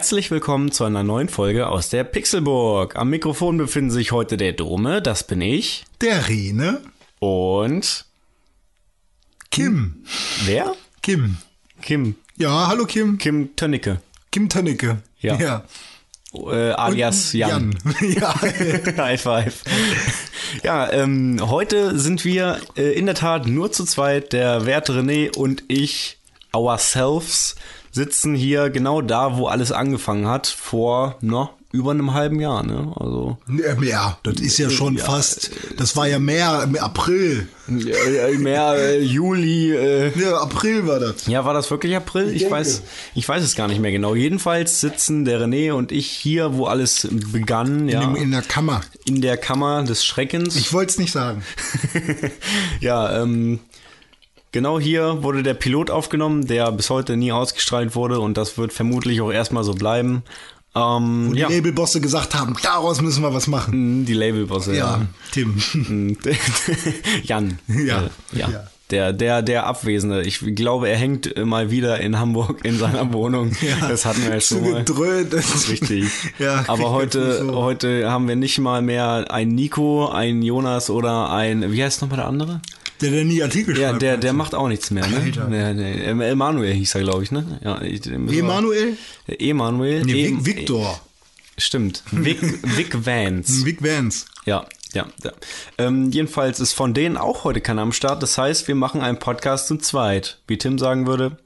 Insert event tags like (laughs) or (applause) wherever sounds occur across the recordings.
Herzlich willkommen zu einer neuen Folge aus der Pixelburg. Am Mikrofon befinden sich heute der Dome, das bin ich. Der Rene. Und Kim. wer? Kim. Kim. Ja, hallo Kim. Kim Tönnecke. Kim Tönnecke. Ja. ja. Äh, alias Jan. (laughs) ja. (laughs) High five. Ja, ähm, heute sind wir äh, in der Tat nur zu zweit, der werte René und ich, ourselves, sitzen hier genau da, wo alles angefangen hat, vor, na, über einem halben Jahr, ne? Also. Ja, mehr. Das ist ja schon fast. Das war ja mehr im April. Äh, mehr äh, Juli, äh, Ja, April war das. Ja, war das wirklich April? Ich, denke. weiß, ich weiß es gar nicht mehr genau. Jedenfalls sitzen der René und ich hier, wo alles begann, ja, In, in der Kammer. in der Kammer des Schreckens. Ich wollte es nicht sagen. (laughs) ja, ähm, genau hier wurde der Pilot aufgenommen, der bis heute nie ausgestrahlt wurde und das wird vermutlich auch erstmal so bleiben. Ähm, Wo die ja, Labelbosse gesagt haben, daraus müssen wir was machen. die Labelbosse, Ja, ja. Tim. (laughs) (laughs) Jan. Ja. Äh, ja. Ja. Der, der, der Abwesende. Ich glaube, er hängt mal wieder in Hamburg in seiner (laughs) Wohnung. Das hatten wir ja schon mal. Gedröhnt. Richtig. Ja, Aber heute, so. heute haben wir nicht mal mehr einen Nico, einen Jonas oder ein, wie heißt nochmal der andere? Der, der nie Artikel Ja, schreibt. der, der macht auch nichts mehr, ne? Alter. Der, der, Emanuel hieß er, glaube ich, ne? Ja, ich, Emanuel? Emanuel. Nee, Vic, Victor. Stimmt. Vic, (laughs) Vic Vance. Vic Vance. Ja, ja, ja. Ähm, jedenfalls ist von denen auch heute keiner am Start. Das heißt, wir machen einen Podcast zu zweit. Wie Tim sagen würde.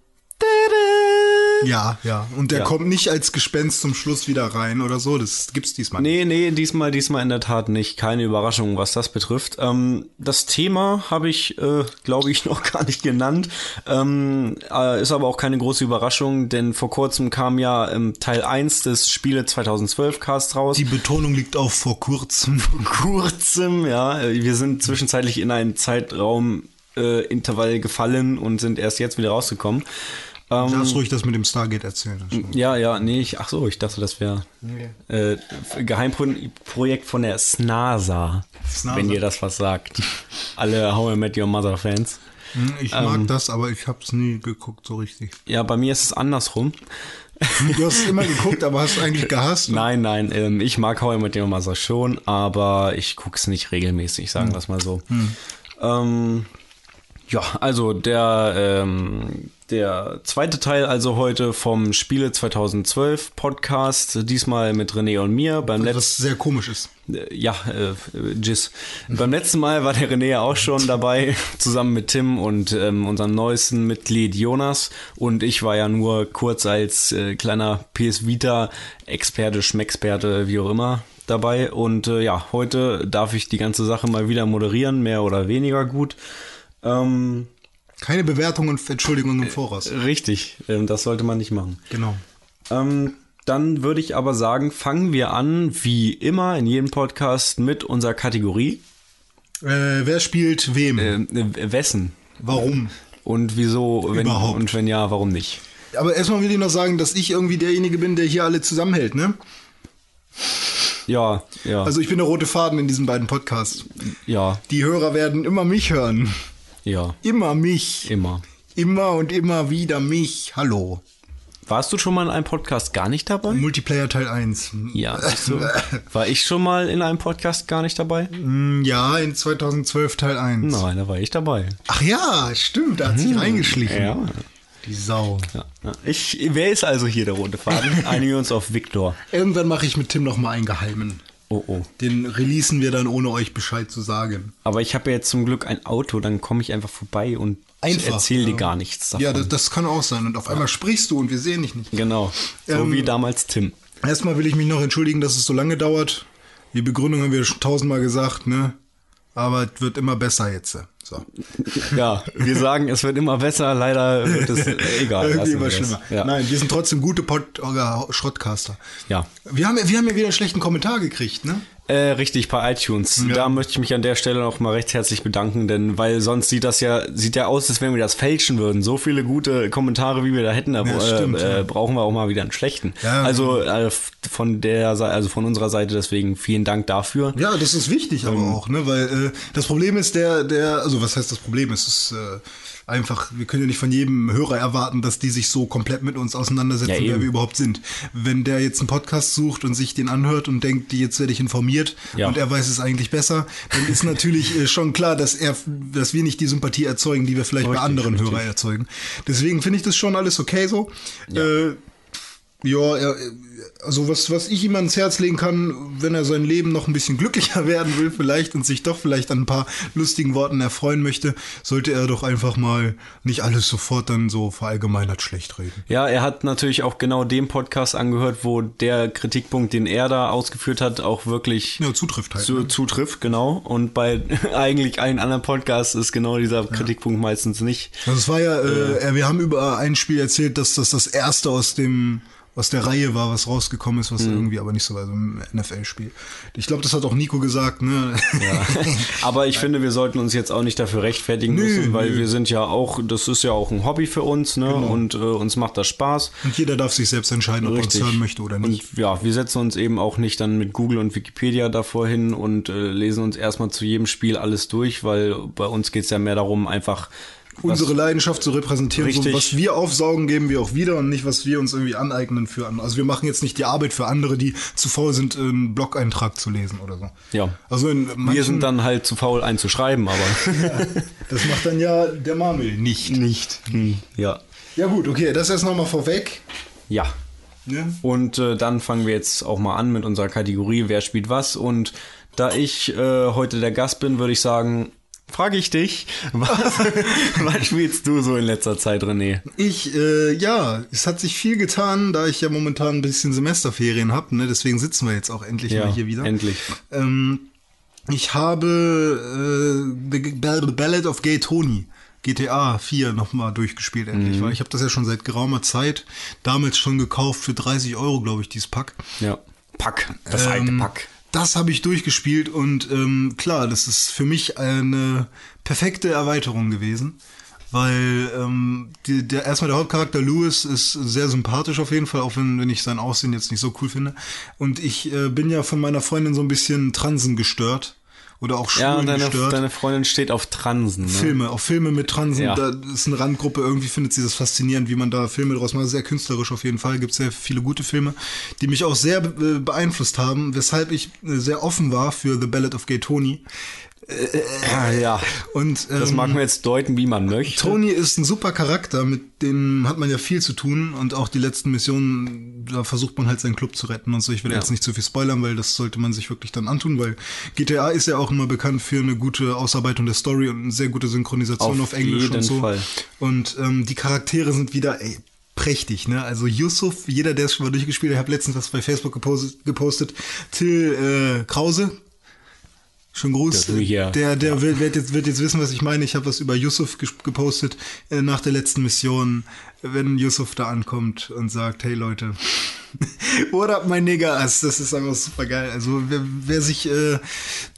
Ja, ja. Und der Ja. kommt nicht als Gespenst zum Schluss wieder rein oder so. Das gibt's diesmal nicht. Nee, nee, diesmal, diesmal in der Tat nicht. Keine Überraschung, was das betrifft. Ähm, das Thema habe ich, äh, glaube ich, (laughs) noch gar nicht genannt. Ähm, äh, ist aber auch keine große Überraschung, denn vor kurzem kam ja ähm, Teil 1 des Spiele 2012 Cast raus. Die Betonung liegt auf vor kurzem. kurzem, ja. Wir sind zwischenzeitlich in einen Zeitraum äh, Intervall gefallen und sind erst jetzt wieder rausgekommen. Du darfst ruhig das mit dem Stargate erzählen. Ja, ja, nee, ich, ach so, ich dachte, das wäre äh, Geheimprojekt von der SNASA, SNASA. wenn ihr das was sagt. Alle How I Met Your Mother Fans. Ich mag das, aber ich hab's nie geguckt so richtig. Ja, bei mir ist es andersrum. Du hast immer geguckt, aber hast eigentlich gehasst. (laughs) Nein, nein, ähm, ich mag How I Met Your Mother schon, aber ich guck's nicht regelmäßig, sagen wir es mal so. Ähm, ja, also der, ähm, der zweite Teil also heute vom Spiele 2012 Podcast, diesmal mit René und mir. Beim letzten Was sehr komisch ist. Äh, Ja, äh, Giz. Beim letzten Mal war der René ja auch schon (laughs) dabei, zusammen mit Tim und ähm, unserem neuesten Mitglied Jonas. Und ich war ja nur kurz als äh, kleiner PS Vita-Experte, Schmecksperte, wie auch immer, dabei. Und äh, ja, heute darf ich die ganze Sache mal wieder moderieren, mehr oder weniger gut. Ähm, Keine Bewertung und Entschuldigung im Voraus. richtig, ähm, das sollte man nicht machen. Genau. Ähm, dann würde ich aber sagen, fangen wir an, wie immer in jedem Podcast, mit unserer Kategorie. Äh, wer spielt wem? Äh, wessen? Warum? Und wieso, wenn, Überhaupt. und wenn ja, warum nicht? Aber erstmal will ich noch sagen, dass ich irgendwie derjenige bin, der hier alle zusammenhält, ne? Ja, ja, Also ich bin der rote Faden in diesen beiden Podcasts. ja, Die Hörer werden immer mich hören. Ja, Immer mich. immer. Immer und immer wieder mich. Hallo. Warst du schon mal in einem Podcast gar nicht dabei? Multiplayer Teil 1. Ja, du? (laughs) War ich schon mal in einem Podcast gar nicht dabei? Mm, Ja, in 2012 Teil 1. Nein, da war ich dabei. Ach ja, stimmt, da hat sich reingeschlichen. Ja. Die Sau. ja, ja. Ich, wer ist also hier der rote Faden? (laughs) Einigen wir uns auf Victor. Irgendwann mache ich mit Tim noch mal einen geheimen. Oh, oh. Den releasen wir dann, ohne euch Bescheid zu sagen. Aber ich habe ja jetzt zum Glück ein Auto, dann komme ich einfach vorbei und erzähle dir ja. gar nichts davon. Ja, das, das kann auch sein. Und auf einmal sprichst du und wir sehen dich nicht. Genau. So Ähm, wie damals Tim. Erstmal will ich mich noch entschuldigen, dass es so lange dauert. Die Begründung haben wir schon tausendmal gesagt, ne? Aber es wird immer besser jetzt. So. (laughs) Ja, wir sagen, es wird immer besser, leider wird es (laughs) äh, egal. Irgendwie immer schlimmer. Ja. Nein, wir sind trotzdem gute Pod Schrottcaster. ja. Wir haben, wir haben ja wieder einen schlechten Kommentar gekriegt, ne? Äh, richtig, bei iTunes. Ja. Da möchte ich mich an der Stelle noch mal recht herzlich bedanken, denn weil sonst sieht das ja, sieht ja aus, als wenn wir das fälschen würden. So viele gute Kommentare, wie wir da hätten, da Ja, äh, stimmt, äh, ja. brauchen wir auch mal wieder einen schlechten. Also äh, von der Seite, also von unserer Seite deswegen vielen Dank dafür. Ja, das ist wichtig aber Ähm. auch, ne? Weil äh, das Problem ist der, der, also was heißt das Problem? Es ist äh, einfach, wir können ja nicht von jedem Hörer erwarten, dass die sich so komplett mit uns auseinandersetzen, Ja, wer wir überhaupt sind. Wenn der jetzt einen Podcast sucht und sich den anhört und denkt, jetzt werde ich informiert Ja. und er weiß es eigentlich besser, dann ist natürlich äh, schon klar, dass er, dass wir nicht die Sympathie erzeugen, die wir vielleicht bei Richtig, anderen richtig. Hörer erzeugen. Deswegen finde ich das schon alles okay so. Äh, ja, er, also was, was ich ihm ans Herz legen kann, wenn er sein Leben noch ein bisschen glücklicher (laughs) werden will vielleicht und sich doch vielleicht an ein paar lustigen Worten erfreuen möchte, sollte er doch einfach mal nicht alles sofort dann so verallgemeinert schlecht reden. Ja, er hat natürlich auch genau den Podcast angehört, wo der Kritikpunkt, den er da ausgeführt hat, auch wirklich Ja, zutrifft halt. zu, ne? zutrifft, genau. Und bei (laughs) eigentlich allen anderen Podcasts ist genau dieser Kritikpunkt meistens nicht. Also es war ja, äh, wir haben über ein Spiel erzählt, dass das das erste aus dem aus der Reihe war, was rausgekommen ist, was Mhm. irgendwie aber nicht so war, so ein NFL-Spiel. Ich glaube, das hat auch Nico gesagt, ne? (laughs) Aber ich finde, wir sollten uns jetzt auch nicht dafür rechtfertigen Nö, müssen, weil nö. Genau. wir sind ja auch, das ist ja auch ein Hobby für uns, ne? Und äh, uns macht das Spaß. Und jeder darf sich selbst entscheiden, ob er uns hören möchte oder nicht. Und ja, wir setzen uns eben auch nicht dann mit Google und Wikipedia davor hin und äh, lesen uns erstmal zu jedem Spiel alles durch, weil bei uns geht's ja mehr darum, einfach unsere Leidenschaft zu repräsentieren. So, was wir aufsaugen, geben wir auch wieder und nicht, was wir uns irgendwie aneignen für andere. Also wir machen jetzt nicht die Arbeit für andere, die zu faul sind, einen Blog-Eintrag zu lesen oder so. Ja. Also manchen, wir sind dann halt zu faul einzuschreiben, aber (laughs) das macht dann ja der Marmel nicht. nicht. Ja. Ja gut, okay, das erst nochmal vorweg. Ja. Ne? Und äh, dann fangen wir jetzt auch mal an mit unserer Kategorie, wer spielt was. Und da ich äh, heute der Gast bin, würde ich sagen, frage ich dich, was, (laughs) was spielst du so in letzter Zeit, René? Ich, äh, ja, es hat sich viel getan, da ich ja momentan ein bisschen Semesterferien habe, ne? deswegen sitzen wir jetzt auch endlich mal hier wieder. endlich. Ähm, ich habe äh, The Ball- Ballad of Gay Tony. GTA 4 nochmal durchgespielt endlich, weil ich habe das ja schon seit geraumer Zeit damals schon gekauft für 30 Euro, glaube ich, dieses Pack. Ja. Pack, das alte Ähm, Pack. Das habe ich durchgespielt und ähm, klar, das ist für mich eine perfekte Erweiterung gewesen, weil ähm, die, der erstmal der Hauptcharakter Lewis ist sehr sympathisch auf jeden Fall, auch wenn, wenn ich sein Aussehen jetzt nicht so cool finde. Und ich äh, bin ja von meiner Freundin so ein bisschen Transen gestört oder auch Ja, Schwulen und deine, gestört. deine Freundin steht auf Transen. Ne? Filme, auf Filme mit Transen, Ja. da ist eine Randgruppe, irgendwie findet sie das faszinierend, wie man da Filme draus macht. Sehr künstlerisch auf jeden Fall, gibt sehr viele gute Filme, die mich auch sehr äh, beeinflusst haben, weshalb ich äh, sehr offen war für The Ballad of Gay Tony. Ja. Und Das ähm, mag man jetzt deuten, wie man möchte. Tony ist ein super Charakter, mit dem hat man ja viel zu tun und auch die letzten Missionen, da versucht man halt seinen Club zu retten und so. Ich will Ja. jetzt nicht zu viel spoilern, weil das sollte man sich wirklich dann antun, weil GTA ist ja auch immer bekannt für eine gute Ausarbeitung der Story und eine sehr gute Synchronisation Auf auf, Englisch jeden und so. Fall. Und ähm, die Charaktere sind wieder, ey, prächtig, ne? Also Yusuf, jeder, der es schon mal durchgespielt hat, ich habe letztens was bei Facebook gepostet, gepostet Till äh, Krause, Schönen Gruß. Der Der, der will, wird, jetzt, wird jetzt wissen, was ich meine. Ich habe was über Yusuf gepostet äh, nach der letzten Mission, wenn Yusuf da ankommt und sagt, hey Leute, (laughs) what up, mein Niggas? Das ist einfach super geil. Also wer, wer sich äh,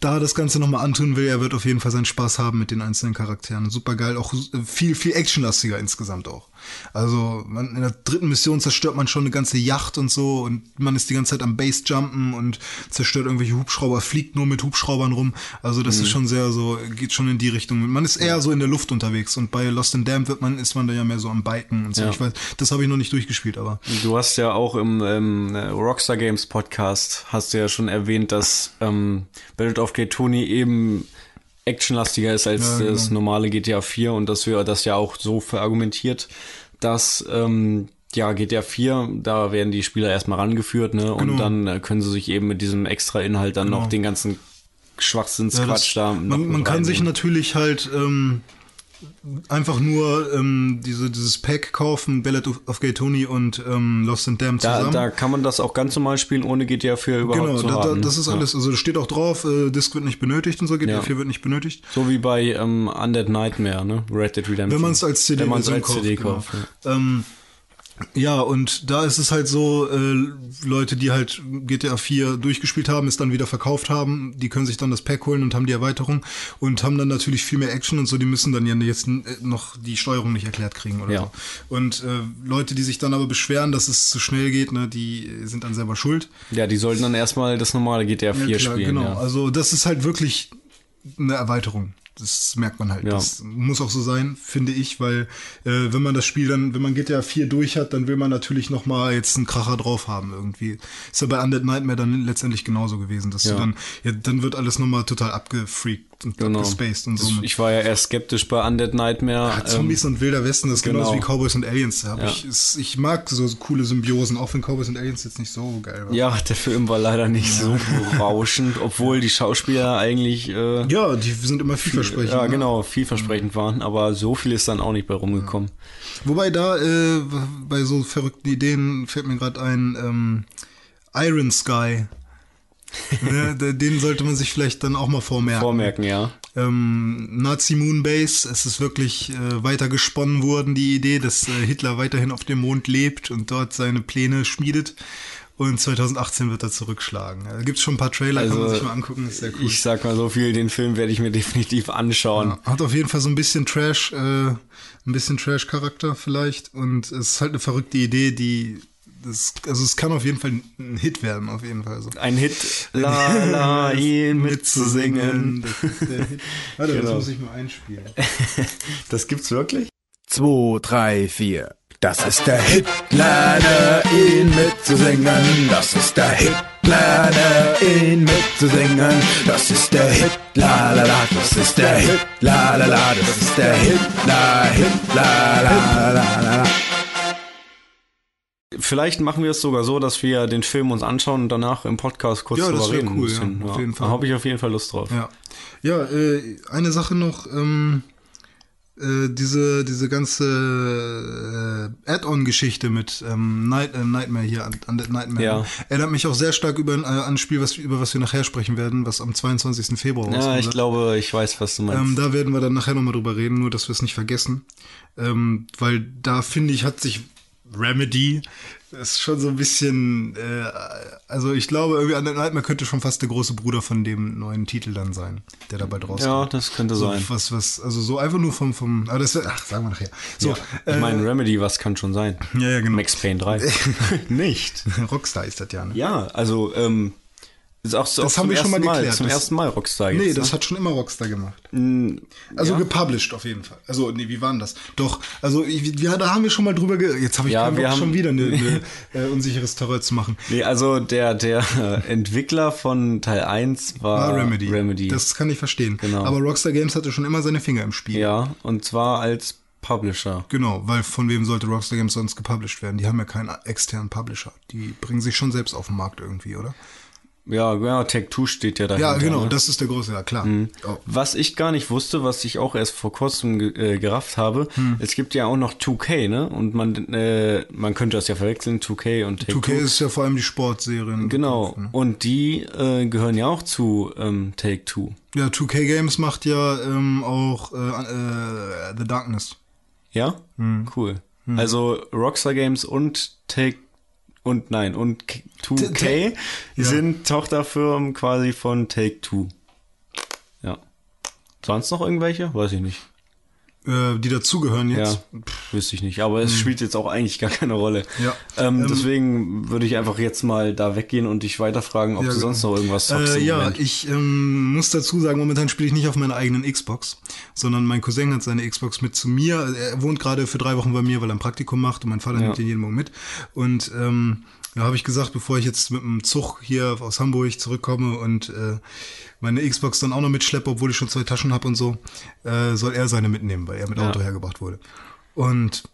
da das Ganze nochmal antun will, er wird auf jeden Fall seinen Spaß haben mit den einzelnen Charakteren. Super geil, auch äh, viel, viel actionlastiger insgesamt auch. Also man, in der dritten Mission zerstört man schon eine ganze Yacht und so und man ist die ganze Zeit am Base-Jumpen und zerstört irgendwelche Hubschrauber, fliegt nur mit Hubschraubern rum. Also das ist schon sehr so, geht schon in die Richtung. Man ist eher so in der Luft unterwegs und bei Lost and Damned wird man, ist man da ja mehr so am Biken und so. Ja. Ich weiß, das habe ich noch nicht durchgespielt, aber Du hast ja auch im ähm, Rockstar Games Podcast hast du ja schon erwähnt, dass ähm, Battle of Gay Tony eben actionlastiger ist als Ja, genau. das normale GTA 4 und dass wir das ja auch so verargumentiert, dass ähm, ja GTA 4, da werden die Spieler erstmal rangeführt, ne? Und Genau. dann äh, können sie sich eben mit diesem extra Inhalt dann noch Genau. den ganzen Ja, Schwachsinnsquatsch da. noch man, man kann sich natürlich halt ähm, einfach nur ähm, diese, dieses Pack kaufen, Ballad of, Gay Tony und ähm, Lost and Damned Da, zusammen. da kann man das auch ganz normal spielen, ohne GTA 4 überhaupt genau, zu da, da, haben. das ist alles, also da steht auch drauf, äh, Disk wird nicht benötigt und so, GTA Ja. 4 wird nicht benötigt. So wie bei ähm, Undead Nightmare, ne? Red Dead Redemption. Wenn man es als CD, Wenn als CD genau. kauft. Ja. Ähm, ja, und da ist es halt so, äh, Leute, die halt GTA 4 durchgespielt haben, es dann wieder verkauft haben, die können sich dann das Pack holen und haben die Erweiterung und haben dann natürlich viel mehr Action und so, die müssen dann ja jetzt äh, noch die Steuerung nicht erklärt kriegen oder Ja. so. Und äh, Leute, die sich dann aber beschweren, dass es zu schnell geht, ne, die sind dann selber schuld. Ja, die sollten dann erstmal das normale GTA 4 Ja, klar, spielen. Genau, Ja. also das ist halt wirklich eine Erweiterung. Das merkt man halt. Ja. Das muss auch so sein, finde ich, weil äh, wenn man das Spiel dann, wenn man GTA 4 durch hat, dann will man natürlich noch mal jetzt einen Kracher drauf haben irgendwie. Ist ja bei Undead Nightmare dann letztendlich genauso gewesen, dass Ja. du dann, ja, dann wird alles noch mal total abgefreakt und Genau. abgespaced und so. Ich war ja erst skeptisch bei Undead Nightmare. ja, Zombies und Wilder Westen, das ist genauso genau. wie Cowboys und Aliens. Ja. ich, ist, ich mag so coole Symbiosen, auch wenn Cowboys und Aliens jetzt nicht so geil war. ja, der Film war leider nicht so berauschend, obwohl die Schauspieler eigentlich äh, Ja, die sind immer vielversprechend. ja ne? genau vielversprechend waren, aber so viel ist dann auch nicht bei rumgekommen. Wobei da äh, bei so verrückten Ideen fällt mir gerade ein ähm, Iron Sky. (laughs) ne, de- den sollte man sich vielleicht dann auch mal vormerken. Vormerken, ja. Ähm, Nazi Moonbase, es ist wirklich äh, weiter gesponnen worden, die Idee, dass äh, Hitler weiterhin auf dem Mond lebt und dort seine Pläne schmiedet. Und 2018 wird er zurückschlagen. Da gibt's schon ein paar Trailer, kann man Also, sich mal angucken, ist sehr cool. Ich sag mal so viel, den Film werde ich mir (laughs) definitiv anschauen. Hat auf jeden Fall so ein bisschen Trash, äh, ein bisschen Trash-Charakter vielleicht. Und es ist halt eine verrückte Idee, die, das, also es kann auf jeden Fall ein Hit werden, auf jeden Fall so. Ein Hit, (laughs) la la, ihn mitzusingen. (laughs) Das ist der Hit. Warte, das Genau. muss ich mal einspielen. (laughs) Das gibt's wirklich? 2, 3, 4. Das ist der Hitler, ihn mitzusingen. Das ist der Hitler, ihn mitzusingen. Das ist der Hitler, la, la. das ist der Hitler, la, la. das ist der Hitler, Hitler, la, la, la, la. Vielleicht machen wir es sogar so, dass wir den Film uns anschauen und danach im Podcast kurz Ja, das drüber reden. cool, ja, auf jeden Fall. Da habe ich auf jeden Fall Lust drauf. Ja, ja äh, eine Sache noch, ähm, äh, diese, diese ganze äh, Add-on-Geschichte mit ähm, Night, äh, Nightmare hier, Undead Nightmare, Ja. erinnert mich auch sehr stark über äh, an ein Spiel, was, über was wir nachher sprechen werden, was am 22. Februar Ja, rauskommt. ich glaube, ich weiß, was du meinst. Ähm, da werden wir dann nachher nochmal drüber reden, nur dass wir es nicht vergessen. Ähm, weil da finde ich, hat sich Remedy das ist schon so ein bisschen, äh, also ich glaube, irgendwie Nightmare könnte schon fast der große Bruder von dem neuen Titel dann sein, der dabei draußen ja, das könnte so, sein. Was, was, also so einfach nur vom, vom, aber das, ach, sagen wir nachher. So, Ja. Ich meine, Remedy, was kann schon sein? ja, ja, genau. Max Payne 3. (laughs) (laughs) Nicht. Rockstar ist das ja, ne? Ja, also, ähm, ist auch, so Das haben zum wir schon mal Mal, geklärt. Zum Das- ersten Mal Rockstar jetzt. Nee, das ne? hat schon immer Rockstar gemacht. Also ja. gepublished auf jeden Fall. Also, nee, wie war denn das? Doch, also ich, ja, da haben wir schon mal drüber ge Jetzt habe ich Ja, wir haben- schon wieder eine, (laughs) eine äh, unsicheres Terror zu machen. Nee, also der, der äh, (laughs) Entwickler von Teil 1 war, War Remedy. Remedy. Das kann ich verstehen. Genau. Aber Rockstar Games hatte schon immer seine Finger im Spiel. ja, und zwar als Publisher. Genau, weil von wem sollte Rockstar Games sonst gepublished werden? Die haben ja keinen externen Publisher. Die bringen sich schon selbst auf den Markt irgendwie, oder? Ja, ja, Tech 2 steht ja dahinter. Ja, genau, ne? das ist der große, ja klar. Oh. Was ich gar nicht wusste, was ich auch erst vor kurzem äh, gerafft habe, Hm. es gibt ja auch noch 2K, ne? Und man, äh, man könnte das ja verwechseln, 2K und Take 2K Two. ist ja vor allem die Sportserien. Genau. Und die äh, gehören ja auch zu ähm, Take Two. Ja, 2K Games macht ja ähm, auch äh, äh, The Darkness. Ja? Hm. Cool. Also Rockstar Games und Take und nein, und K- 2K Ja. sind Tochterfirmen quasi von Take Two. Ja. Sonst noch irgendwelche? Weiß ich nicht. Äh, die dazugehören Ja, jetzt. wüsste ich nicht. Aber es spielt jetzt auch eigentlich gar keine Rolle. Hm. Ja. Ähm, Ähm, deswegen würde ich einfach jetzt mal da weggehen und dich weiterfragen, ob Ja, du sonst genau. noch irgendwas zockst Äh, ja, Moment. ich ähm, muss dazu sagen, momentan spiele ich nicht auf meiner eigenen Xbox, sondern mein Cousin hat seine Xbox mit zu mir. Er wohnt gerade für drei Wochen bei mir, weil er ein Praktikum macht und mein Vater Ja. nimmt ihn jeden Morgen mit. Und ähm, ja, habe ich gesagt, bevor ich jetzt mit dem Zug hier aus Hamburg zurückkomme und äh, meine Xbox dann auch noch mitschleppe, obwohl ich schon zwei Taschen habe und so, äh, soll er seine mitnehmen, weil er mit Ja. Auto hergebracht wurde. Und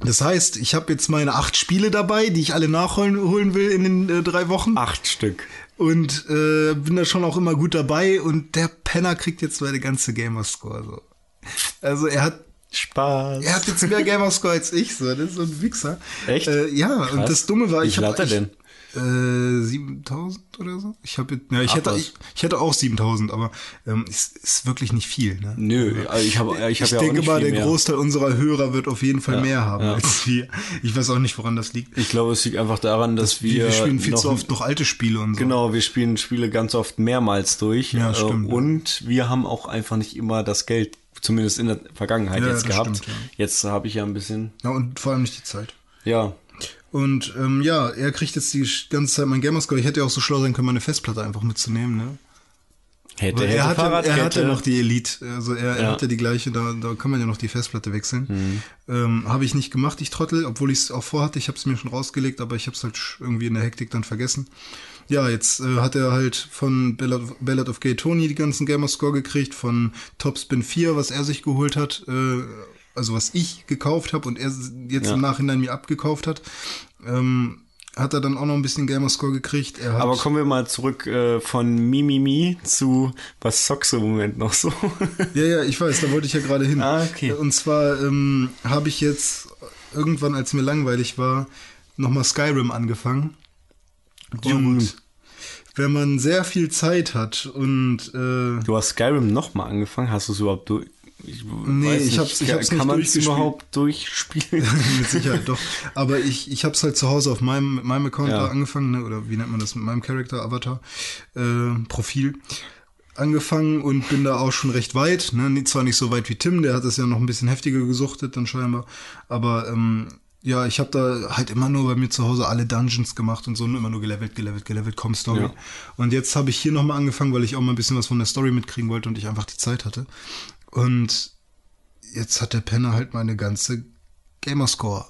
das heißt, ich habe jetzt meine acht Spiele dabei, die ich alle nachholen holen will in den äh, drei Wochen. Acht Stück. Und äh, bin da schon auch immer gut dabei und der Penner kriegt jetzt meine ganze Gamerscore. So. Also er hat Spaß. er hat jetzt mehr Gamerscore als ich, so. Das ist so ein Wichser. Echt? Äh, ja, und das Dumme war, Wie ich viel habe hat er denn? Äh, 7000 oder so? Ich habe ja, ich Ach, hätte ich, ich hätte auch 7000, aber ähm, ist, ist wirklich nicht viel, ne? Nö, also ich habe ich hab Ich ja auch denke nicht mal, viel der mehr. Großteil unserer Hörer wird auf jeden Fall Ja, mehr haben ja. als wir. Ich weiß auch nicht, woran das liegt. Ich glaube, es liegt einfach daran, dass wir, wir spielen viel noch, zu oft noch alte Spiele und so. Genau, wir spielen Spiele ganz oft mehrmals durch. Ja, äh, stimmt, ja. Und wir haben auch einfach nicht immer das Geld, zumindest in der Vergangenheit Ja, jetzt gehabt. stimmt, ja. Jetzt habe ich ja ein bisschen, Ja, und vor allem nicht die Zeit. ja, Und ähm, ja, er kriegt jetzt die ganze Zeit mein Gamerscore. Ich hätte ja auch so schlau sein können, meine Festplatte einfach mitzunehmen, ne? hätte, hätte er hatte, er hatte noch die Elite, also er, er Ja. Mhm. hatte die gleiche, da, da kann man ja noch die Festplatte wechseln. Ähm, habe ich nicht gemacht, ich Trottel, obwohl ich es auch vorhatte. Ich habe es mir schon rausgelegt, aber ich habe es halt irgendwie in der Hektik dann vergessen. Ja, jetzt äh, hat er halt von Ballad of, Ballad of Gay Tony die ganzen Gamerscore gekriegt, von Topspin 4, was er sich geholt hat, äh, also was ich gekauft habe und er jetzt Ja. im Nachhinein mir abgekauft hat. Ähm, hat er dann auch noch ein bisschen Gamerscore gekriegt. Er hat Aber kommen wir mal zurück äh, von Mimimi zu was zockst du im Moment noch so? (laughs) Ja, ja, ich weiß, da wollte ich ja gerade hin. Ah, okay. Und zwar ähm, habe ich jetzt irgendwann, als mir langweilig war, nochmal Skyrim angefangen. Und wenn man sehr viel Zeit hat und äh, Du hast Skyrim nochmal angefangen, hast du es überhaupt durch? Ich Nee, ich hab's- ich hab's Kann nicht man es überhaupt durchspielen? (laughs) mit Sicherheit doch. Aber ich, ich habe es halt zu Hause auf meinem, mit meinem Account Ja. da angefangen, ne? oder wie nennt man das, mit meinem Character, Avatar, äh, Profil angefangen und bin da auch schon recht weit. Ne? Zwar nicht so weit wie Tim, der hat es ja noch ein bisschen heftiger gesuchtet dann scheinbar, aber ähm, ja, ich habe da halt immer nur bei mir zu Hause alle Dungeons gemacht und so und immer nur gelevelt, gelevelt, gelevelt, komm Story. Ja. Und jetzt habe ich hier nochmal angefangen, weil ich auch mal ein bisschen was von der Story mitkriegen wollte und ich einfach die Zeit hatte. Und jetzt hat der Penner halt meine ganze Gamerscore,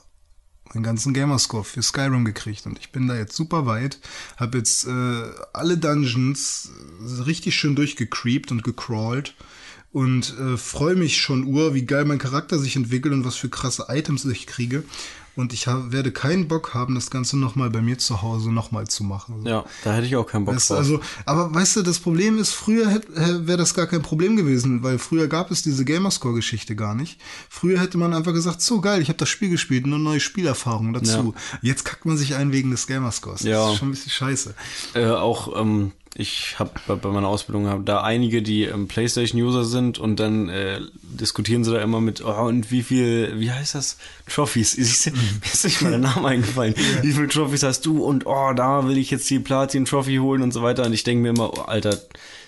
meinen ganzen Gamerscore für Skyrim gekriegt und ich bin da jetzt super weit, habe jetzt äh, alle Dungeons äh, richtig schön durchgecreept und gecrawlt und äh, freue mich schon ur, wie geil mein Charakter sich entwickelt und was für krasse Items ich kriege und ich hab, werde keinen Bock haben, das Ganze nochmal bei mir zu Hause nochmal zu machen. ja, da hätte ich auch keinen Bock Weißt drauf. also, aber weißt du, das Problem ist, früher wäre das gar kein Problem gewesen, weil früher gab es diese Gamerscore-Geschichte gar nicht. Früher hätte man einfach gesagt, so geil, ich habe das Spiel gespielt, nur neue Spielerfahrungen dazu. Jetzt kackt man sich ein wegen des Gamerscores. Ja. Das ist schon ein bisschen scheiße. Äh, auch, ähm, ich habe bei, meiner Ausbildung hab da einige, die ähm, PlayStation-User sind und dann äh, diskutieren sie da immer mit, oh, und wie viel, wie heißt das? Trophies. Ist, (laughs) mir ist nicht mal der Name eingefallen. Wie viele Trophies hast du? Und oh, da will ich jetzt die Platin-Trophy holen und so weiter. Und ich denke mir immer, oh, Alter,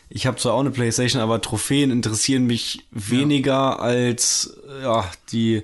ich habe zwar auch eine Playstation, aber Trophäen interessieren mich weniger als ja, die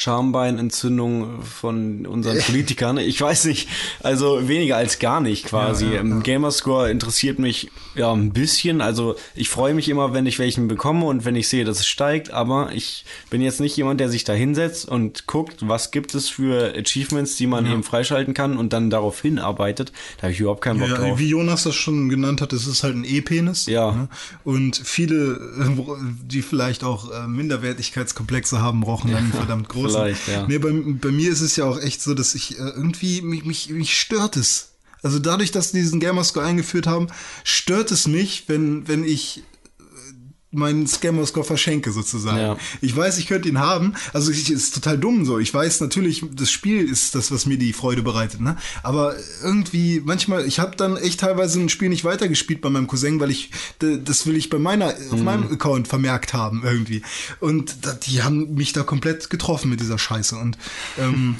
Schambeinentzündung von unseren (laughs) Politikern. Ich weiß nicht, also weniger als gar nicht quasi. Ja, ja, Ähm, ja. Gamerscore interessiert mich ja ein bisschen. Also ich freue mich immer, wenn ich welchen bekomme und wenn ich sehe, dass es steigt. Aber ich bin jetzt nicht jemand, der sich da hinsetzt und guckt, was gibt es für Achievements, die man eben freischalten kann und dann darauf hinarbeitet. Da habe ich überhaupt keinen Bock Ja, drauf. wie Jonas das schon genannt hat, es ist halt ein E-Penis. Ja. Ne? Und viele, äh, die vielleicht auch äh, Minderwertigkeitskomplexe haben, brauchen dann einen (laughs) verdammt vielleicht, ja. Nee, bei, bei mir ist es ja auch echt so, dass ich äh, irgendwie, mich, mich, mich stört es. Also dadurch, dass die diesen Gamerscore eingeführt haben, stört es mich, wenn, wenn ich meinen Scammer-Score verschenke sozusagen. Ja. Ich weiß, ich könnte ihn haben. Also ich, ist total dumm so. Ich weiß natürlich, das Spiel ist das, was mir die Freude bereitet. Ne? Aber irgendwie manchmal, ich habe dann echt teilweise ein Spiel nicht weitergespielt bei meinem Cousin, weil ich das will ich bei meiner auf Mhm. meinem Account vermerkt haben irgendwie. Und die haben mich da komplett getroffen mit dieser Scheiße. Und ähm,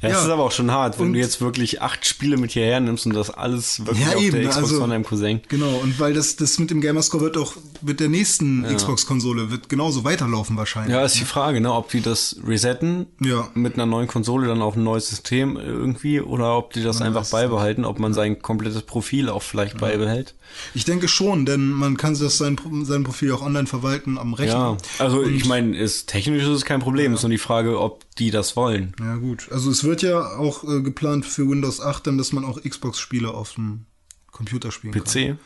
das Ja. ist aber auch schon hart, wenn Und- du jetzt wirklich acht Spiele mit hierher nimmst und das alles wirklich Ja, auf eben, der Xbox also- von deinem Cousin. Genau, und weil das, das mit dem Gamerscore wird auch mit der nächsten Xbox-Konsole wird genauso weiterlaufen wahrscheinlich. Ja, ist die Frage, ne, ob die das resetten Ja. mit einer neuen Konsole dann auf ein neues System irgendwie oder ob die das einfach weiß es beibehalten, ob man sein komplettes Profil auch vielleicht beibehält. Ich denke schon, denn man kann das sein, sein Profil auch online verwalten am Rechner. Ja, also ich meine, ist technisch ist es kein Problem, ist nur die Frage, ob die das wollen. Ja, gut. Also es wird ja auch äh, geplant für Windows 8 dann, dass man auch Xbox-Spiele auf dem Computer spielen kann. PC?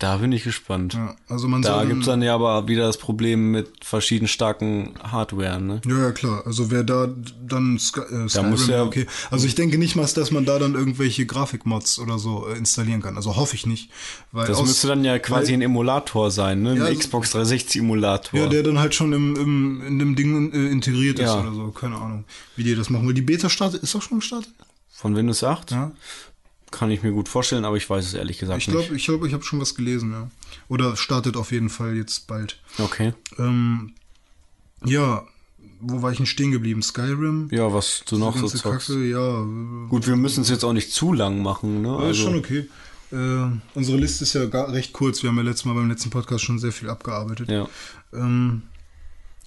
Da bin ich gespannt. Ja, also man Da soll gibt's dann ja aber wieder das Problem mit verschieden starken Hardware, ne? Ja, ja, klar. Also wer da dann Sky, äh, Skyrim, muss ja- okay. Also ich denke nicht mal, dass man da dann irgendwelche Grafikmods oder so äh, installieren kann. Also hoffe ich nicht. Weil Das aus- müsste dann ja quasi ein Emulator sein, ne? Ein Ja, also- Xbox 360 Emulator. Ja, der dann halt schon im, im, in dem Ding äh, integriert ist Ja. oder so. Keine Ahnung, wie die das machen. Weil die Beta startet, ist auch schon gestartet? Von Windows 8? Ja. Kann ich mir gut vorstellen, aber ich weiß es ehrlich gesagt Ich glaube, nicht. ich, glaub, ich habe schon was gelesen, ja. Oder startet auf jeden Fall jetzt bald. Okay. Ähm, ja, wo war ich denn stehen geblieben? Skyrim? Ja, was du noch so zockst. Kacke, ja. äh, Gut, wir müssen es jetzt auch nicht zu lang machen, ne? Ja, ist Also, schon okay. Äh, unsere Liste ist ja gar, recht kurz. Wir haben ja letztes Mal beim letzten Podcast schon sehr viel abgearbeitet. ja. Ähm,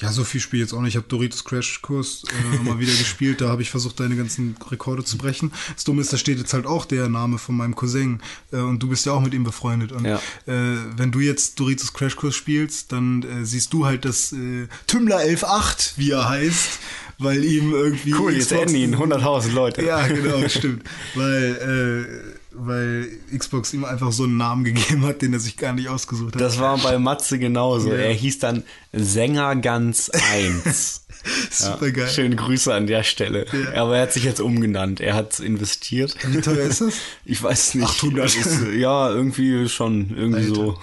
ja, so viel spiele ich jetzt auch nicht. Ich habe Doritos Crash Kurs äh, mal wieder (laughs) gespielt. Da habe ich versucht, deine ganzen Rekorde zu brechen. Das Dumme ist, da steht jetzt halt auch der Name von meinem Cousin. Äh, und du bist ja auch mit ihm befreundet. Und Ja. äh, wenn du jetzt Doritos Crash Kurs spielst, dann äh, siehst du halt das äh, Tümmler 11.8, wie er heißt. Weil ihm irgendwie. Cool, jetzt Xbox- adden ihn (laughs) 100.000 Leute. ja, genau, stimmt. Weil, äh, weil Xbox ihm einfach so einen Namen gegeben hat, den er sich gar nicht ausgesucht hat. Das war bei Matze genauso. Ja. Er hieß dann Sänger ganz 1. (laughs) (laughs) Super geil. Schöne Grüße an der Stelle. Ja. Aber er hat sich jetzt umgenannt. Er hat investiert. Wie teuer ist das? (laughs) Ich weiß nicht. 800. Das Ist, ja, irgendwie schon. Irgendwie Alter. so.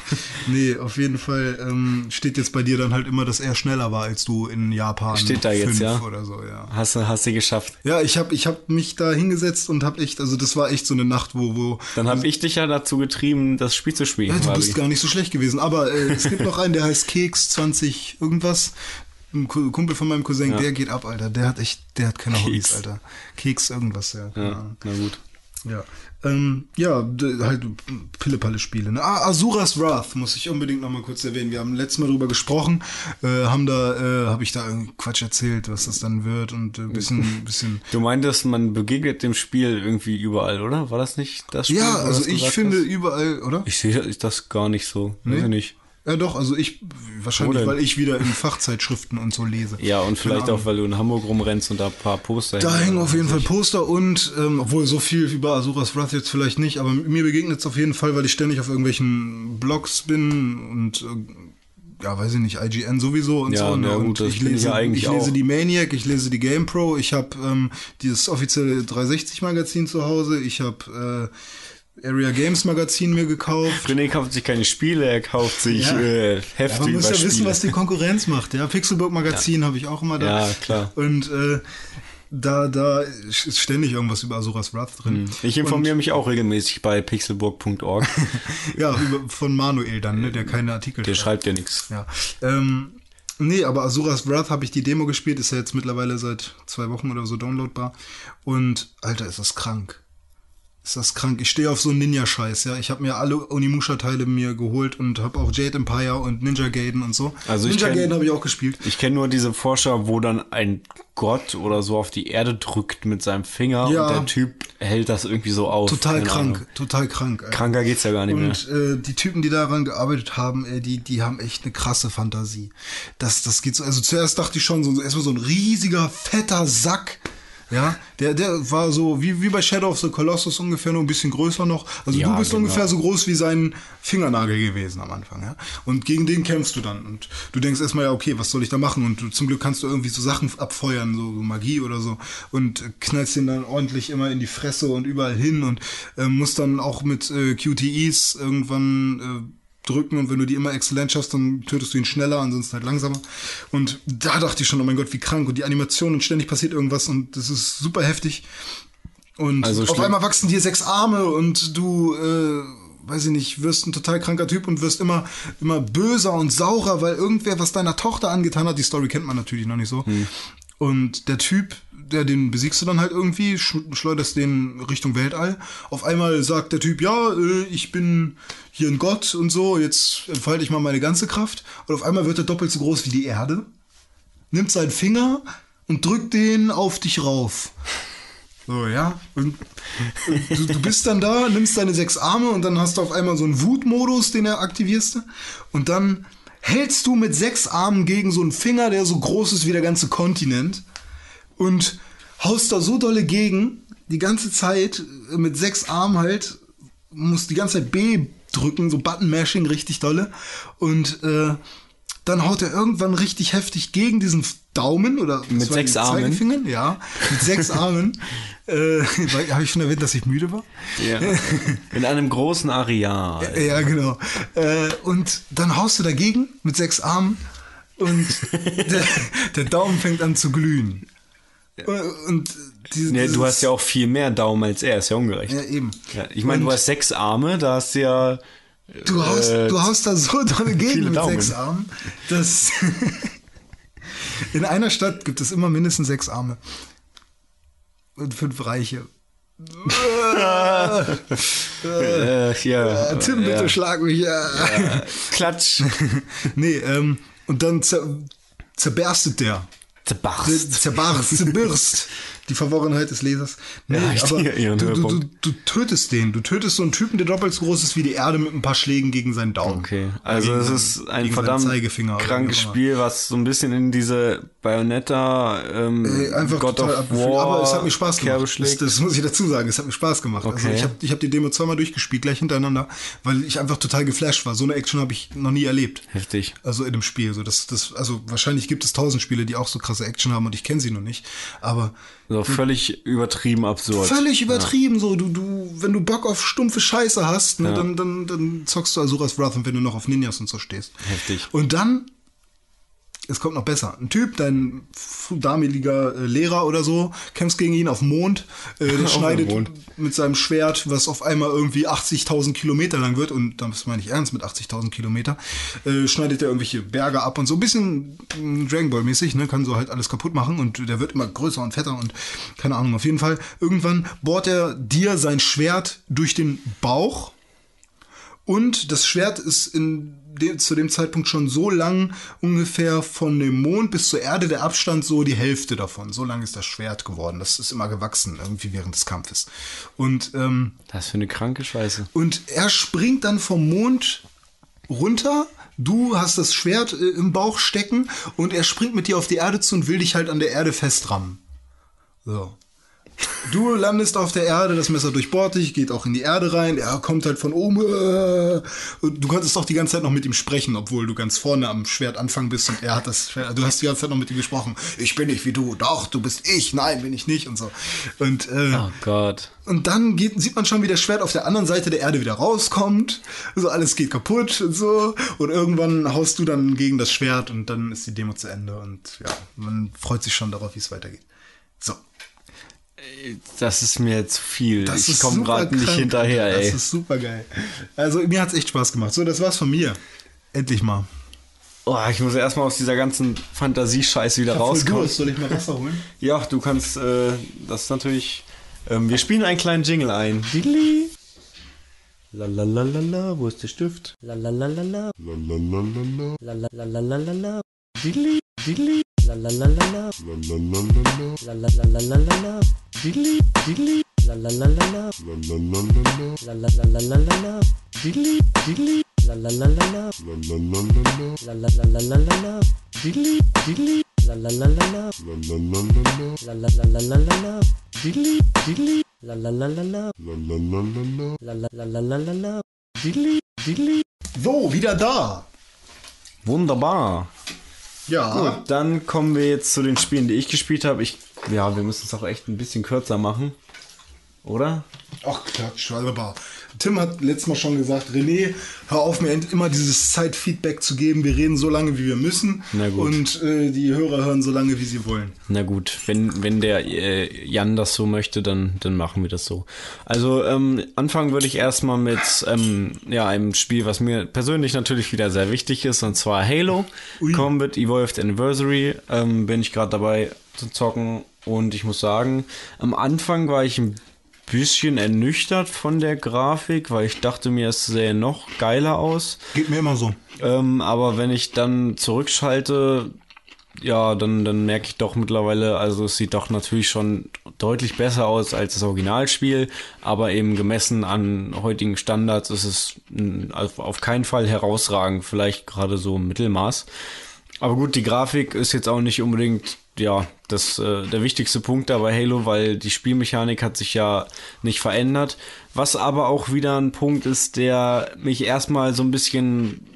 Nee, auf jeden Fall ähm, steht jetzt bei dir dann halt immer, dass er schneller war als du in Japan. Steht da jetzt, ja? Oder so, ja. Hast du, hast du geschafft. Ja, ich habe ich hab mich da hingesetzt und habe echt, also das war echt so eine Nacht, wo, wo Dann habe ich dich ja dazu getrieben, das Spiel zu spielen. ja, du bist gar nicht so schlecht gewesen. Aber äh, es gibt noch einen, der heißt Keks 20 irgendwas. Ein Ku- Kumpel von meinem Cousin, der geht ab, Alter. Der hat echt, der hat keine Keks. Hobbys, Alter. Keks irgendwas, ja. keine ja, Ahnung. na gut. Ja, ähm, ja, halt Pille-Palle-Spiele. Ne? Ah, Asuras Wrath muss ich unbedingt noch mal kurz erwähnen. Wir haben letztes Mal drüber gesprochen, äh, haben da, äh, habe ich da irgendwie Quatsch erzählt, was das dann wird und ein äh, bisschen, (laughs) bisschen. Du meintest, man begegnet dem Spiel irgendwie überall, oder? War das nicht das Spiel? Ja, also ich finde hast? überall, oder? Ich sehe das gar nicht so. Weiß ich nicht. Ja, doch, also ich, wahrscheinlich, weil ich wieder in Fachzeitschriften und so lese. Ja, und vielleicht auch, weil du in Hamburg rumrennst und da ein paar Poster Da hängen. auf jeden Fall Poster und, ähm, obwohl so viel über Asuras Wrath jetzt vielleicht nicht, aber mir begegnet es auf jeden Fall, weil ich ständig auf irgendwelchen Blogs bin und, äh, ja, weiß ich nicht, IGN sowieso und Ja, so. ne? na gut, und ich ich lese, ja eigentlich ich lese auch. die Maniac, ich lese die GamePro, ich habe ähm, dieses offizielle 360-Magazin zu Hause, ich habe äh, Area Games Magazin mir gekauft. René kauft sich keine Spiele, er kauft sich Ja. äh, Ja, Hefte man muss ja wissen, was die Konkurrenz macht. Ja, Pixelburg Magazin habe ich auch immer da. Ja, klar. Und äh, da, da ist ständig irgendwas über Asuras Wrath drin. Ich informiere mich auch regelmäßig bei pixelburg.org. (laughs) Ja, über, von Manuel dann, ne, der keine Artikel Der schreibt. schreibt ja nichts. Ja. Ähm, nee, aber Asuras Wrath habe ich die Demo gespielt, ist ja jetzt mittlerweile seit zwei Wochen oder so downloadbar. Und Alter, ist das krank. Ist das krank. Ich stehe auf so einen Ninja-Scheiß, ja. Ich habe mir alle Onimusha-Teile mir geholt und habe auch Jade Empire und Ninja Gaiden und so. Also Ninja kenn- Gaiden habe ich auch gespielt. Ich kenne nur diese Forscher, wo dann ein Gott oder so auf die Erde drückt mit seinem Finger Ja. und der Typ hält das irgendwie so auf. Total krank, Ahnung. total krank. Alter. Kranker geht's ja gar nicht mehr. Und äh, die Typen, die daran gearbeitet haben, ey, die, die haben echt eine krasse Fantasie. Das, das geht so. Also zuerst dachte ich schon, so erstmal so ein riesiger, fetter Sack. Ja, der, der war so wie, wie bei Shadow of the Colossus ungefähr, nur ein bisschen größer noch. Also Ja, du bist genau. ungefähr so groß wie sein Fingernagel gewesen am Anfang, ja. Und gegen den kämpfst du dann. Und du denkst erstmal, ja, okay, was soll ich da machen? Und du, zum Glück kannst du irgendwie so Sachen abfeuern, so, so Magie oder so. Und knallst den dann ordentlich immer in die Fresse und überall hin und äh, musst dann auch mit äh, QTEs irgendwann äh, drücken und wenn du die immer exzellent schaffst, dann tötest du ihn schneller, ansonsten halt langsamer. Und da dachte ich schon, oh mein Gott, wie krank. Und die Animation und ständig passiert irgendwas und das ist super heftig. Und Also auf einmal wachsen dir sechs Arme und du, äh, weiß ich nicht, wirst ein total kranker Typ und wirst immer, immer böser und saurer, weil irgendwer was deiner Tochter angetan hat. Die Story kennt man natürlich noch nicht so. Und der Typ, der den besiegst du dann halt irgendwie, sch- schleuderst den Richtung Weltall. Auf einmal sagt der Typ, ja, äh, ich bin hier ein Gott und so, jetzt entfalte ich mal meine ganze Kraft. Und auf einmal wird er doppelt so groß wie die Erde, nimmt seinen Finger und drückt den auf dich rauf. So, ja. Und du, du bist dann da, nimmst deine sechs Arme und dann hast du auf einmal so einen Wutmodus, den er aktivierst. Und dann hältst du mit sechs Armen gegen so einen Finger, der so groß ist wie der ganze Kontinent. Und haust da so dolle gegen, die ganze Zeit äh, mit sechs Armen halt, musst die ganze Zeit B drücken, so Button-Mashing richtig dolle. Und äh, dann haut er irgendwann richtig heftig gegen diesen Daumen oder Mit sechs Armen? Zeigefingern, ja, mit sechs Armen. (laughs) Äh, Habe ich schon erwähnt, dass ich müde war? Ja. In einem großen Areal. Ja, genau. Äh, und dann haust du dagegen mit sechs Armen und (laughs) der, der Daumen fängt an zu glühen. Und diese, Nee, du hast ja auch viel mehr Daumen als er, ist ja ungerecht. Ja, eben. Ja, ich meine, du hast sechs Arme, da hast du ja. Du haust, äh, du haust da so dolle (laughs) gegen mit Daumen. sechs Armen, dass (laughs) in einer Stadt gibt es immer mindestens sechs Arme. Und fünf Reiche. Äh, ja, Äh, Tim, bitte ja. schlag mich. Ja. Klatsch. (laughs) Nee, ähm, und dann zer zerberstet der. Zerbarst. Zerbarst, zerbirst. Die Verworrenheit des Lesers. Nee, Ja, ich aber du, du, du, du tötest den. Du tötest so einen Typen, der doppelt so groß ist wie die Erde mit ein paar Schlägen gegen seinen Daumen. Okay, also es ist ein verdammt krankes. Spiel, was so ein bisschen in diese Bayonetta ähm, Ey, einfach God total of. War Aber es hat mir Spaß gemacht. Das, das muss ich dazu sagen. Es hat mir Spaß gemacht. Also Okay. ich habe ich hab die Demo zweimal durchgespielt, gleich hintereinander, weil ich einfach total geflasht war. So eine Action habe ich noch nie erlebt. Heftig. Also in dem Spiel. So, das, das, also wahrscheinlich gibt es tausend Spiele, die auch so krasse Action haben und ich kenne sie noch nicht. Aber So völlig übertrieben absurd. völlig übertrieben. So, du, du, wenn du Bock auf stumpfe Scheiße hast, ne, dann, dann, dann zockst du Asuras Wrath und wenn du noch auf Ninjas und so stehst. Heftig. Und dann, es kommt noch besser. Ein Typ, dein damaliger äh, Lehrer oder so, kämpfst gegen ihn auf dem Mond, äh, der (laughs) schneidet Mond. mit seinem Schwert, was auf einmal irgendwie 80.000 Kilometer lang wird, und das meine ich ernst mit 80.000 Kilometer, äh, schneidet er irgendwelche Berge ab und so ein bisschen mm, Dragon Ball mäßig, ne, kann so halt alles kaputt machen und der wird immer größer und fetter und keine Ahnung, auf jeden Fall. Irgendwann bohrt er dir sein Schwert durch den Bauch und das Schwert ist in dem, zu dem Zeitpunkt schon so lang, ungefähr von dem Mond bis zur Erde, der Abstand so die Hälfte davon. So lang ist das Schwert geworden. Das ist immer gewachsen, irgendwie während des Kampfes. Und, ähm, Das für eine kranke Scheiße. und er springt dann vom Mond runter. Du hast das Schwert äh, im Bauch stecken und er springt mit dir auf die Erde zu und will dich halt an der Erde festrammen. So. Du landest auf der Erde, das Messer durchbohrt dich, geht auch in die Erde rein, er kommt halt von oben. Äh, und du konntest doch die ganze Zeit noch mit ihm sprechen, obwohl du ganz vorne am Schwert anfangen bist und er hat das Schwert. Du hast die ganze Zeit noch mit ihm gesprochen. Ich bin nicht wie du, doch, du bist ich, nein, bin ich nicht und so. Und, äh, Oh Gott. und dann geht, sieht man schon, wie das Schwert auf der anderen Seite der Erde wieder rauskommt. So alles geht kaputt und so. Und irgendwann haust du dann gegen das Schwert und dann ist die Demo zu Ende. Und ja, man freut sich schon darauf, wie es weitergeht. So. Das ist mir zu viel. Das ich komme gerade nicht hinterher, ey. Das ist super geil. Also mir hat's echt Spaß gemacht. So, das war's von mir. Endlich mal. Oh, ich muss erstmal aus dieser ganzen Fantasiescheiße wieder Voll rauskommen. Durst. Soll ich mal Wasser holen? Ja, du kannst, äh, das ist natürlich. Ähm, wir spielen einen kleinen Jingle ein. Dili. La la la la la, wo ist der Stift? La la la la la. La la la la la. La la la la la la. Dili, dili, La la la la la. La la la la la la. dili, dili, La la la la la. La la la la la la. dili, dili, La la la la la. La la la la la la. dili, dili, La la la la la. La la la la la la. dili, dili, La la la la la. La la la la la la. dili, dili. So, wieder da. Wunderbar. Ja. Gut, dann kommen wir jetzt zu den Spielen, die ich gespielt habe. Ich, ja, wir müssen es auch echt ein bisschen kürzer machen. Oder? Ach, Quatsch, wunderbar. Tim hat letztes Mal schon gesagt, René, hör auf, mir immer dieses Zeitfeedback zu geben. Wir reden so lange, wie wir müssen. Na gut. Und äh, die Hörer hören so lange, wie sie wollen. Na gut, wenn, wenn der äh, Jan das so möchte, dann, dann machen wir das so. Also ähm, anfangen würde ich erstmal mit ähm, ja, einem Spiel, was mir persönlich natürlich wieder sehr wichtig ist, und zwar Halo Ui. Combat Evolved Anniversary. Ähm, bin ich gerade dabei zu zocken und ich muss sagen, am Anfang war ich ein bisschen ernüchtert von der Grafik, weil ich dachte mir, es sähe noch geiler aus. Geht mir immer so. Ähm, aber wenn ich dann zurückschalte, ja, dann, dann merke ich doch mittlerweile, also es sieht doch natürlich schon deutlich besser aus als das Originalspiel, aber eben gemessen an heutigen Standards ist es auf, auf keinen Fall herausragend, vielleicht gerade so im Mittelmaß. Aber gut, die Grafik ist jetzt auch nicht unbedingt ja das äh, der wichtigste Punkt da bei Halo, weil die Spielmechanik hat sich ja nicht verändert. Was aber auch wieder ein Punkt ist, der mich erstmal so ein bisschen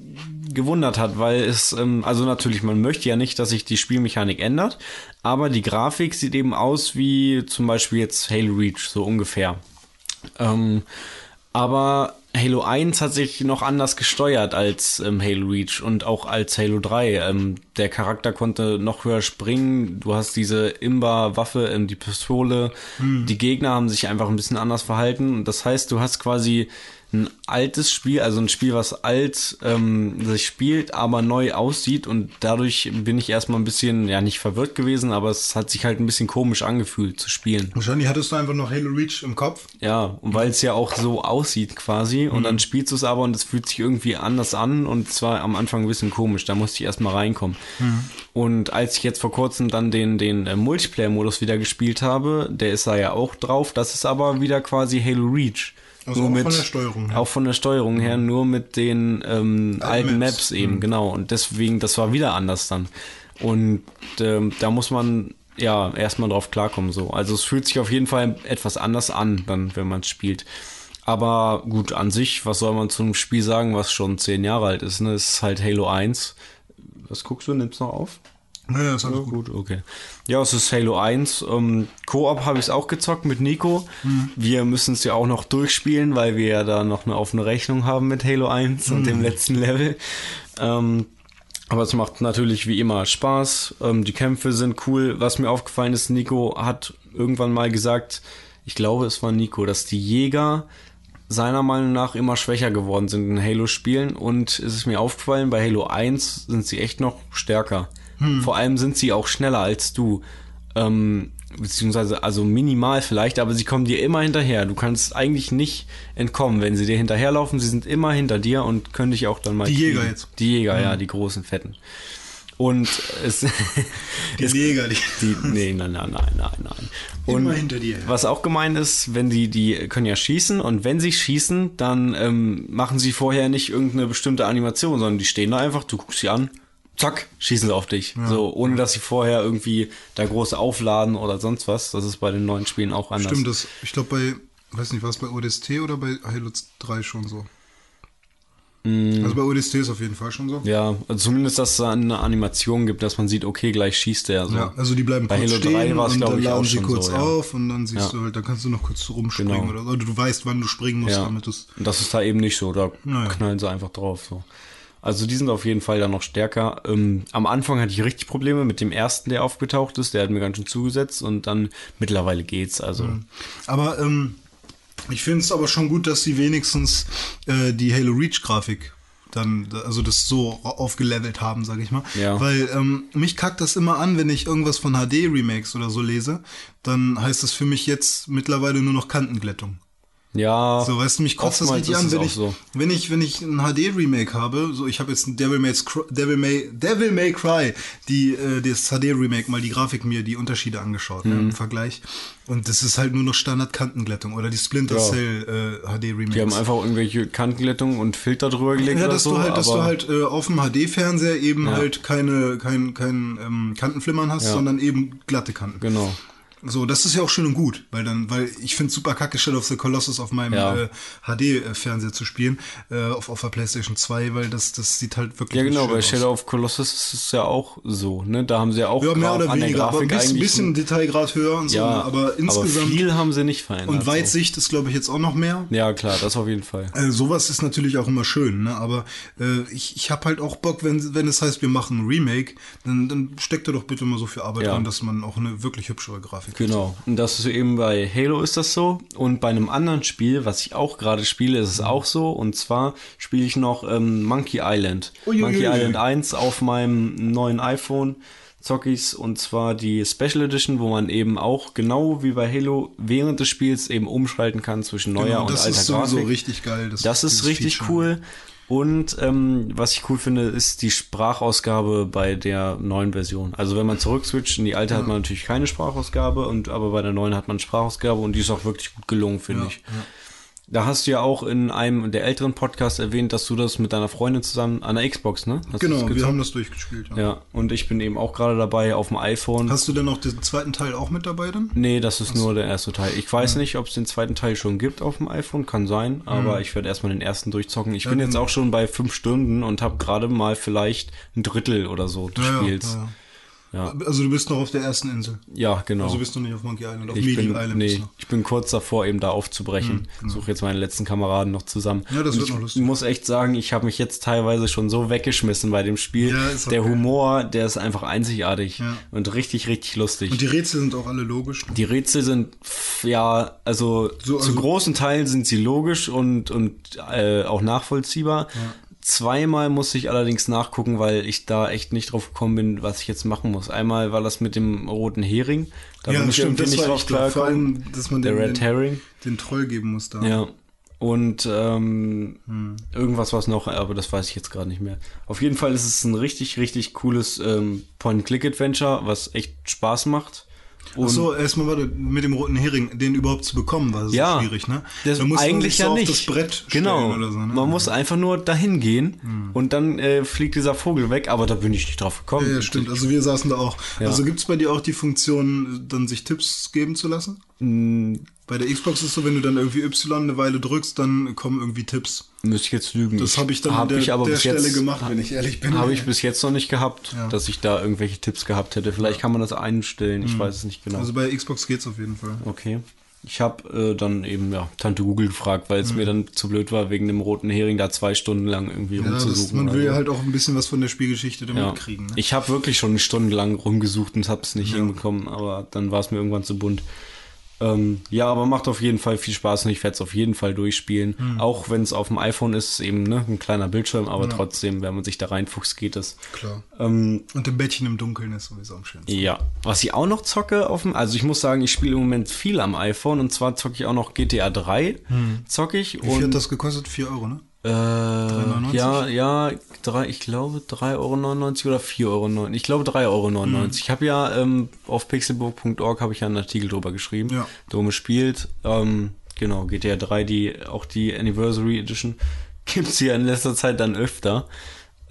gewundert hat, weil es, ähm, also natürlich, man möchte ja nicht, dass sich die Spielmechanik ändert, aber die Grafik sieht eben aus wie zum Beispiel jetzt Halo Reach, so ungefähr. Ähm, aber Halo 1 hat sich noch anders gesteuert als ähm, Halo Reach und auch als Halo 3. Ähm, der Charakter konnte noch höher springen. Du hast diese Imba-Waffe, ähm, die Pistole. Die Gegner haben sich einfach ein bisschen anders verhalten. Und Das heißt, du hast quasi ein altes Spiel, also ein Spiel, was alt ähm, sich spielt, aber neu aussieht und dadurch bin ich erstmal ein bisschen, ja nicht verwirrt gewesen, aber es hat sich halt ein bisschen komisch angefühlt zu spielen. Wahrscheinlich hattest du einfach noch Halo Reach im Kopf. Ja, weil es ja auch so aussieht quasi und dann spielst du es aber und es fühlt sich irgendwie anders an und zwar am Anfang ein bisschen komisch, da musste ich erstmal reinkommen. Und als ich jetzt vor kurzem dann den, den äh, Multiplayer-Modus wieder gespielt habe, der ist da ja auch drauf, das ist aber wieder quasi Halo Reach. Also auch von der Steuerung her. Auch von der Steuerung her, nur mit den ähm, alten Maps. Maps, eben, genau. Und deswegen, das war wieder anders dann. Und ähm, da muss man ja erstmal drauf klarkommen so. Also es fühlt sich auf jeden Fall etwas anders an, dann, wenn man es spielt. Aber gut, an sich, was soll man zu einem Spiel sagen, was schon zehn Jahre alt ist, ne? Es ist halt Halo 1. Was guckst du? Nimmst du noch auf? Naja, ist alles gut. Gut, okay. Ja, es ist Halo 1. Ähm, Koop habe ich es auch gezockt mit Nico. Wir müssen es ja auch noch durchspielen, weil wir ja da noch eine offene Rechnung haben mit Halo 1 und dem letzten Level. Ähm, aber es macht natürlich wie immer Spaß. Ähm, die Kämpfe sind cool. Was mir aufgefallen ist, Nico hat irgendwann mal gesagt, ich glaube, es war Nico, dass die Jäger seiner Meinung nach immer schwächer geworden sind in Halo-Spielen und es ist mir aufgefallen, bei Halo 1 sind sie echt noch stärker. Vor allem sind sie auch schneller als du. Ähm, beziehungsweise, also minimal vielleicht, aber sie kommen dir immer hinterher. Du kannst eigentlich nicht entkommen, wenn sie dir hinterherlaufen. Sie sind immer hinter dir und können dich auch dann mal Die kriegen. Jäger jetzt? Die Jäger, ja, die großen, fetten. Und es... Die (laughs) es Jäger, die, die, nee, nein, nein, nein, nein, nein. Und Immer hinter dir. Was auch gemein ist, wenn die, die können ja schießen und wenn sie schießen, dann ähm, machen sie vorher nicht irgendeine bestimmte Animation, sondern die stehen da einfach, du guckst sie an, zack, schießen sie auf dich. So, ohne dass sie vorher irgendwie da groß aufladen oder sonst was. Das ist bei den neuen Spielen auch anders. Stimmt, das, ich glaube bei, weiß nicht, war es bei ODST oder bei Halo 3 schon so? Also bei ODST ist auf jeden Fall schon so. Ja, also zumindest, dass es da eine Animation gibt, dass man sieht, okay, gleich schießt der. So. Ja, also die bleiben Bei kurz Halo stehen 3 war es, und glaube dann ich, auch laden sie schon kurz so, ja. auf und dann siehst Ja. du halt, dann kannst du noch kurz rumspringen Genau. oder, oder du weißt, wann du springen musst, Ja, damit du's und das ist da eben nicht so, da knallen sie einfach drauf. So. Also die sind auf jeden Fall dann noch stärker. Ähm, am Anfang hatte ich richtig Probleme mit dem ersten, der aufgetaucht ist, der hat mir ganz schön zugesetzt und dann mittlerweile geht's. Also Aber ähm, ich finde es aber schon gut, dass sie wenigstens äh, die Halo Reach Grafik dann, also das so aufgelevelt haben, sag ich mal. Ja. Weil ähm, mich kackt das immer an, wenn ich irgendwas von HD Remakes oder so lese, dann heißt das für mich jetzt mittlerweile nur noch Kantenglättung. Ja, So, weißt du, mich kotzt das richtig an, wenn ich, so. wenn ich, wenn ich ein HD-Remake habe, so, ich habe jetzt ein Devil May, Devil May, Devil May Cry, die, äh, das HD-Remake, mal die Grafik mir, die Unterschiede angeschaut, ne, Mhm. im Vergleich. Und das ist halt nur noch Standard-Kantenglättung oder die Splinter Ja. Cell äh, HD-Remakes. die haben einfach irgendwelche Kantenglättungen und Filter drüber gelegt ja, oder dass so. du halt, dass du halt äh, auf dem HD-Fernseher eben Ja. halt keine, kein, kein ähm, Kantenflimmern hast, Ja. sondern eben glatte Kanten. Genau. So, das ist ja auch schön und gut, weil dann, weil ich finde super kacke, Shadow of the Colossus auf meinem Ja. äh, HD-Fernseher zu spielen, äh, auf, auf der PlayStation 2, weil das, das sieht halt wirklich Ja, genau, bei aus. Shadow of Colossus ist es ja auch so, ne? Da haben sie ja auch Ja, mehr oder weniger, aber ein bisschen, bisschen Detailgrad höher und so, ja, ne, aber insgesamt viel haben sie nicht verändert. und so. Weitsicht ist, glaube ich, jetzt auch noch mehr. Ja, klar, das auf jeden Fall. Äh, sowas ist natürlich auch immer schön, ne? aber äh, ich, ich habe halt auch Bock, wenn, wenn es heißt, wir machen ein Remake, dann, dann steckt da doch bitte mal so viel Arbeit Ja. rein, dass man auch eine wirklich hübschere Grafik. Genau. Und das ist eben bei Halo ist das so. Und bei einem anderen Spiel, was ich auch gerade spiele, ist es auch so. Und zwar spiele ich noch ähm, Monkey Island. Uiuiui. Monkey Island 1 auf meinem neuen iPhone. Zockies und zwar die Special Edition, wo man eben auch genau wie bei Halo während des Spiels eben umschalten kann zwischen neuer Genau, und das alter ist sowieso Grafik. richtig geil. Das, Das ist richtig Feature. cool. Und ähm, was ich cool finde, ist die Sprachausgabe bei der neuen Version. Also wenn man zurückswitcht, in die alte hat man natürlich keine Sprachausgabe, und aber bei der neuen hat man Sprachausgabe und die ist auch wirklich gut gelungen, finde Ja, ich. Da hast du ja auch in einem der älteren Podcasts erwähnt, dass du das mit deiner Freundin zusammen an der Xbox, ne? Hast Genau, wir haben das durchgespielt. Ja. Ja, und ich bin eben auch gerade dabei auf dem iPhone. Hast du denn noch den zweiten Teil auch mit dabei dann? Nee, das ist nur der erste Teil. Ich weiß nicht, ob es den zweiten Teil schon gibt auf dem iPhone, kann sein, aber ich werde erstmal den ersten durchzocken. Ich bin jetzt auch schon bei fünf Stunden und habe gerade mal vielleicht ein Drittel oder so des Ja, ja, Spiels. ja, Ja. ja. Also du bist noch auf der ersten Insel. Ja, genau. Also bist du nicht auf Monkey Island, auf ich Meaty bin, Island nee, ich bin kurz davor, eben da aufzubrechen. Suche jetzt meine letzten Kameraden noch zusammen. Ja, das Und wird ich noch lustig. muss echt sagen, ich habe mich jetzt teilweise schon so weggeschmissen bei dem Spiel. Ja, ist der okay. Humor, der ist einfach einzigartig Ja. und richtig, richtig lustig. Und die Rätsel sind auch alle logisch. Die Rätsel sind, ja, also So, zu also- großen Teilen sind sie logisch und, und äh, auch nachvollziehbar. Zweimal musste ich allerdings nachgucken, weil ich da echt nicht drauf gekommen bin, was ich jetzt machen muss. Einmal war das mit dem roten Hering. Da bin ich irgendwie nicht drauf klar. Vor allem, dass man den, Red den, Herring. den Troll geben muss da. Ja. Und ähm, Hm. irgendwas was noch, aber das weiß ich jetzt gerade nicht mehr. Auf jeden Fall ist es ein richtig, richtig cooles ähm, Point-Click-Adventure, was echt Spaß macht. Und Ach so, erstmal warte, mit dem roten Hering, den überhaupt zu bekommen, war so ja, schwierig, ne? Das Da eigentlich so ja auf nicht. das Brett genau. oder so, ne? Man muss einfach nur dahin gehen und dann äh, fliegt dieser Vogel weg, aber da bin ich nicht drauf gekommen. Ja, ja, stimmt. Also wir saßen da auch. Ja. Also gibt's bei dir auch die Funktion, dann sich Tipps geben zu lassen? Mm, Bei der Xbox ist es so, wenn du dann irgendwie Y eine Weile drückst, dann kommen irgendwie Tipps. Müsste ich jetzt lügen. Das habe ich dann hab an der, ich aber der bis Stelle jetzt, gemacht, wenn ich ehrlich bin. Habe ich bis jetzt noch nicht gehabt, Ja. dass ich da irgendwelche Tipps gehabt hätte. Vielleicht kann man das einstellen, ich weiß es nicht genau. Also bei Xbox geht's auf jeden Fall. Okay. Ich habe äh, dann eben ja Tante Google gefragt, weil es mir dann zu blöd war, wegen dem roten Hering da zwei Stunden lang irgendwie Ja, das, rumzusuchen. man oder will ja halt auch ein bisschen was von der Spielgeschichte damit ja. kriegen. Ne? Ich habe wirklich schon stundenlang rumgesucht und habe es nicht hinbekommen, aber dann war es mir irgendwann zu bunt. Ähm, ja, aber macht auf jeden Fall viel Spaß und ich werde es auf jeden Fall durchspielen. Hm. Auch wenn es auf dem iPhone ist, eben ne, ein kleiner Bildschirm, aber trotzdem, wenn man sich da reinfuchst, geht es. Klar. Ähm, Und im Bettchen im Dunkeln ist sowieso am schönsten. ja, was ich auch noch zocke auf dem, also ich muss sagen, ich spiele im Moment viel am iPhone und zwar zocke ich auch noch GTA 3, zocke ich Hm. Wie viel hat das gekostet? 4 Euro, ne? Äh, 3,99? ja, ja, drei, ich glaube 3,99 Euro oder 4,99 Euro. Ich glaube 3,99 Euro. Mhm. Ich habe ja ähm, auf pixelbook.org habe ich ja einen Artikel drüber geschrieben. Ja. Dome spielt. Ähm, genau, GTA 3, die, auch die Anniversary Edition (laughs) gibt's hier in letzter Zeit dann öfter.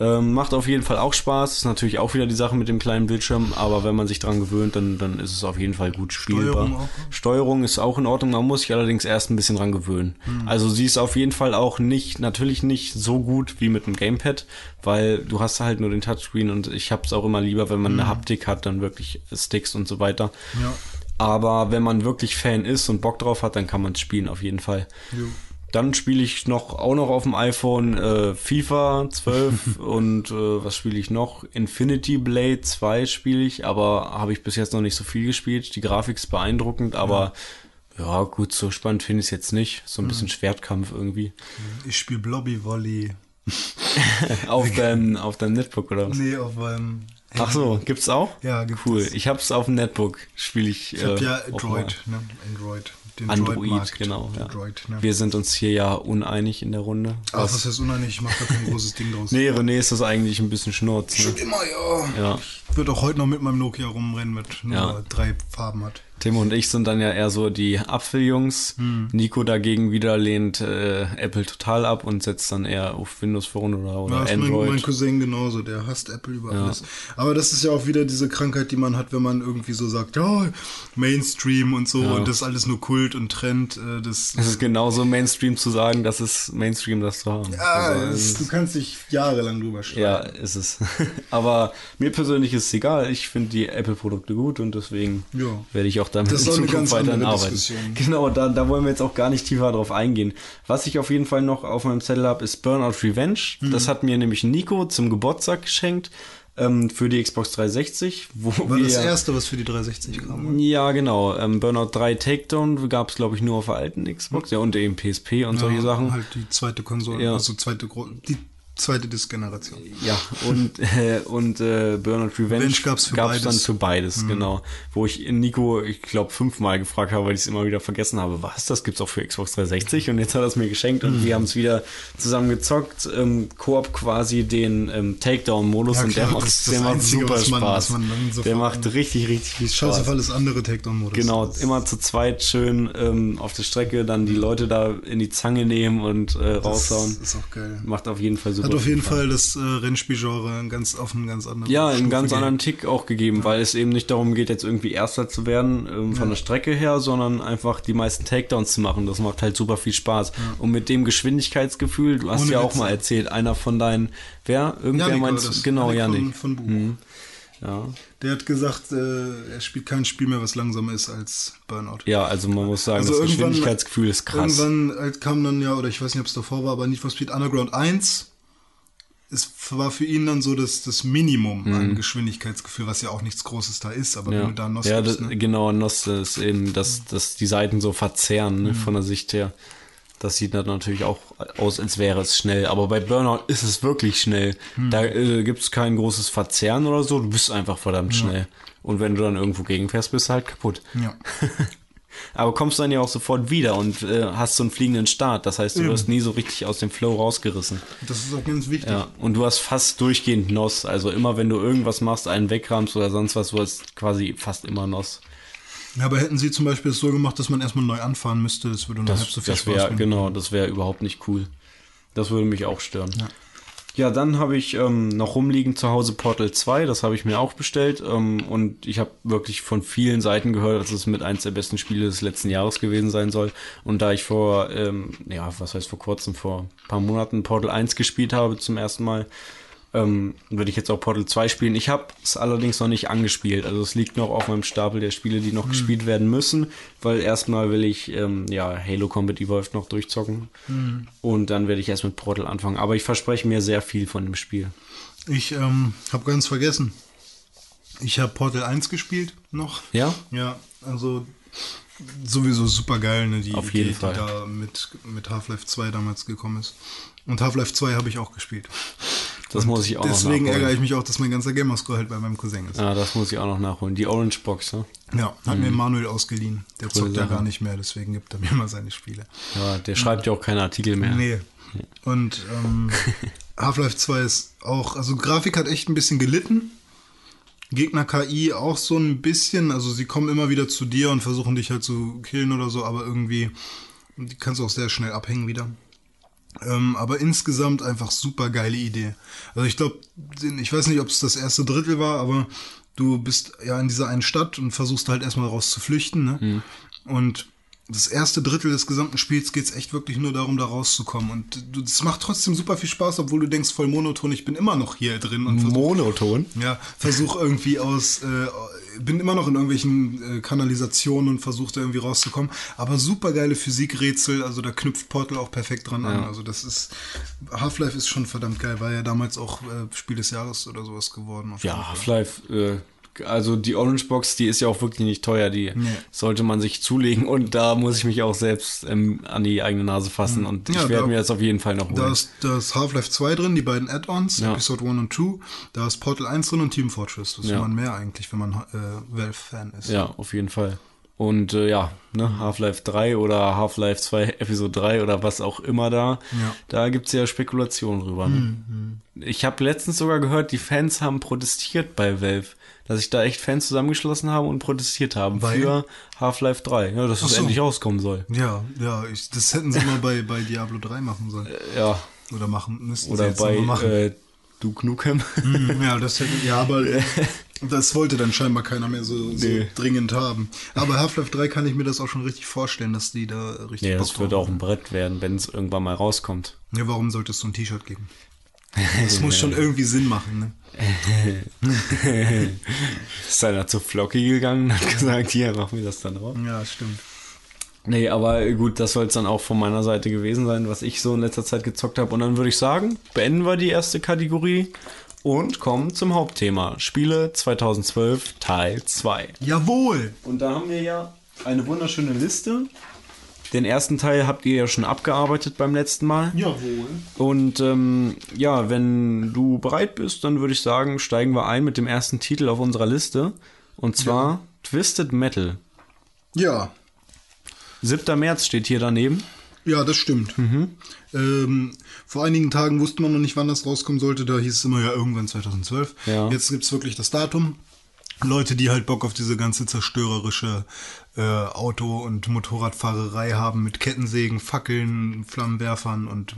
Ähm, macht auf jeden Fall auch Spaß. Ist natürlich auch wieder die Sache mit dem kleinen Bildschirm, aber wenn man sich dran gewöhnt, dann, dann ist es auf jeden Fall gut spielbar. Steuerung auch? Steuerung ist auch in Ordnung, man muss sich allerdings erst ein bisschen dran gewöhnen. Also sie ist auf jeden Fall auch nicht, natürlich nicht so gut wie mit dem Gamepad, weil du hast halt nur den Touchscreen und ich hab's auch immer lieber, wenn man eine Haptik hat, dann wirklich Sticks und so weiter. Ja. Aber wenn man wirklich Fan ist und Bock drauf hat, dann kann man spielen auf jeden Fall. Jo. Dann spiele ich noch auch noch auf dem iPhone äh, FIFA 12 (laughs) und äh, was spiele ich noch? Infinity Blade 2 spiele ich, aber habe ich bis jetzt noch nicht so viel gespielt. Die Grafik ist beeindruckend, aber ja, gut, so spannend finde ich es jetzt nicht. So ein bisschen Schwertkampf irgendwie. Ich spiele Blobby Volley. (laughs) auf deinem auf deinem Netbook oder was? Nee, auf meinem. Ach so, gibt's auch? Ja, gibt Cool. Ich hab's auf dem Netbook, spiele ich. Ich hab äh, ja Android, ne? Android. Den Android, genau. Ja. Android, ne? Wir sind uns hier ja uneinig in der Runde. Ach, was ist uneinig? Ich mach da kein großes Ding draus. (laughs) Nee, René ist das eigentlich ein bisschen Schnurz. Ne? Immer, ja. Ja. Ich würde auch heute noch mit meinem Nokia rumrennen, mit nur Ja. drei Farben hat. Tim und ich sind dann ja eher so die Apfeljungs. Hm. Nico dagegen wieder lehnt äh, Apple total ab und setzt dann eher auf Windows Phone oder, oder Ja, ist mein, Android. mein Cousin genauso, der hasst Apple über alles. Aber das ist ja auch wieder diese Krankheit, die man hat, wenn man irgendwie so sagt, ja, Mainstream und so und das ist alles nur Kult und Trend. Äh, das, es ist genauso Mainstream zu sagen, dass es Mainstream das zu haben. ja, Also, es, du kannst dich jahrelang drüber streiten. ja, ist es. (laughs) Aber mir persönlich ist es egal. Ich finde die Apple-Produkte gut und deswegen Ja. werde ich auch damit Das in Zukunft weiterhin arbeiten. Diskussion. Genau, da, da wollen wir jetzt auch gar nicht tiefer drauf eingehen. Was ich auf jeden Fall noch auf meinem Zettel habe, ist Burnout Revenge. Mhm. Das hat mir nämlich Nico zum Geburtstag geschenkt ähm, für die Xbox 360. Wo War wir, das erste, was für die 360 kam. Ja, genau. Ähm, Burnout 3 Takedown gab es, glaube ich, nur auf der alten Xbox. Ja, und eben PSP und solche Ja, Sachen. Halt die zweite Konsole, Ja. also zweite die zweite Disc-Generation. Ja, und, äh, und äh, Burnout Revenge Revenge gab's für dann beides. Mhm. für beides, genau. Wo ich Nico, ich glaube, fünfmal gefragt habe, weil ich es immer wieder vergessen habe, was, das gibt's auch für Xbox 360 und jetzt hat er es mir geschenkt und Mhm. wir haben es wieder zusammen gezockt, ähm, Koop quasi den ähm, Takedown-Modus Ja, und der macht, der macht Einzige, super man- Spaß. der macht richtig, richtig viel Scheiß Spaß. auf alles andere Takedown-Modus. Genau, Das- immer zu zweit schön ähm, auf der Strecke, dann die Leute da in die Zange nehmen und äh, Das raushauen. ist auch geil. Macht auf jeden Fall super. Hat auf jeden Spaß. Fall das äh, Rennspielgenre ganz auf einen ganz anderen Ja, einen ganz anderen Tick auch gegeben, weil es eben nicht darum geht, jetzt irgendwie Erster zu werden ähm, von der Strecke her, sondern einfach die meisten Takedowns zu machen. Das macht halt super viel Spaß. Und mit dem Geschwindigkeitsgefühl, du hast Ohne ja auch Witz. mal erzählt, einer von deinen, wer? Irgendwer Janik das. Genau, Janik. Von, von. Mhm. Ja. Der hat gesagt, äh, er spielt kein Spiel mehr, was langsamer ist als Burnout. ja, also man muss sagen, Also das Geschwindigkeitsgefühl ist krass. Irgendwann halt kam dann ja, oder ich weiß nicht, ob es davor war, aber Need for Speed Underground 1 es war für ihn dann so das, das Minimum an Geschwindigkeitsgefühl, was ja auch nichts Großes da ist, aber wenn Mhm. Ja, du da Nos ja das, ne? genau, Nos ist eben, dass, dass die Seiten so verzerren Mhm. ne, von der Sicht her. Das sieht dann natürlich auch aus, als wäre es schnell. Aber bei Burnout ist es wirklich schnell. Mhm. Da äh, gibt es kein großes Verzerren oder so. Du bist einfach verdammt schnell. Und wenn du dann irgendwo gegenfährst, bist du halt kaputt. Ja. (laughs) Aber kommst dann ja auch sofort wieder und äh, hast so einen fliegenden Start. Das heißt, du wirst nie so richtig aus dem Flow rausgerissen. Das ist auch ganz wichtig. Ja, und du hast fast durchgehend Nos. Also immer, wenn du irgendwas machst, einen wegrammst oder sonst was, du hast quasi fast immer Nos. Ja, aber hätten sie zum Beispiel es so gemacht, dass man erstmal neu anfahren müsste, das würde nur halb Das, so viel das Spaß wäre bringen. genau, das wäre überhaupt nicht cool. Das würde mich auch stören. Ja, dann habe ich ähm, noch rumliegen zu Hause Portal 2, das habe ich mir auch bestellt ähm, und ich habe wirklich von vielen Seiten gehört, dass es mit eins der besten Spiele des letzten Jahres gewesen sein soll. Und da ich vor, ähm, ja, was heißt vor kurzem, vor ein paar Monaten Portal 1 gespielt habe zum ersten Mal, ähm, würde ich jetzt auch Portal 2 spielen. Ich habe es allerdings noch nicht angespielt. Also es liegt noch auf meinem Stapel der Spiele, die noch gespielt werden müssen, weil erstmal will ich ähm, ja Halo Combat Evolved noch durchzocken und dann werde ich erst mit Portal anfangen. Aber ich verspreche mir sehr viel von dem Spiel. Ich ähm, habe ganz vergessen. Ich habe Portal 1 gespielt noch. Ja? Ja, also sowieso super geil, ne, die Auf jeden Fall. die da mit, mit Half-Life 2 damals gekommen ist. Und Half-Life 2 habe ich auch gespielt. Das muss ich auch Deswegen noch nachholen. ärgere ich mich auch, dass mein ganzer Gamerscore halt bei meinem Cousin ist. Ja, das muss ich auch noch nachholen. Die Orange Box, ne? Ja, hat mir Manuel ausgeliehen. Der Coole zockt ja gar nicht mehr, deswegen gibt er mir mal seine Spiele. Ja, der schreibt ja auch keine Artikel mehr. Nee. Und ähm, (laughs) Half-Life 2 ist auch, also Grafik hat echt ein bisschen gelitten. Gegner KI auch so ein bisschen, also sie kommen immer wieder zu dir und versuchen dich halt zu killen oder so, aber irgendwie, die kannst du auch sehr schnell abhängen wieder. Ähm, aber insgesamt einfach super geile Idee. Also ich glaube, ich weiß nicht, ob es das erste Drittel war, aber du bist ja in dieser einen Stadt und versuchst halt erstmal raus zu flüchten. Ne? Und das erste Drittel des gesamten Spiels geht es echt wirklich nur darum, da rauszukommen. Und das macht trotzdem super viel Spaß, obwohl du denkst, voll monoton, ich bin immer noch hier drin und versuch, Monoton. ja, versuch irgendwie aus, äh, bin immer noch in irgendwelchen äh, Kanalisationen und versuche da irgendwie rauszukommen. Aber super geile Physikrätsel, also da knüpft Portal auch perfekt dran an. Also das ist, Half-Life ist schon verdammt geil, war ja damals auch äh, Spiel des Jahres oder sowas geworden. Ja. Half-Life, äh, also die Orange Box, die ist ja auch wirklich nicht teuer, die sollte man sich zulegen und da muss ich mich auch selbst ähm, an die eigene Nase fassen und Ja, ich werde da- mir das auf jeden Fall noch holen. Da ist, da ist Half-Life 2 drin, die beiden Add-ons, Ja. Episode 1 und 2. Da ist Portal 1 drin und Team Fortress. Das Ja. will man mehr eigentlich, wenn man äh, Valve-Fan ist. Ja, auf jeden Fall. Und äh, ja, ne, Half-Life 3 oder Half-Life 2 (laughs) Episode 3 oder was auch immer da, Ja. da gibt's ja Spekulationen drüber. Ne? Ich habe letztens sogar gehört, die Fans haben protestiert bei Valve, dass sich da echt Fans zusammengeschlossen haben und protestiert haben Weil? für Half-Life 3, ja, dass Ach es so. endlich rauskommen soll. Ja, ja, ich, das hätten sie mal bei, bei Diablo 3 machen sollen. Ja, Oder machen müssten sie oder jetzt bei äh, Duke Nukem. Hm, ja, das hätte, ja, aber (laughs) das wollte dann scheinbar keiner mehr so, so Nee. dringend haben. Aber Half-Life 3 kann ich mir das auch schon richtig vorstellen, dass die da richtig ja, Bock das wird auch ein Brett werden, wenn es irgendwann mal rauskommt. Ja, warum sollte es so ein T-Shirt geben? (laughs) Das muss schon irgendwie Sinn machen, ne? (laughs) Ist einer zu Flocky gegangen und hat gesagt, hier, mach mir das dann drauf. Ja, stimmt. Nee, aber gut, das soll es dann auch von meiner Seite gewesen sein, was ich so in letzter Zeit gezockt habe. Und dann würde ich sagen, beenden wir die erste Kategorie und kommen zum Hauptthema. Spiele 2012 Teil 2. Jawohl! Und da haben wir ja eine wunderschöne Liste Den ersten Teil habt ihr ja schon abgearbeitet beim letzten Mal. Jawohl. Und ähm, ja, wenn du bereit bist, dann würde ich sagen, steigen wir ein mit dem ersten Titel auf unserer Liste. Und zwar Twisted Metal. Ja, 7. März steht hier daneben. ja, das stimmt. Ähm, vor einigen Tagen wusste man noch nicht, wann das rauskommen sollte. Da hieß es immer ja irgendwann 2012. Ja. Jetzt gibt's wirklich das Datum. Leute, die halt Bock auf diese ganze zerstörerische äh, Auto- und Motorradfahrerei haben mit Kettensägen, Fackeln, Flammenwerfern und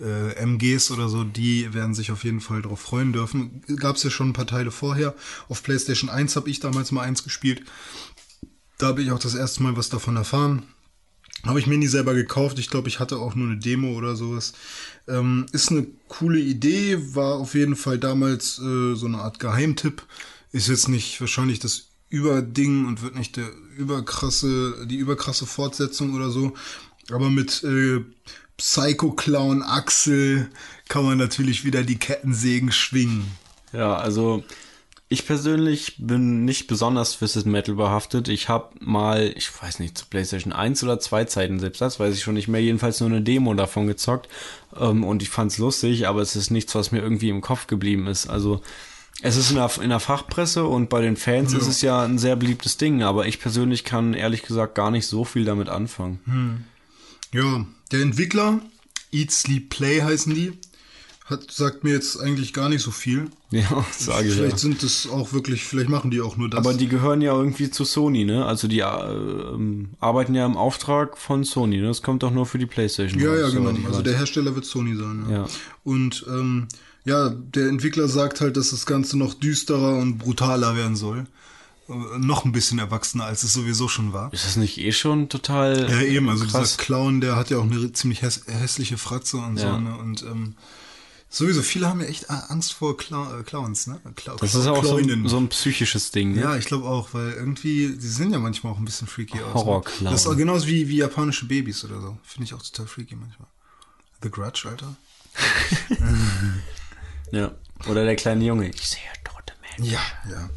äh, MGs oder so, die werden sich auf jeden Fall darauf freuen dürfen. Gab's ja schon ein paar Teile vorher. Auf PlayStation 1 habe ich damals mal eins gespielt. Da habe ich auch das erste Mal was davon erfahren. Habe ich mir nie selber gekauft. Ich glaube, ich hatte auch nur eine Demo oder sowas. Ähm, ist eine coole Idee, war auf jeden Fall damals äh, so eine Art Geheimtipp. Ist jetzt nicht wahrscheinlich das Überding und wird nicht der überkrasse, die überkrasse Fortsetzung oder so. Aber mit äh, Psycho Clown Axel kann man natürlich wieder die Kettensägen schwingen. Ja, also ich persönlich bin nicht besonders Twisted Metal behaftet. Ich habe mal, ich weiß nicht, zu PlayStation 1 oder 2 Zeiten, selbst das weiß ich schon nicht mehr, jedenfalls nur eine Demo davon gezockt. Ähm, und ich fand's lustig, aber es ist nichts, was mir irgendwie im Kopf geblieben ist. Also es ist in der, in der Fachpresse und bei den Fans ist es ja ein sehr beliebtes Ding, aber ich persönlich kann ehrlich gesagt gar nicht so viel damit anfangen. Ja, der Entwickler, Eat, Sleep, Play heißen die, hat, sagt mir jetzt eigentlich gar nicht so viel. (laughs) Ja, sage ich Vielleicht ja. sind das auch wirklich, vielleicht machen die auch nur das. Aber die gehören ja irgendwie zu Sony, ne? Also die äh, ähm, arbeiten ja im Auftrag von Sony, ne? Das kommt doch nur für die Playstation. ja, raus, ja, genau. Also der Hersteller wird Sony sein. Ja. Ja. Und ähm, ja, der Entwickler sagt halt, dass das Ganze noch düsterer und brutaler werden soll. Äh, noch ein bisschen erwachsener, als es sowieso schon war. Ist das nicht eh schon total Ja, eben, also krass? dieser Clown, der hat ja auch eine ziemlich häss hässliche Fratze und Ja. so, ne? Und ähm, sowieso, viele haben ja echt Angst vor Clou äh, Clowns, ne? Clou Das ist auch so ein, so ein psychisches Ding, ne? Ja, ich glaube auch, weil irgendwie, die sehen ja manchmal auch ein bisschen freaky aus. Horrorclown. Ne? Das ist auch genauso wie, wie japanische Babys oder so. Finde ich auch total freaky manchmal. The Grudge, Alter. (laughs) Ja. Oder der kleine Junge. Ich sehe tote Menschen. Ja, ja.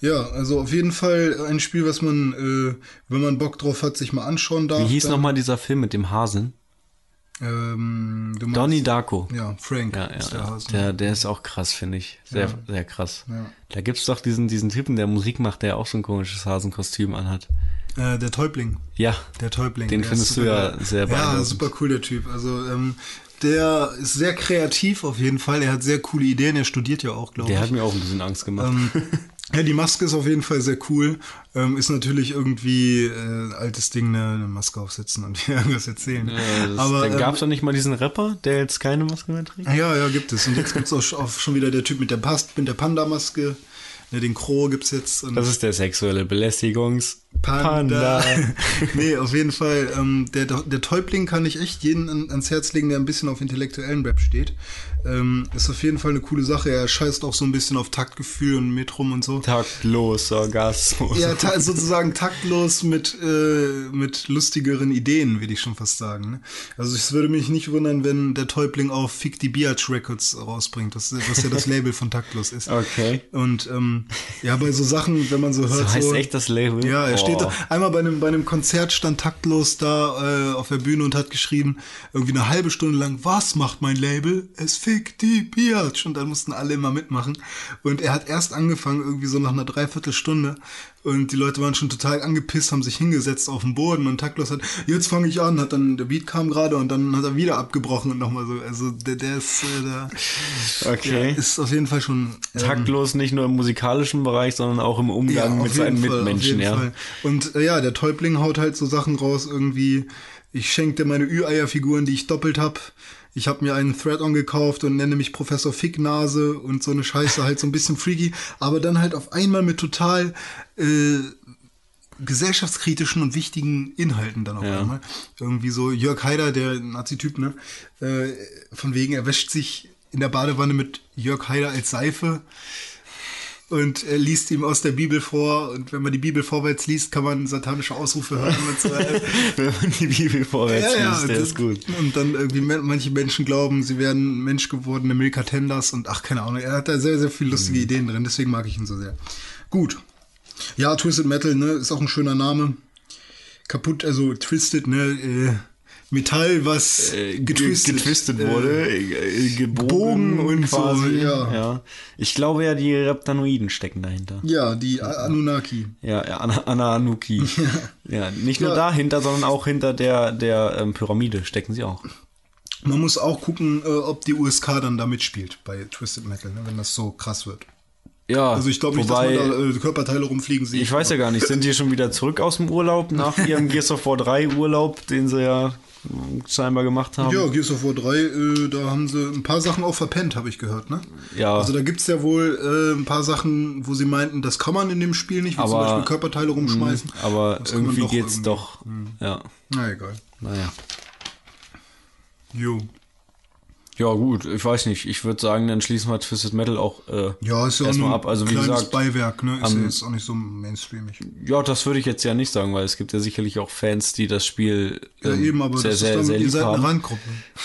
Ja, also auf jeden Fall ein Spiel, was man, äh, wenn man Bock drauf hat, sich mal anschauen darf. Wie hieß nochmal dieser Film mit dem Hasen? Ähm, meinst- Donnie Darko. Ja, Frank Ja, ist ja, der ja. Hase. Der, der ist auch krass, finde ich. Sehr, sehr krass. Ja. Da gibt's doch diesen, diesen Typen, der Musik macht, der auch so ein komisches Hasenkostüm anhat. Äh, der Täubling. Ja. Der Täubling. Den der findest ist du ja super- sehr Ja, beeindruckend. super cool, der Typ. Also, ähm, der ist sehr kreativ auf jeden Fall. Er hat sehr coole Ideen. Er studiert ja auch, glaube ich. Der hat mir auch ein bisschen Angst gemacht. Ähm, (laughs) ja, die Maske ist auf jeden Fall sehr cool. Ähm, ist natürlich irgendwie äh, altes Ding, ne, eine Maske aufsetzen und (laughs) irgendwas erzählen. Ja, das, Aber dann ähm, gab's doch nicht mal diesen Rapper, der jetzt keine Maske mehr trägt? ja, ja, gibt es. Und jetzt gibt's auch, auch schon wieder der Typ mit der, Past mit der Panda-Maske. Ne, den Crow gibt's jetzt. Und Das ist der sexuelle Belästigungs... Panda. (laughs) nee, auf jeden Fall. Ähm, der, der Täubling kann ich echt jeden an, ans Herz legen, der ein bisschen auf intellektuellen Rap steht. Ähm, ist auf jeden Fall eine coole Sache. Er scheißt auch so ein bisschen auf Taktgefühl und Metrum und so. Taktlos Orgasmus. Ja, ta sozusagen taktlos mit, äh, mit lustigeren Ideen, würde ich schon fast sagen. Ne? Also es würde mich nicht wundern, wenn der Täubling auf Fick die Biatch Records rausbringt, das, was ja das Label von Taktlos ist. Okay. Und ähm, ja, bei so Sachen, wenn man so hört, So heißt echt das Label? ja, er steht da, einmal bei einem, bei einem Konzert stand taktlos da äh, auf der Bühne und hat geschrieben, irgendwie eine halbe Stunde lang, was macht mein Label? Es fickt die Biatch. Und dann mussten alle immer mitmachen. Und er hat erst angefangen, irgendwie so nach einer Dreiviertelstunde. Und die Leute waren schon total angepisst, haben sich hingesetzt auf den Boden und taktlos hat, jetzt fange ich an, hat dann, der Beat kam gerade und dann hat er wieder abgebrochen und nochmal so, also der, der ist, äh, der Okay. ist auf jeden Fall schon ähm, Taktlos nicht nur im musikalischen Bereich, sondern auch im Umgang auf mit seinen Fall, Mitmenschen, ja. Fall. Und äh, ja, der Täubling haut halt so Sachen raus, irgendwie, ich schenke dir meine Ü-Eier-Figuren, die ich doppelt hab. Ich habe mir einen Thread-on gekauft und nenne mich Professor Ficknase und so eine Scheiße, halt so ein bisschen freaky, aber dann halt auf einmal mit total äh, gesellschaftskritischen und wichtigen Inhalten dann auf Ja. einmal. Irgendwie so Jörg Haider, der Nazi-Typ, ne? Äh, von wegen, er wäscht sich in der Badewanne mit Jörg Haider als Seife und er liest ihm aus der Bibel vor und wenn man die Bibel vorwärts liest, kann man satanische Ausrufe hören und so. (laughs) Wenn man die Bibel vorwärts liest, der das- ist gut. Und dann irgendwie manche Menschen glauben, sie werden menschgewordene Milka Tenders und ach, keine Ahnung. Er hat da sehr, sehr viele lustige Mhm. Ideen drin, deswegen mag ich ihn so sehr. Gut. Ja, Twisted Metal, ne, ist auch ein schöner Name. kaputt, also twisted, ne? Äh, Metall, was äh, getwistet, getwistet äh, wurde, äh, gebogen gebogen und so, quasi. ja. Ich glaube ja, die Reptanoiden stecken dahinter. Ja, die Anunnaki. Ja, ja Anna, Anna Anuki. (laughs) Ja. nicht nur Ja. dahinter, sondern auch hinter der, der ähm, Pyramide stecken sie auch. Man muss auch gucken, äh, ob die USK dann da mitspielt bei Twisted Metal, ne, wenn das so krass wird. Ja, Also ich glaube nicht, dass man da äh, Körperteile rumfliegen sieht. ich weiß ja gar nicht, sind die schon wieder zurück aus dem Urlaub nach ihrem (laughs) Gears of War 3 Urlaub, den sie ja scheinbar gemacht haben? Ja, Gears of War 3, äh, da haben sie ein paar Sachen auch verpennt, habe ich gehört, ne? Ja. Also da gibt's ja wohl äh, ein paar Sachen, wo sie meinten, das kann man in dem Spiel nicht, wie zum Aber- Beispiel Körperteile rumschmeißen. Aber Das irgendwie doch geht's irgendwie. doch. Ja, Na egal. naja. Jo. Ja, gut, ich weiß nicht. Ich würde sagen, dann schließen wir Twisted Metal auch äh, Ja, ist ja erstmal ab. Also, wie gesagt, Beiwerk, ne? Ist am- ja jetzt auch nicht so mainstreamig. ja, das würde ich jetzt ja nicht sagen, weil es gibt ja sicherlich auch Fans, die das Spiel Ja, ähm, eben, aber sehr, das sehr, ist dann, sehr ihr lieb seid eine. Randgruppe.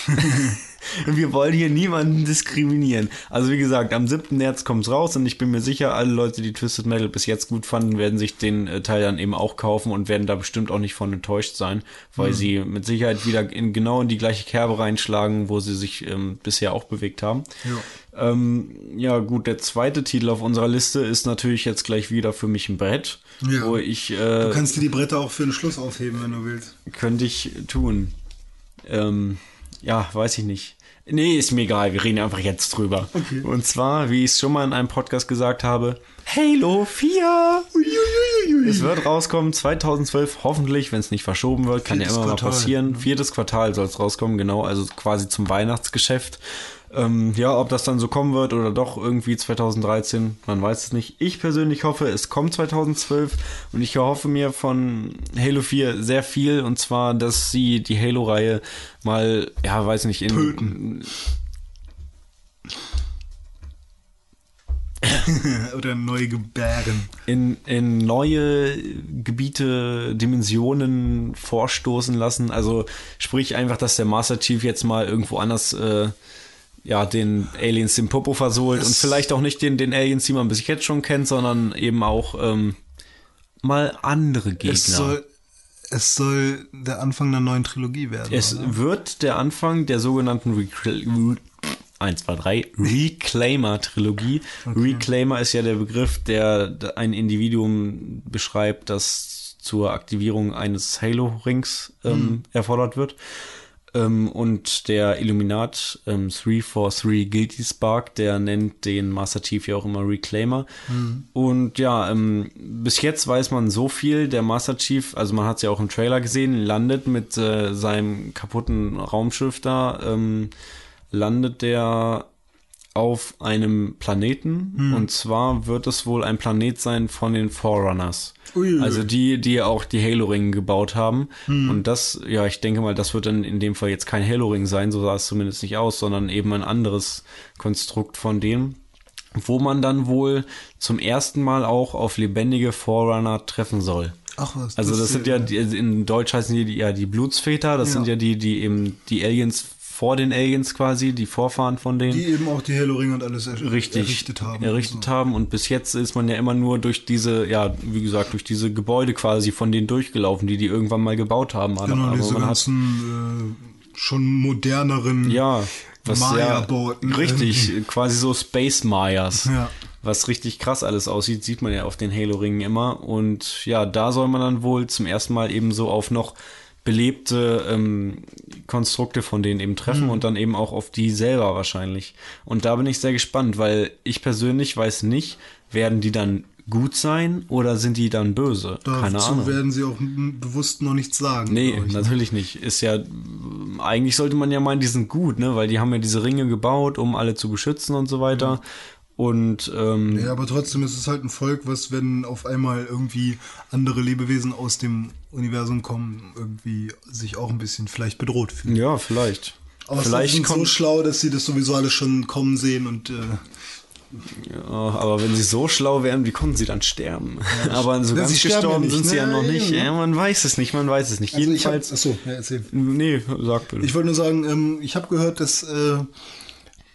(laughs) Wir wollen hier niemanden diskriminieren. Also wie gesagt, am 7. März kommt's raus und ich bin mir sicher, alle Leute, die Twisted Metal bis jetzt gut fanden, werden sich den äh, Teil dann eben auch kaufen und werden da bestimmt auch nicht von enttäuscht sein, weil sie mit Sicherheit wieder in genau in die gleiche Kerbe reinschlagen, wo sie sich ähm, bisher auch bewegt haben. Ja. Ähm, ja, gut, der zweite Titel auf unserer Liste ist natürlich jetzt gleich wieder für mich ein Brett, Ja. wo ich Du äh, kannst dir die Bretter auch für den Schluss aufheben, wenn du willst. könnte ich tun. Ähm, ja, weiß ich nicht. Nee, ist mir egal, wir reden einfach jetzt drüber. Okay. Und zwar, wie ich es schon mal in einem Podcast gesagt habe, Halo 4! Es wird rauskommen 2012, hoffentlich, wenn es nicht verschoben wird, kann Viertes ja immer Quartal. mal passieren. Viertes Quartal soll es rauskommen, genau, also quasi zum Weihnachtsgeschäft. Ähm, ja, ob das dann so kommen wird oder doch irgendwie 2013, man weiß es nicht. Ich persönlich hoffe, es kommt 2012 und ich erhoffe mir von Halo 4 sehr viel und zwar, dass sie die Halo-Reihe mal, ja, weiß nicht, in, Töten. (laughs) Oder neu gebären. in, in neue Gebiete, Dimensionen vorstoßen lassen. Also sprich einfach, dass der Master Chief jetzt mal irgendwo anders äh, ja, den Aliens den Popo versohlt und vielleicht auch nicht den, den Aliens, die man bis jetzt schon kennt, sondern eben auch ähm, mal andere Gegner. Es soll, es soll der Anfang einer neuen Trilogie werden. Es oder? wird der Anfang der sogenannten Recl 1, 2, 3 Reclaimer-Trilogie. Reclaimer ist ja der Begriff, der ein Individuum beschreibt, das zur Aktivierung eines Halo-Rings ähm, erfordert wird. Ähm, und der Illuminat ähm, 343 Guilty Spark, der nennt den Master Chief ja auch immer Reclaimer. Und ja, ähm, bis jetzt weiß man so viel. Der Master Chief, also man hat es ja auch im Trailer gesehen, landet mit äh, seinem kaputten Raumschiff da, ähm, landet der auf einem Planeten. Und zwar wird es wohl ein Planet sein von den Forerunners. Uiuiui. Also die, die auch die Halo-Ringe gebaut haben. Und das, ja, ich denke mal, das wird dann in dem Fall jetzt kein Halo-Ring sein, so sah es zumindest nicht aus, sondern eben ein anderes Konstrukt von denen, wo man dann wohl zum ersten Mal auch auf lebendige Forerunner treffen soll. Ach was. Also das sind ja, die, in Deutsch heißen die ja die Blutsväter, das Ja. sind ja die, die eben die Aliens vor den Aliens quasi, die Vorfahren von denen. Die eben auch die Halo-Ringe und alles er richtig. errichtet haben. errichtet So. haben. Und bis jetzt ist man ja immer nur durch diese ja wie gesagt durch diese Gebäude quasi von denen durchgelaufen die die irgendwann mal gebaut haben. Genau, aber diese man hat ganzen äh, schon moderneren ja Maya-Bauten. richtig (laughs) quasi so Space Mayas. Ja. was richtig krass alles aussieht sieht man ja auf den Halo Ringen immer. Und ja da soll man dann wohl zum ersten Mal eben so auf noch belebte ähm, Konstrukte von denen eben treffen Mhm. und dann eben auch auf die selber wahrscheinlich. Und da bin ich sehr gespannt, weil ich persönlich weiß nicht, werden die dann gut sein oder sind die dann böse? Keine Dazu Ahnung. werden sie auch bewusst noch nichts sagen. Nee, ne? natürlich nicht. Ist ja, eigentlich sollte man ja meinen, die sind gut, ne? Weil die haben ja diese Ringe gebaut, um alle zu beschützen und so weiter. Und ähm, Ja, aber trotzdem ist es halt ein Volk, was, wenn auf einmal irgendwie andere Lebewesen aus dem Universum kommen, irgendwie sich auch ein bisschen vielleicht bedroht fühlen. ja, vielleicht. Aber vielleicht sind so schlau, dass sie das sowieso alles schon kommen sehen und äh, ja, aber wenn sie so schlau wären, wie konnten sie dann sterben? aber so Ja, ganz sie sterben ja gestorben nicht, sind sie ja noch nicht. Ja, man weiß es nicht, man weiß es nicht. also ich hab, Jedenfalls. achso, ja, erzähl. nee, sag bitte. Ich wollte nur sagen, ähm, ich habe gehört, dass, äh,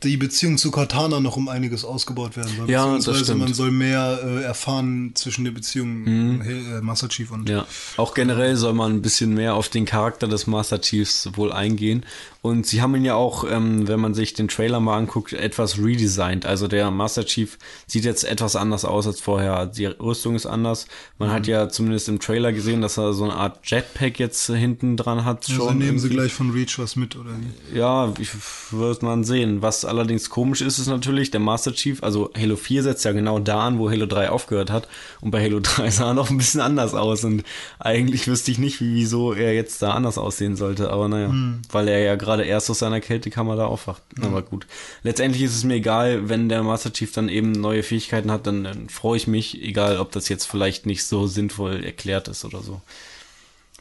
die Beziehung zu Cortana noch um einiges ausgebaut werden soll. Ja, das Beziehungsweise stimmt. Mhm. man soll mehr äh, erfahren zwischen der Beziehung äh, Master Chief und Ja, auch generell soll man ein bisschen mehr auf den Charakter des Master Chiefs wohl eingehen. Und sie haben ihn ja auch, ähm, wenn man sich den Trailer mal anguckt, etwas redesigned. Also der Master Chief sieht jetzt etwas anders aus als vorher. Die Rüstung ist anders. Man Mhm. hat ja zumindest im Trailer gesehen, dass er so eine Art Jetpack jetzt hinten dran hat. Also schon nehmen sie gleich von Reach was mit, oder? Ja, ich wird man sehen. Was allerdings komisch ist, ist natürlich, der Master Chief, also Halo 4 setzt ja genau da an, wo Halo 3 aufgehört hat. Und bei Halo (laughs) 3 sah er noch ein bisschen anders aus. Und eigentlich wüsste ich nicht, wie, wieso er jetzt da anders aussehen sollte. Aber naja, weil er ja gerade erst aus seiner Kältekammer da aufwacht. Aber gut. Letztendlich ist es mir egal, wenn der Master Chief dann eben neue Fähigkeiten hat, dann, dann freue ich mich, egal ob das jetzt vielleicht nicht so sinnvoll erklärt ist oder so.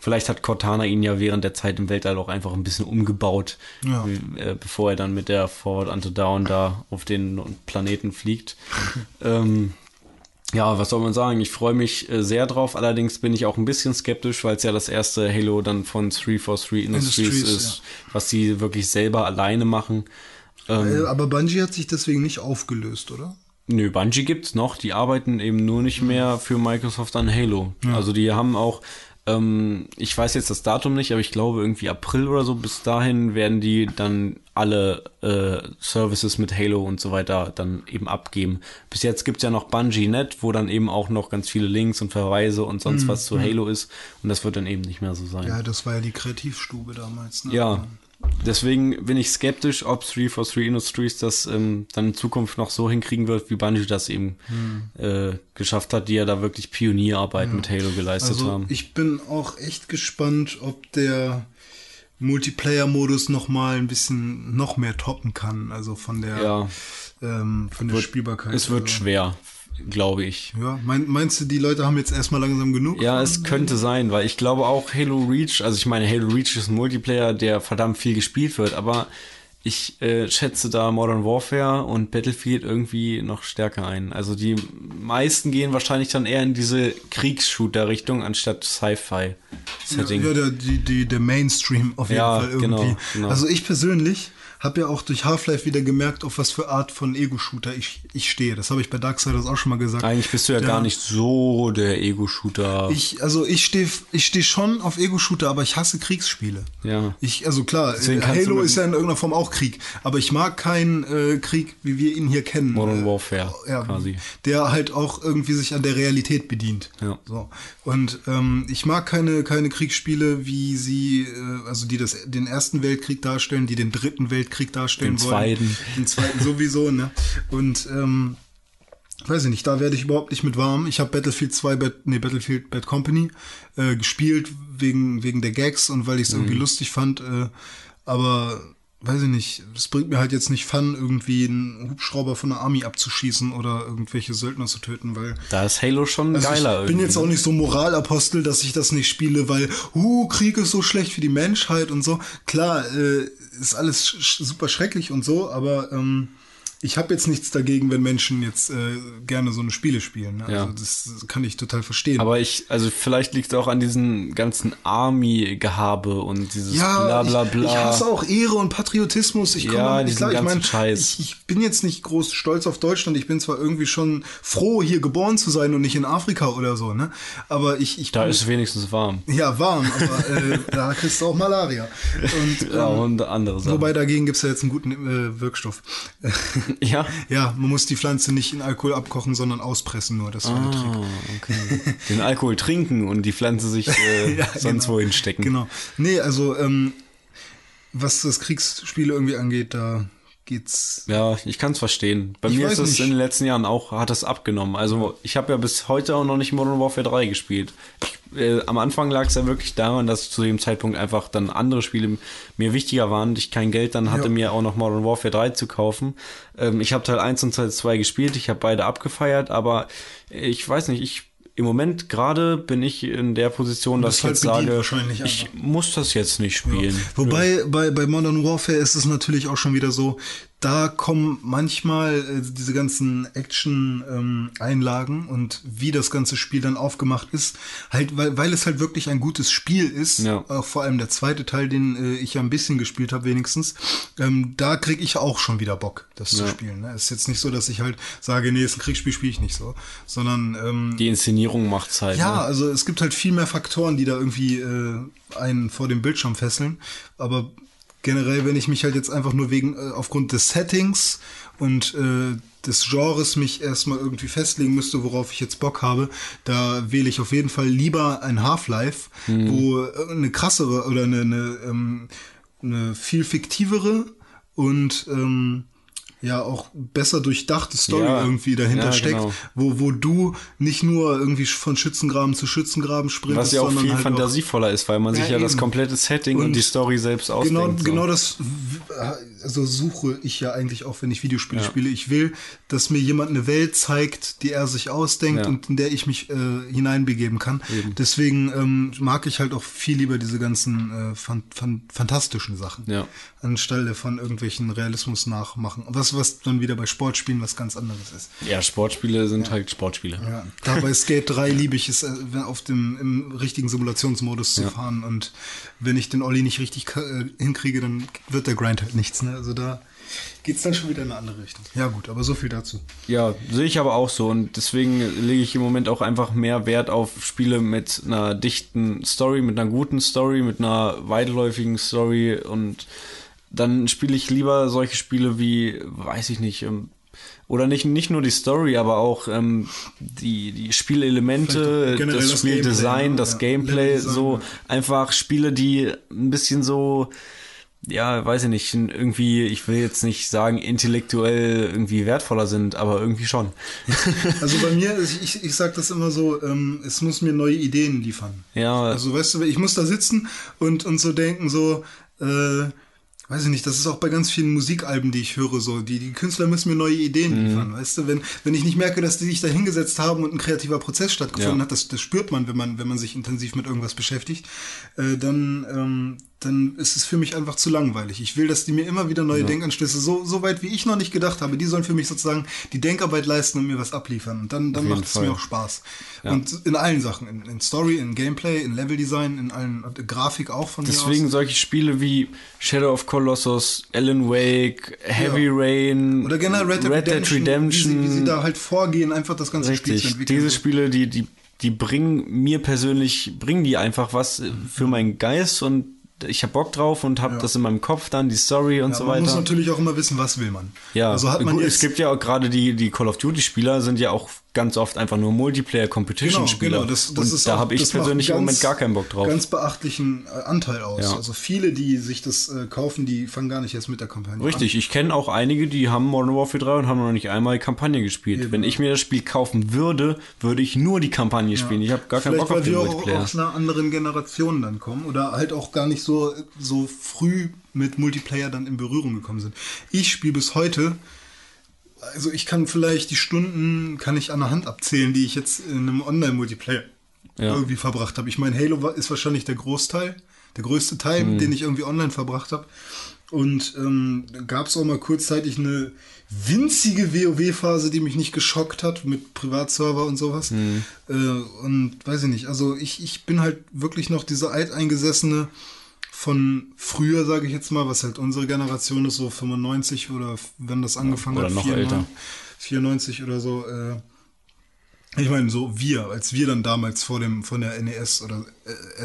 Vielleicht hat Cortana ihn ja während der Zeit im Weltall auch einfach ein bisschen umgebaut, Ja. äh, bevor er dann mit der Forward Unto Down da auf den Planeten fliegt. (laughs) ähm, ja, was soll man sagen? Ich freue mich äh, sehr drauf. Allerdings bin ich auch ein bisschen skeptisch, weil es ja das erste Halo dann von 343 Industries, Industries, ist, was sie wirklich selber alleine machen. Ähm, Äh, aber Bungie hat sich deswegen nicht aufgelöst, oder? Nö, Bungie gibt's noch. Die arbeiten eben nur nicht mehr für Microsoft an Halo. Also die haben auch, ähm, ich weiß jetzt das Datum nicht, aber ich glaube irgendwie April oder so. Bis dahin werden die dann alle äh, Services mit Halo und so weiter dann eben abgeben. Bis jetzt gibt's ja noch Bungie.net, wo dann eben auch noch ganz viele Links und Verweise und sonst was zu Halo ist. Und das wird dann eben nicht mehr so sein. Ja, das war ja die Kreativstube damals. Ne? Ja, deswegen bin ich skeptisch, ob 343 Industries das ähm, dann in Zukunft noch so hinkriegen wird, wie Bungie das eben äh, geschafft hat, die ja da wirklich Pionierarbeit mit Halo geleistet Also haben. ich bin auch echt gespannt, ob der Multiplayer-Modus noch mal ein bisschen noch mehr toppen kann. Also von der, Ja. ähm, von der Wird- Spielbarkeit. es wird also. schwer, glaube ich. Ja, mein, meinst du, die Leute haben jetzt erstmal langsam genug? Ja, es könnte sein, weil ich glaube auch Halo Reach, also ich meine, Halo Reach ist ein Multiplayer, der verdammt viel gespielt wird, aber ich äh, schätze da Modern Warfare und Battlefield irgendwie noch stärker ein. Also die meisten gehen wahrscheinlich dann eher in diese Kriegsshooter-Richtung anstatt Sci-Fi-Setting. Ja, der, die, die, der Mainstream auf jeden Ja, Fall irgendwie. genau, genau. Also ich persönlich habe ja auch durch Half-Life wieder gemerkt, auf was für Art von Ego-Shooter ich, ich stehe. Das habe ich bei Darksiders auch schon mal gesagt. Eigentlich bist du ja Der- gar nicht so der Ego-Shooter. Ich, also ich stehe ich steh schon auf Ego-Shooter, aber ich hasse Kriegsspiele. Ja. Ich, also klar, Halo ist ja in irgendeiner Form auch Krieg, aber ich mag keinen äh, Krieg, wie wir ihn hier kennen. Modern Äh, Warfare ja, quasi. Der halt auch irgendwie sich an der Realität bedient. Ja. So. Und ähm, ich mag keine, keine Kriegsspiele, wie sie, äh, also die das, den Ersten Weltkrieg darstellen, die den Dritten Weltkrieg darstellen Den wollen. Zweiten. Den Zweiten sowieso, ne? Und ähm, weiß ich nicht, da werde ich überhaupt nicht mit warm. Ich habe Battlefield 2, Bad, nee, Battlefield Bad Company äh, gespielt wegen, wegen der Gags und weil ich es Mhm. irgendwie lustig fand. Äh, aber weiß ich nicht, es bringt mir halt jetzt nicht Fun, irgendwie einen Hubschrauber von der Army abzuschießen oder irgendwelche Söldner zu töten, weil Da ist Halo schon also geiler ich bin jetzt auch irgendwie. nicht so Moralapostel, dass ich das nicht spiele, weil, uh, Krieg ist so schlecht für die Menschheit und so. Klar, äh, ist alles sch- super schrecklich und so, aber ähm, ich habe jetzt nichts dagegen, wenn Menschen jetzt äh, gerne so eine Spiele spielen. Ne? Ja. Also das, kann ich total verstehen. Aber ich, also vielleicht liegt es auch an diesem ganzen Army-Gehabe und dieses ja, bla bla bla. Ich, ich hasse auch Ehre und Patriotismus. Ich komme Ja, nicht diesen klar. Ich meine, ich, ich bin jetzt nicht groß stolz auf Deutschland. Ich bin zwar irgendwie schon froh, hier geboren zu sein und nicht in Afrika oder so, ne? Aber ich, ich da ist es wenigstens warm. Ja, warm, aber äh, da kriegst du auch Malaria. (laughs) Und, Ja, ähm, und andere Sachen. wobei dagegen gibt's ja jetzt einen guten äh, Wirkstoff. (laughs) (laughs) ja. ja, man muss die Pflanze nicht in Alkohol abkochen, sondern auspressen nur. Das war der Trick. Ah, okay. Den Alkohol trinken und die Pflanze sich äh, (laughs) Ja, sonst genau. wohin stecken. Genau. Nee, also ähm, was das Kriegsspiele irgendwie angeht, da geht's. Ja, ich kann es verstehen. Bei Ich mir ist es in den letzten Jahren auch, hat es abgenommen. Also ich habe ja bis heute auch noch nicht Modern Warfare 3 gespielt. Ich, äh, am Anfang lag es ja wirklich daran, dass zu dem Zeitpunkt einfach dann andere Spiele mir wichtiger waren und ich kein Geld dann hatte, Ja. mir auch noch Modern Warfare 3 zu kaufen. Ähm, ich habe Teil 1 und Teil 2 gespielt, ich habe beide abgefeiert, aber ich weiß nicht, ich im Moment gerade bin ich in der Position, dass ich jetzt halt sage, ich muss das jetzt nicht spielen. Wobei bei, bei Modern Warfare ist es natürlich auch schon wieder so, da kommen manchmal äh, diese ganzen Action-Einlagen und wie das ganze Spiel dann aufgemacht ist, halt, weil, weil es halt wirklich ein gutes Spiel ist, Ja. auch vor allem der zweite Teil, den äh, ich ja ein bisschen gespielt habe wenigstens, ähm, da kriege ich auch schon wieder Bock, das zu Ja. spielen. Ne? Es ist jetzt nicht so, dass ich halt sage, nee, ist ein Kriegsspiel, spiele ich nicht so, sondern ähm, Die Inszenierung macht's halt. ja, Ne? also es gibt halt viel mehr Faktoren, die da irgendwie äh, einen vor dem Bildschirm fesseln. Aber generell, wenn ich mich halt jetzt einfach nur wegen, äh, aufgrund des Settings und äh, des Genres mich erstmal irgendwie festlegen müsste, worauf ich jetzt Bock habe, da wähle ich auf jeden Fall lieber ein Half-Life, wo äh, eine krassere oder eine, eine, ähm, eine viel fiktivere und ähm, ja auch besser durchdachte Story Ja, irgendwie dahinter ja, steckt, genau. wo, wo du nicht nur irgendwie von Schützengraben zu Schützengraben sprintest, Was ja auch sondern viel halt fantasievoller ist, weil man sich Ja, ja das eben. komplette Setting und, Und die Story selbst Genau, ausdenkt. so. genau das also suche ich ja eigentlich auch, wenn ich Videospiele spiele. Ich will, dass mir jemand eine Welt zeigt, die er sich ausdenkt und in der ich mich äh, hineinbegeben kann. Deswegen ähm, mag ich halt auch viel lieber diese ganzen äh, fan fan fantastischen Sachen. Anstelle von irgendwelchen Realismus nachmachen. Was, was dann wieder bei Sportspielen was ganz anderes ist. Ja, Sportspiele sind halt Sportspiele. Ja, da bei Skate 3 liebe ich es, äh, auf dem im richtigen Simulationsmodus zu Ja. fahren. Und wenn ich den Olli nicht richtig äh, hinkriege, dann wird der Grind halt nichts. Ne? Also da geht's dann schon wieder in eine andere Richtung. Ja gut, aber so viel dazu. Ja, sehe ich aber auch so und deswegen lege ich im Moment auch einfach mehr Wert auf Spiele mit einer dichten Story, mit einer guten Story, mit einer weitläufigen Story und dann spiele ich lieber solche Spiele wie, weiß ich nicht, ähm, oder nicht, nicht nur die Story, aber auch ähm, die, die Spielelemente, das das Spieldesign, ne? das Ja, Gameplay, Leveldesign, so ja. einfach Spiele, die ein bisschen so ja, weiß ich nicht, irgendwie, ich will jetzt nicht sagen, intellektuell irgendwie wertvoller sind, aber irgendwie schon. (laughs) Also bei mir, ich, ich, ich sag das immer so, ähm, es muss mir neue Ideen liefern. Ja. Also weißt du, ich muss da sitzen und, und so denken, so, äh, weiß ich nicht, das ist auch bei ganz vielen Musikalben, die ich höre, so, die, die Künstler müssen mir neue Ideen Mhm. liefern, weißt du, wenn, wenn ich nicht merke, dass die sich da hingesetzt haben und ein kreativer Prozess stattgefunden Ja. hat, das, das spürt man, wenn man, wenn man sich intensiv mit irgendwas beschäftigt, äh, dann, ähm, dann ist es für mich einfach zu langweilig. Ich will, dass die mir immer wieder neue Denkanstöße, so, so weit wie ich noch nicht gedacht habe, die sollen für mich sozusagen die Denkarbeit leisten und mir was abliefern. Und dann, dann macht es mir auch Spaß. Und in allen Sachen, in, in Story, in Gameplay, in Leveldesign, in allen äh, Grafik auch von Deswegen solche Spiele wie Shadow of Colossus, Alan Wake, Heavy Rain, Oder generell Red Dead Redemption, Redemption. Wie, sie, wie sie da halt vorgehen, einfach das ganze Spiel zu Richtig, entwickeln. diese. Spiele, die, die, die bringen mir persönlich, bringen die einfach was für meinen Geist und ich hab Bock drauf und hab das in meinem Kopf dann, die Story und Ja, so man muss weiter. natürlich auch immer wissen, was will man. Ja, also hat man gut, jetzt, es gibt ja auch gerade die, die Call of Duty Spieler sind ja auch ganz oft einfach nur Multiplayer Competition Spieler. Genau, das, das und da auch- habe ich persönlich im ganz- Moment gar keinen Bock drauf. Ganz beachtlichen äh, Anteil aus. Ja. Also viele, die sich das äh, kaufen, die fangen gar nicht erst mit der Kampagne Richtig, ich kenne auch einige, die haben Modern Warfare 3 und haben noch nicht einmal die Kampagne gespielt. Wenn ich mir das Spiel kaufen würde, würde ich nur die Kampagne spielen. Ich habe gar keinen Vielleicht, Bock auf weil den wir auch Multiplayer. aus einer anderen Generation dann kommen oder halt auch gar nicht so, so früh mit Multiplayer dann in Berührung gekommen sind. Ich spiele bis heute, also ich kann vielleicht die Stunden, kann ich an der Hand abzählen, die ich jetzt in einem Online-Multiplayer Ja. irgendwie verbracht habe. Ich meine, Halo war- ist wahrscheinlich der Großteil, der größte Teil, Mhm. den ich irgendwie online verbracht habe. Und ähm, da gab es auch mal kurzzeitig eine winzige WoW-Phase, die mich nicht geschockt hat mit Privatserver und sowas. Mhm. Äh, und weiß ich nicht, also ich, ich bin halt wirklich noch dieser alteingesessene von früher, sage ich jetzt mal, was halt unsere Generation ist, so 95 oder wenn das angefangen oder hat, noch 94, älter. 94 oder so. Äh, ich meine, so wir, als wir dann damals vor dem von der NES oder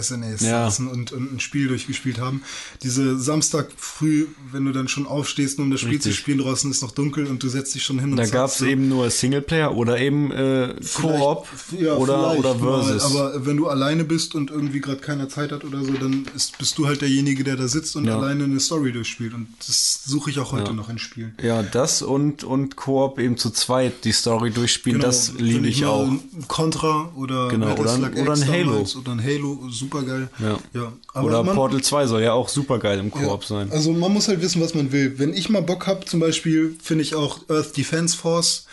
SNES Ja. saßen und, und ein Spiel durchgespielt haben. Diese Samstag früh, wenn du dann schon aufstehst, um das Spiel zu Richtig. spielen, draußen ist noch dunkel und du setzt dich schon hin und Da gab es eben nur Singleplayer oder eben äh, Koop ja, oder, oder mal, Versus. aber wenn du alleine bist und irgendwie gerade keiner Zeit hat oder so, dann ist, bist du halt derjenige, der da sitzt und Ja. alleine eine Story durchspielt. Und das suche ich auch heute noch in Spielen. ja, das und, und Koop eben zu zweit die Story durchspielen, das Genau, wenn liebe ich mal auch. Contra oder Genau, oder ein- oder ein Halo. damals Oder ein Halo, super geil. Ja. ja. Oder man, Portal 2 soll ja auch super geil im Koop ja, sein. Also man muss halt wissen, was man will. Wenn ich mal Bock hab, zum Beispiel finde ich auch Earth Defense Force,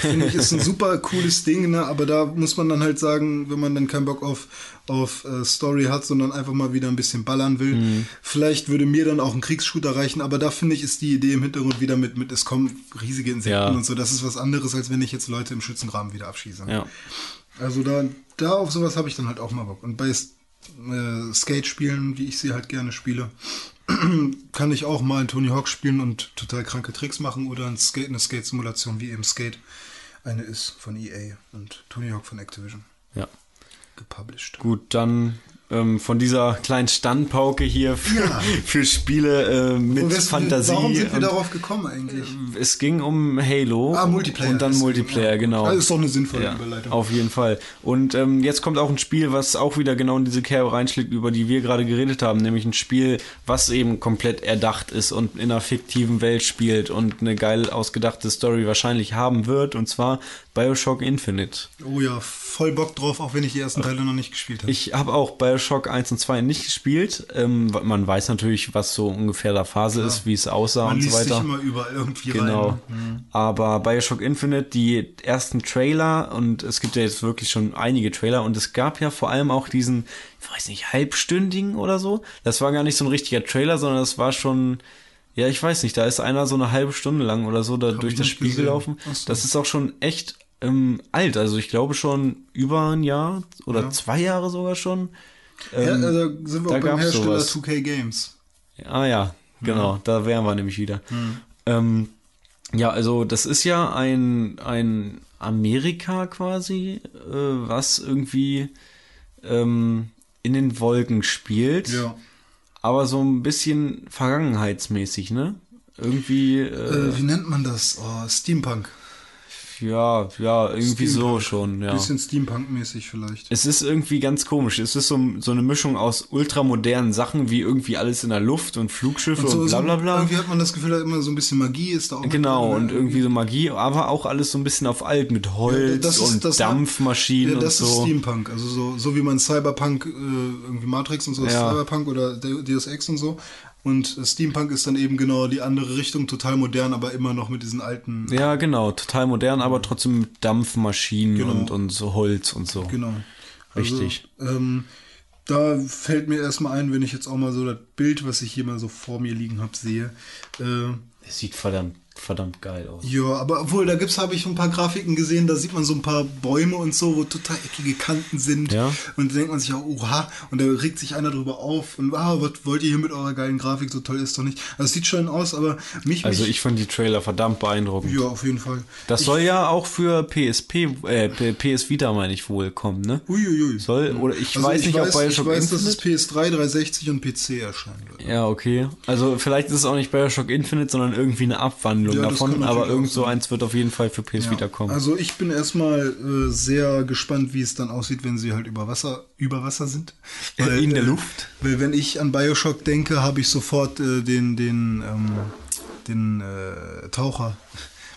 finde ich ist ein (laughs) super cooles Ding, ne? aber da muss man dann halt sagen, wenn man dann keinen Bock auf, auf äh, Story hat, sondern einfach mal wieder ein bisschen ballern will, Mhm. vielleicht würde mir dann auch ein Kriegsshooter reichen, aber da finde ich, ist die Idee im Hintergrund wieder mit, mit es kommen riesige Insekten Ja. und so, das ist was anderes, als wenn ich jetzt Leute im Schützengraben wieder abschieße. Ja. Also da, da auf sowas habe ich dann halt auch mal Bock. Und bei äh, Skate-Spielen, wie ich sie halt gerne spiele, (clears throat) kann ich auch mal einen Tony Hawk spielen und total kranke Tricks machen oder ein Skate, eine Skate-Simulation wie eben Skate eine ist von EA und Tony Hawk von Activision ja. gepublished. Gut, dann ähm, von dieser kleinen Standpauke hier für, Ja. (laughs) für Spiele äh, mit wes- Fantasie. Warum sind wir darauf gekommen eigentlich? es ging um Halo. Ah, Multiplayer. Und dann Multiplayer, ja. genau. Das ist doch eine sinnvolle Ja, Überleitung. auf jeden Fall. Und ähm, jetzt kommt auch ein Spiel, was auch wieder genau in diese Kerbe reinschlägt, über die wir gerade geredet haben, nämlich ein Spiel, was eben komplett erdacht ist und in einer fiktiven Welt spielt und eine geil ausgedachte Story wahrscheinlich haben wird, und zwar Bioshock Infinite. Oh ja, voll Bock drauf, auch wenn ich die ersten Teile noch nicht gespielt habe. Ich habe auch Bioshock 1 und 2 nicht gespielt. Ähm, man weiß natürlich, was so ungefähr der Phase ist, wie es aussah Man und so liest sich weiter. immer überall irgendwie Genau. rein. ne? Aber Bioshock Infinite, die ersten Trailer und es gibt ja jetzt wirklich schon einige Trailer und es gab ja vor allem auch diesen, ich weiß nicht, halbstündigen oder so. Das war gar nicht so ein richtiger Trailer, sondern das war schon, ja, ich weiß nicht, da ist einer so eine halbe Stunde lang oder so da durch ich das Spiel gesehen. gelaufen. So. Das ist auch schon echt ähm, alt. Also ich glaube schon über ein Jahr oder zwei Jahre sogar schon. Ja, Ähm, also sind wir da auch beim Hersteller sowas. 2K Games. Ah ja, genau, da wären wir nämlich wieder. Ähm, ja, also das ist ja ein, ein Amerika quasi, äh, was irgendwie ähm, in den Wolken spielt, Ja. aber so ein bisschen vergangenheitsmäßig, ne? Irgendwie, äh, Äh, wie nennt man das? Oh, Steampunk. Ja, ja, irgendwie so schon, ja. Bisschen Steampunk-mäßig vielleicht. Es ist irgendwie ganz komisch. Es ist so, so eine Mischung aus ultramodernen Sachen, wie irgendwie alles in der Luft und Flugschiffe und, so, bla bla bla. Irgendwie hat man das Gefühl, da immer so ein bisschen Magie ist da auch. Genau, drin, und ne? irgendwie so Magie, aber auch alles so ein bisschen auf alt mit Holz Ja, das ist- und das- Dampfmaschinen Ja, das und ist so. Steampunk. Also so, so wie man Cyberpunk, äh, irgendwie Matrix und so, ist Ja. Cyberpunk oder Deus Ex und so. Und Steampunk ist dann eben genau die andere Richtung, total modern, aber immer noch mit diesen alten. Ja, genau, total modern, aber trotzdem mit Dampfmaschinen Genau. und, und so Holz und so. Genau. Richtig. Also, ähm, da fällt mir erstmal ein, wenn ich jetzt auch mal so das Bild, was ich hier mal so vor mir liegen habe, sehe. Äh, Das sieht verdammt, verdammt geil aus. Ja, aber obwohl, da gibt's, habe ich ein paar Grafiken gesehen, da sieht man so ein paar Bäume und so, wo total eckige Kanten sind. Ja. Und da denkt man sich auch, oha, und da regt sich einer drüber auf und ah, was wollt ihr hier mit eurer geilen Grafik, so toll ist doch nicht. Also es sieht schön aus, aber mich, Also mich ich fand die Trailer verdammt beeindruckend. ja, auf jeden Fall. Das soll ja auch für PSP, äh, PS Vita meine ich wohl kommen, ne? Uiuiui. Soll, oder ich Also weiß nicht, ob ich Bioshock weiß, dass Infinite es PS3, 360 und PC erscheinen wird. Ja, okay. Also vielleicht ist es auch nicht Bioshock Infinite, sondern irgendwie eine Abwandlung Ja, das davon, aber irgend so eins wird auf jeden Fall für PS Vita kommen. Also ich bin erstmal äh, sehr gespannt, wie es dann aussieht, wenn sie halt über Wasser, über Wasser sind. (laughs) In der äh, Luft? Weil wenn ich an Bioshock denke, habe ich sofort äh, den, den, ähm, den äh, Taucher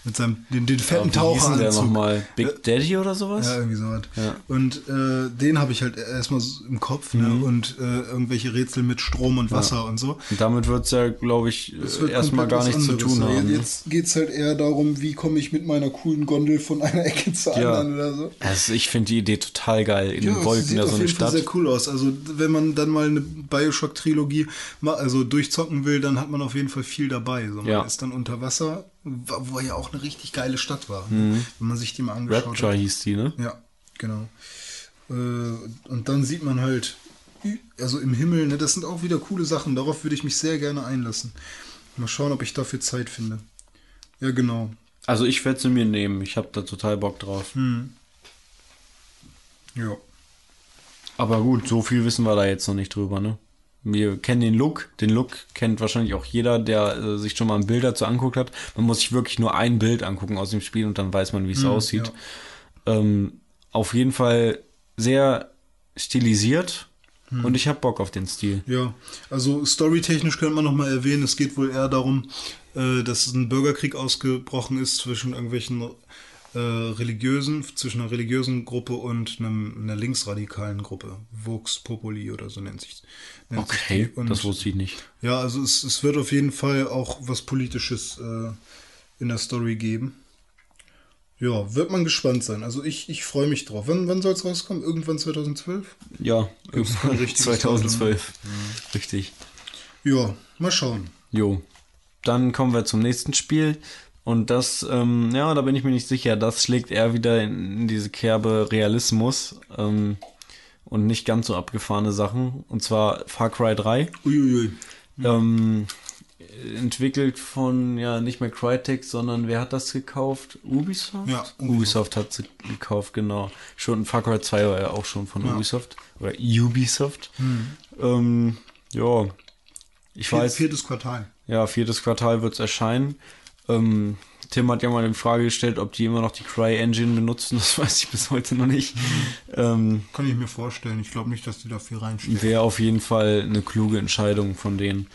mit seinem, den, den fetten Ja, denn der nochmal? Big Daddy oder sowas? Ja, irgendwie sowas. Ja. Und äh, den habe ich halt erstmal so im Kopf, ne? Mhm. Und äh, irgendwelche Rätsel mit Strom und Wasser und so. Und damit wird es ja, glaube ich, Es äh, erstmal gar nichts zu tun haben. ne? Jetzt geht's halt eher darum, wie komme ich mit meiner coolen Gondel von einer Ecke zur Ja. anderen oder so. Also ich finde die Idee total geil, in den es Wolken sieht da so eine Stadt. sehr cool aus. Also wenn man dann mal eine Bioshock-Trilogie also durchzocken will, dann hat man auf jeden Fall viel dabei. So, man Ja. ist dann unter Wasser, wa- wo ja auch eine richtig geile Stadt war, wenn man sich die mal angeschaut Mhm. Rapture hat. hieß die, ne? Ja, genau. Äh, und dann sieht man halt, also im Himmel, ne, das sind auch wieder coole Sachen. Darauf würde ich mich sehr gerne einlassen. Mal schauen, ob ich dafür Zeit finde. Ja, genau. Also ich werde sie mir nehmen. Ich habe da total Bock drauf. Ja. Aber gut, so viel wissen wir da jetzt noch nicht drüber, ne? Wir kennen den Look. Den Look kennt wahrscheinlich auch jeder, der äh, sich schon mal ein Bild dazu anguckt hat. Man muss sich wirklich nur ein Bild angucken aus dem Spiel und dann weiß man, wie es aussieht. Ähm, auf jeden Fall sehr stilisiert und ich habe Bock auf den Stil. Ja, also storytechnisch könnte man noch mal erwähnen, es geht wohl eher darum, äh, dass ein Bürgerkrieg ausgebrochen ist zwischen irgendwelchen äh, religiösen, zwischen einer religiösen Gruppe und einem, einer linksradikalen Gruppe. Vox Populi oder so nennt sich nennt sich Okay, die. Und das wusste ich nicht. ja, also es, es wird auf jeden Fall auch was Politisches äh, in der Story geben. Ja, wird man gespannt sein. Also ich, ich freue mich drauf. Wann, wann soll es rauskommen? Irgendwann 2012? Ja, ein richtiges 2012. Richtig. Ja, mal schauen. Jo. Dann kommen wir zum nächsten Spiel. Und das, ähm, ja, da bin ich mir nicht sicher. Das schlägt eher wieder in, in diese Kerbe Realismus ähm, und nicht ganz so abgefahrene Sachen. Und zwar Far Cry 3. Uiuiui. Ähm, entwickelt von, ja, nicht mehr Crytek, sondern wer hat das gekauft? Ubisoft? Ja, Ubisoft, Ubisoft. hat sie gekauft, genau. Schon Far Cry 2 war ja auch schon von Ubisoft. Oder Ubisoft. Ähm, ja, ich Vier, weiß. viertes Quartal. Ja, viertes Quartal wird es erscheinen. Ähm, Tim hat ja mal die Frage gestellt, ob die immer noch die Cry-Engine benutzen. Das (laughs) weiß ich bis heute noch nicht. Ähm, Kann ich mir vorstellen. Ich glaube nicht, dass die da viel reinstecken. Wäre auf jeden Fall eine kluge Entscheidung von denen.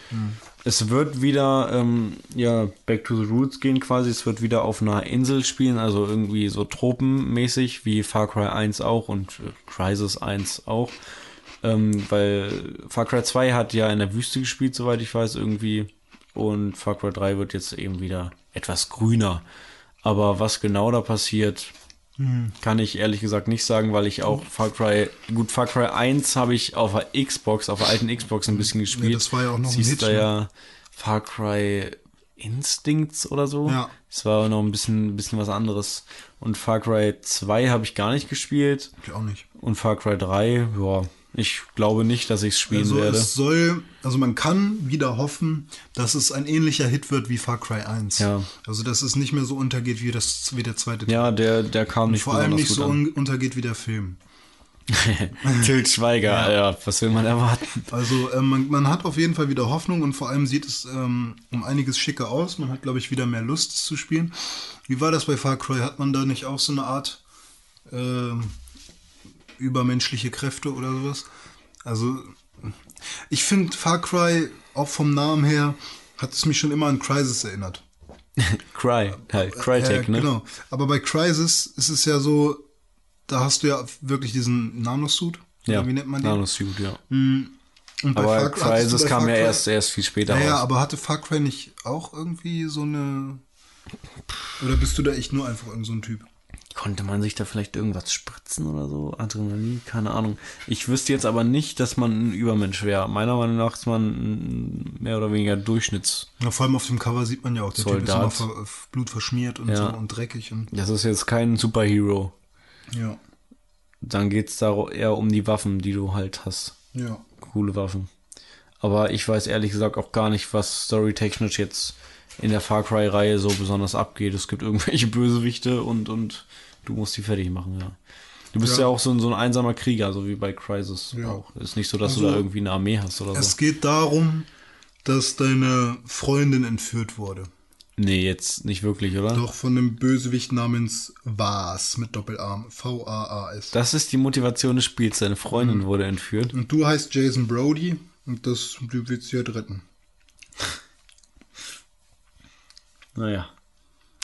Es wird wieder, ähm, ja, Back to the Roots gehen quasi. Es wird wieder auf einer Insel spielen, also irgendwie so tropenmäßig, wie Far Cry 1 auch und äh, Crysis 1 auch. Ähm, weil Far Cry 2 hat ja in der Wüste gespielt, soweit ich weiß, irgendwie. Und Far Cry 3 wird jetzt eben wieder etwas grüner. Aber was genau da passiert, kann ich ehrlich gesagt nicht sagen, weil ich auch Far Cry, gut, Far Cry 1 habe ich auf der Xbox, auf der alten Xbox ein bisschen gespielt. das war ja auch noch ein Siehst Hit, da ne? ja Far Cry Instincts oder so. Ja. Das war noch ein bisschen, ein bisschen was anderes. Und Far Cry 2 habe ich gar nicht gespielt. Ich auch nicht. Und Far Cry 3, ja, ich glaube nicht, dass ich es spielen Also werde. es soll, also man kann wieder hoffen, dass es ein ähnlicher Hit wird wie Far Cry 1. Ja. Also dass es nicht mehr so untergeht wie das wie der zweite Teil. Ja, der, der kam nicht Vor allem nicht so an. un untergeht wie der Film. (laughs) Tilt Schweiger, ja. was will man erwarten? Also ähm, man, man hat auf jeden Fall wieder Hoffnung und vor allem sieht es ähm, um einiges schicker aus. Man hat, glaube ich, wieder mehr Lust zu spielen. Wie war das bei Far Cry? Hat man da nicht auch so eine Art ähm, übermenschliche Kräfte oder sowas? Also ich finde Far Cry auch vom Namen her hat es mich schon immer an Crysis erinnert. (laughs) Cry, halt, Crytek, Äh, ne? Genau. Aber bei Crysis ist es ja so, da hast du ja wirklich diesen Nanosuit. Ja, wie nennt man den? Nanosuit, ja. Und bei Aber Far Cry- bei kam Far ja Cry- erst, erst viel später Ja, ja, aber hatte Far Cry nicht auch irgendwie so eine. Oder bist du da echt nur einfach irgend so ein Typ? Konnte man sich da vielleicht irgendwas spritzen oder so? Adrenalin? Keine Ahnung. Ich wüsste jetzt aber nicht, dass man ein Übermensch wäre. Meiner Meinung nach ist man mehr oder weniger Durchschnitts. Ja, vor allem auf dem Cover sieht man ja auch, der Typ ist Soldat. immer ver Blut verschmiert und Ja. so und dreckig und Das ist jetzt kein Superhero. ja. Dann geht's da eher um die Waffen, die du halt hast. Ja. Coole Waffen. Aber ich weiß ehrlich gesagt auch gar nicht, was storytechnisch jetzt in der Far Cry-Reihe so besonders abgeht. Es gibt irgendwelche (laughs) Bösewichte und, und du musst die fertig machen, ja. Du bist ja, Ja. auch so ein, so ein einsamer Krieger, so wie bei Crisis Ja. auch. Ist nicht so, dass du Also, da irgendwie eine Armee hast oder Es so. geht darum, dass deine Freundin entführt wurde. Nee, jetzt nicht wirklich, oder? Doch von einem Bösewicht namens Vas mit Doppelarm. V-A-A-S. Das ist die Motivation des Spiels. Deine Freundin Mhm. wurde entführt. Und du heißt Jason Brody und das, du willst sie halt retten. Naja.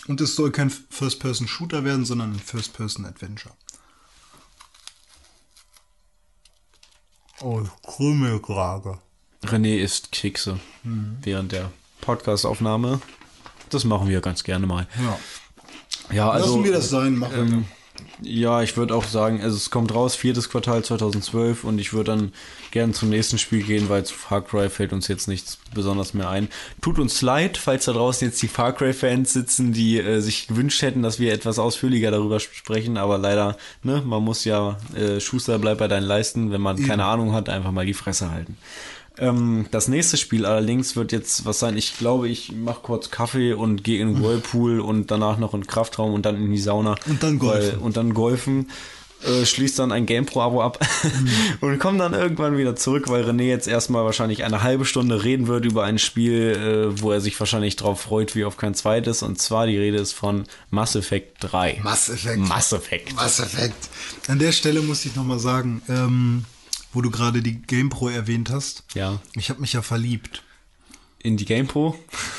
Und es soll kein First-Person-Shooter werden, sondern ein First-Person-Adventure. Oh, Krümelkrage. René isst Kekse Mhm. während der Podcastaufnahme. Das machen wir ganz gerne mal. Ja. Ja, also. Lassen wir das sein, machen wir. Ja, ich würde auch sagen, also es kommt raus, viertes Quartal 2012 und ich würde dann gern zum nächsten Spiel gehen, weil zu Far Cry fällt uns jetzt nichts besonders mehr ein. Tut uns leid, falls da draußen jetzt die Far Cry-Fans sitzen, die äh, sich gewünscht hätten, dass wir etwas ausführlicher darüber sprechen, aber leider, ne, man muss ja, äh, Schuster bleibt bei deinen Leisten, wenn man keine Ahnung hat, einfach mal die Fresse halten. Ähm, das nächste Spiel allerdings wird jetzt was sein. Ich glaube, ich mache kurz Kaffee und gehe in den Whirlpool und danach noch in den Kraftraum und dann in die Sauna. Und dann golfen. Weil, und dann golfen. Äh, schließt dann ein GamePro-Abo ab (laughs) und kommt dann irgendwann wieder zurück, weil René jetzt erstmal wahrscheinlich eine halbe Stunde reden wird über ein Spiel, äh, wo er sich wahrscheinlich drauf freut, wie auf kein zweites. Und zwar die Rede ist von Mass Effect 3. Mass Effect. Mass Effect. Mass Effect. An der Stelle muss ich nochmal sagen, ähm, wo du gerade die GamePro erwähnt hast. Ja. Ich habe mich ja verliebt. In die GamePro?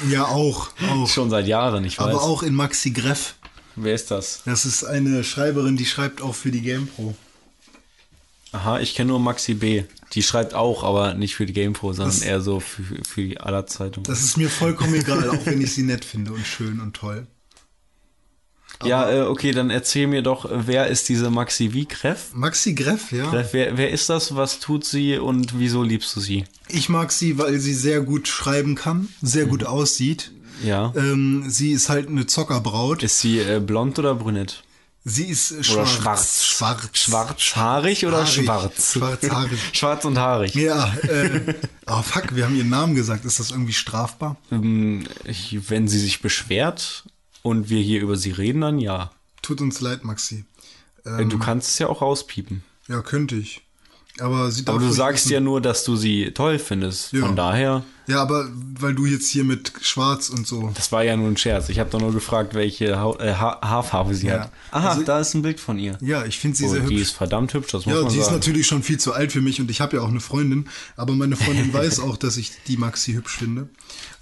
Ja, auch. auch. (laughs) Schon seit Jahren, ich weiß. Aber auch in Maxi Greff. Wer ist das? Das ist eine Schreiberin, die schreibt auch für die GamePro. Aha, ich kenne nur Maxi B. Die schreibt auch, aber nicht für die GamePro, sondern Das- eher so für, für die aller Zeitung. Das ist mir vollkommen egal, auch wenn ich sie nett finde und schön und toll. Ja, äh, okay, dann erzähl mir doch, wer ist diese Maxi V Kreff? Maxi Greff, ja. Kreff, Wer, wer ist das, was tut sie und wieso liebst du sie? Ich mag sie, weil sie sehr gut schreiben kann, sehr gut aussieht. Ja. Ähm, sie ist halt eine Zockerbraut. Ist sie äh, blond oder brünett? Sie ist äh, Oder schwarz. schwarz? Schwarz. Schwarzhaarig oder Haarig. schwarz? Schwarzhaarig. (laughs) Schwarz und haarig. Ja, äh, oh fuck, wir haben ihren Namen gesagt. Ist das irgendwie strafbar? Ähm, wenn sie sich beschwert und wir hier über sie reden, dann ja. Tut uns leid, Maxi. Äh, du kannst es ja auch rauspiepen. Ja, könnte ich. Aber sie Aber du sagst ja nur, dass du sie toll findest. Ja. Von daher, Ja, aber weil du jetzt hier mit Schwarz und so. das war ja nur ein Scherz. Ich habe doch nur gefragt, welche Hau äh, ha Haarfarbe sie Ja. hat. Aha, Also- da ist ein Bild von ihr. Ja, ich finde sie Oh, sehr die hübsch. ist verdammt hübsch, das muss Ja, man die ist sagen. natürlich schon viel zu alt für mich und ich habe ja auch eine Freundin, aber meine Freundin (laughs) weiß auch, dass ich die Maxi hübsch finde.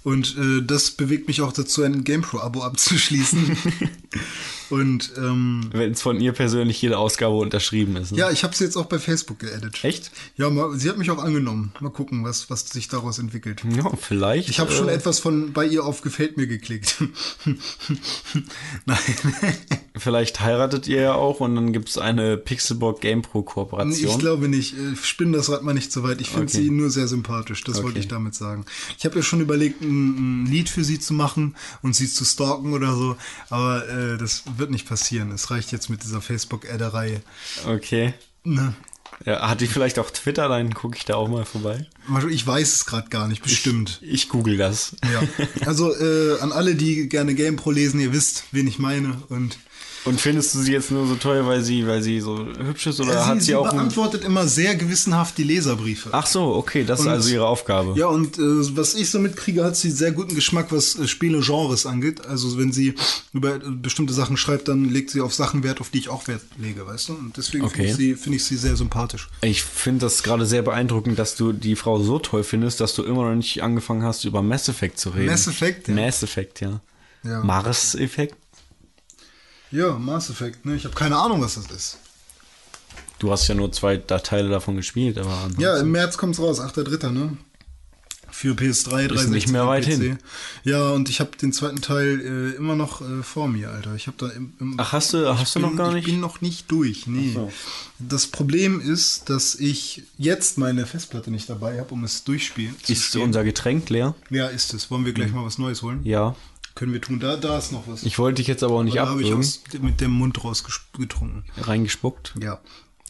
Und äh, das bewegt mich auch dazu, ein GamePro-Abo abzuschließen. (laughs) und ähm, Wenn es von ihr persönlich jede Ausgabe unterschrieben ist. Ne? ja, ich habe sie jetzt auch bei Facebook geedit. Echt? Ja, mal, sie hat mich auch angenommen. Mal gucken, was, was sich daraus entwickelt. Ja, vielleicht. Ich habe schon äh, etwas von bei ihr auf Gefällt mir geklickt. (laughs) Nein. Vielleicht heiratet ihr ja auch und dann gibt es eine Pixelbook GamePro Kooperation. Ich glaube nicht. Äh, Spinn das Rad mal nicht so weit. Ich finde Okay. sie nur sehr sympathisch. Das wollte Okay. ich damit sagen. Ich habe ja schon überlegt, ein, ein Lied für sie zu machen und sie zu stalken oder so. Aber äh, das wird nicht passieren. Es reicht jetzt mit dieser Facebook-Adderei. Okay. Ne? Ja, hat die vielleicht auch Twitter? Dann gucke ich da auch mal vorbei. Ich weiß es gerade gar nicht. Bestimmt. Ich google das. Ja. Also äh, an alle, die gerne GamePro lesen, ihr wisst, wen ich meine. Und Und findest du sie jetzt nur so toll, weil sie, weil sie so hübsch ist oder Äh, hat sie, sie, sie auch ein... beantwortet immer sehr gewissenhaft die Leserbriefe. Ach so, okay, das Und- ist also ihre Aufgabe. Ja, und äh, was ich so mitkriege, hat sie sehr guten Geschmack, was äh, Spiele-Genres angeht. Also wenn sie über äh, bestimmte Sachen schreibt, dann legt sie auf Sachen Wert, auf die ich auch Wert lege, weißt du? Und deswegen Okay. finde ich, sie- finde ich sie sehr sympathisch. Ich finde das gerade sehr beeindruckend, dass du die Frau so toll findest, dass du immer noch nicht angefangen hast, über Mass Effect zu reden. Mass Effect, ja. Mass Effect, ja. Ja. Mars-Effekt? Ja, Mass Effect, ne? Ich habe keine Ahnung, was das ist. Du hast ja nur zwei Teile davon gespielt, aber ansonsten- Ja, im März kommt's raus, 8.3., ne? Für PS3, 360 nicht mehr weit PC. hin. Ja, und ich habe den zweiten Teil äh, immer noch äh, vor mir, Alter. Ich habe da im, im Ach, hast du, hast du bin, noch gar nicht? Ich bin noch nicht durch, nee. So. Das Problem ist, dass ich jetzt meine Festplatte nicht dabei habe, um es durchspielen zu Ist unser Getränk leer? Ja, ist es. Wollen wir gleich mal was Neues holen? Ja. Können wir tun. Da, da ist noch was. Ich wollte dich jetzt aber auch nicht da habe ich aus, mit dem Mund rausgetrunken. Reingespuckt. Ja.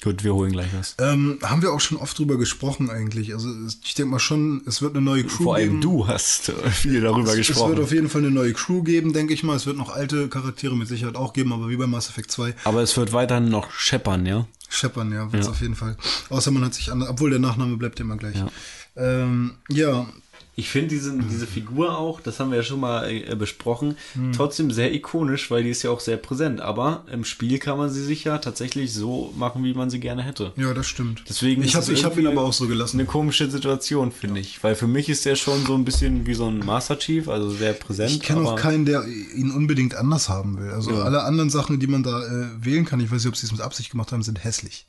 Gut, wir holen gleich was. Ähm, haben wir auch schon oft drüber gesprochen eigentlich. Also es- ich denke mal schon, es wird eine neue Crew Vor allem geben. du hast äh, viel darüber Es, es gesprochen. wird auf jeden Fall eine neue Crew geben, denke ich mal. Es wird noch alte Charaktere mit Sicherheit auch geben, aber wie bei Mass Effect 2 aber es wird weiterhin noch scheppern, ja? scheppern, ja, wird's Ja. auf jeden Fall. Außer man hat sich an, obwohl der Nachname bleibt immer gleich. Ja. Ähm, ja, Ich finde diese, diese Figur auch, das haben wir ja schon mal äh, besprochen, trotzdem sehr ikonisch, weil die ist ja auch sehr präsent. Aber im Spiel kann man sie sich ja tatsächlich so machen, wie man sie gerne hätte. ja, das stimmt. Deswegen ich ist habe hab ihn aber auch so gelassen. Eine komische Situation, finde ich. Weil für mich ist der schon so ein bisschen wie so ein Master Chief, also sehr präsent. Ich kenne auch keinen, der ihn unbedingt anders haben will. Also alle anderen Sachen, die man da äh, wählen kann, ich weiß nicht, ob sie es mit Absicht gemacht haben, sind hässlich.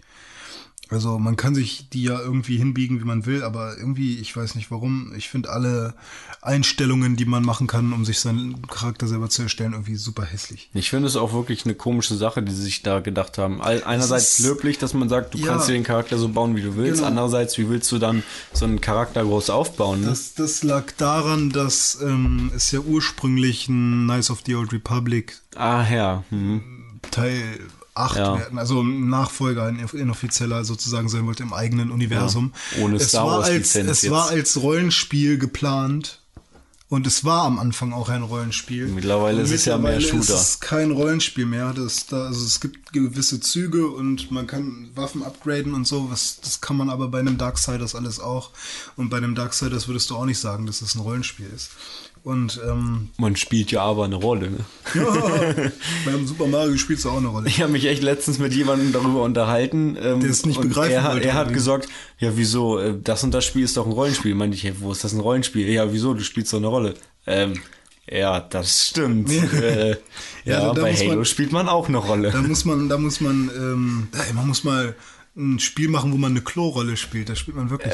Also man kann sich die ja irgendwie hinbiegen, wie man will, aber irgendwie, ich weiß nicht warum, ich finde alle Einstellungen, die man machen kann, um sich seinen Charakter selber zu erstellen, irgendwie super hässlich. Ich finde es auch wirklich eine komische Sache, die sie sich da gedacht haben. Einerseits ist- löblich, dass man sagt, du Ja. kannst dir den Charakter so bauen, wie du willst. Genau. Andererseits, wie willst du dann so einen Charakter groß aufbauen? Ne? Das, das lag daran, dass ähm, es ja ursprünglich ein Knights of the Old Republic ah, ja. Hm. Teil 8 Ja. werden, also ein Nachfolger, ein inoffizieller sozusagen sein wollte im eigenen Universum. Ja, ohne es Star war Wars als, Lizenz Es jetzt. war als Rollenspiel geplant und es war am Anfang auch ein Rollenspiel. Mittlerweile Und ist es ja mehr Shooter. ist es kein Rollenspiel mehr. Das, da, also es gibt gewisse Züge und man kann Waffen upgraden und so. Was, das kann man aber bei einem Darksiders alles auch. Und bei einem Darksiders würdest du auch nicht sagen, dass es ein Rollenspiel ist. Und ähm, Man spielt ja aber eine Rolle. Ne? ja, (laughs) beim Super Mario spielst du auch eine Rolle. Ich habe mich echt letztens mit jemandem darüber unterhalten. Ähm, Der es nicht begreifen er, hat- wollte Er hat gesagt, ja wieso, äh, das und das Spiel ist doch ein Rollenspiel. Meinte ich, hey, wo ist das ein Rollenspiel? Ja, wieso, du spielst doch eine Rolle. Ähm, Ja, das stimmt. äh, (laughs) ja, Ja, da- da bei Halo man- spielt man auch eine Rolle. Da muss man, da muss man, ähm, ey, man muss mal ein Spiel machen, wo man eine Klo-Rolle spielt. Da spielt man wirklich.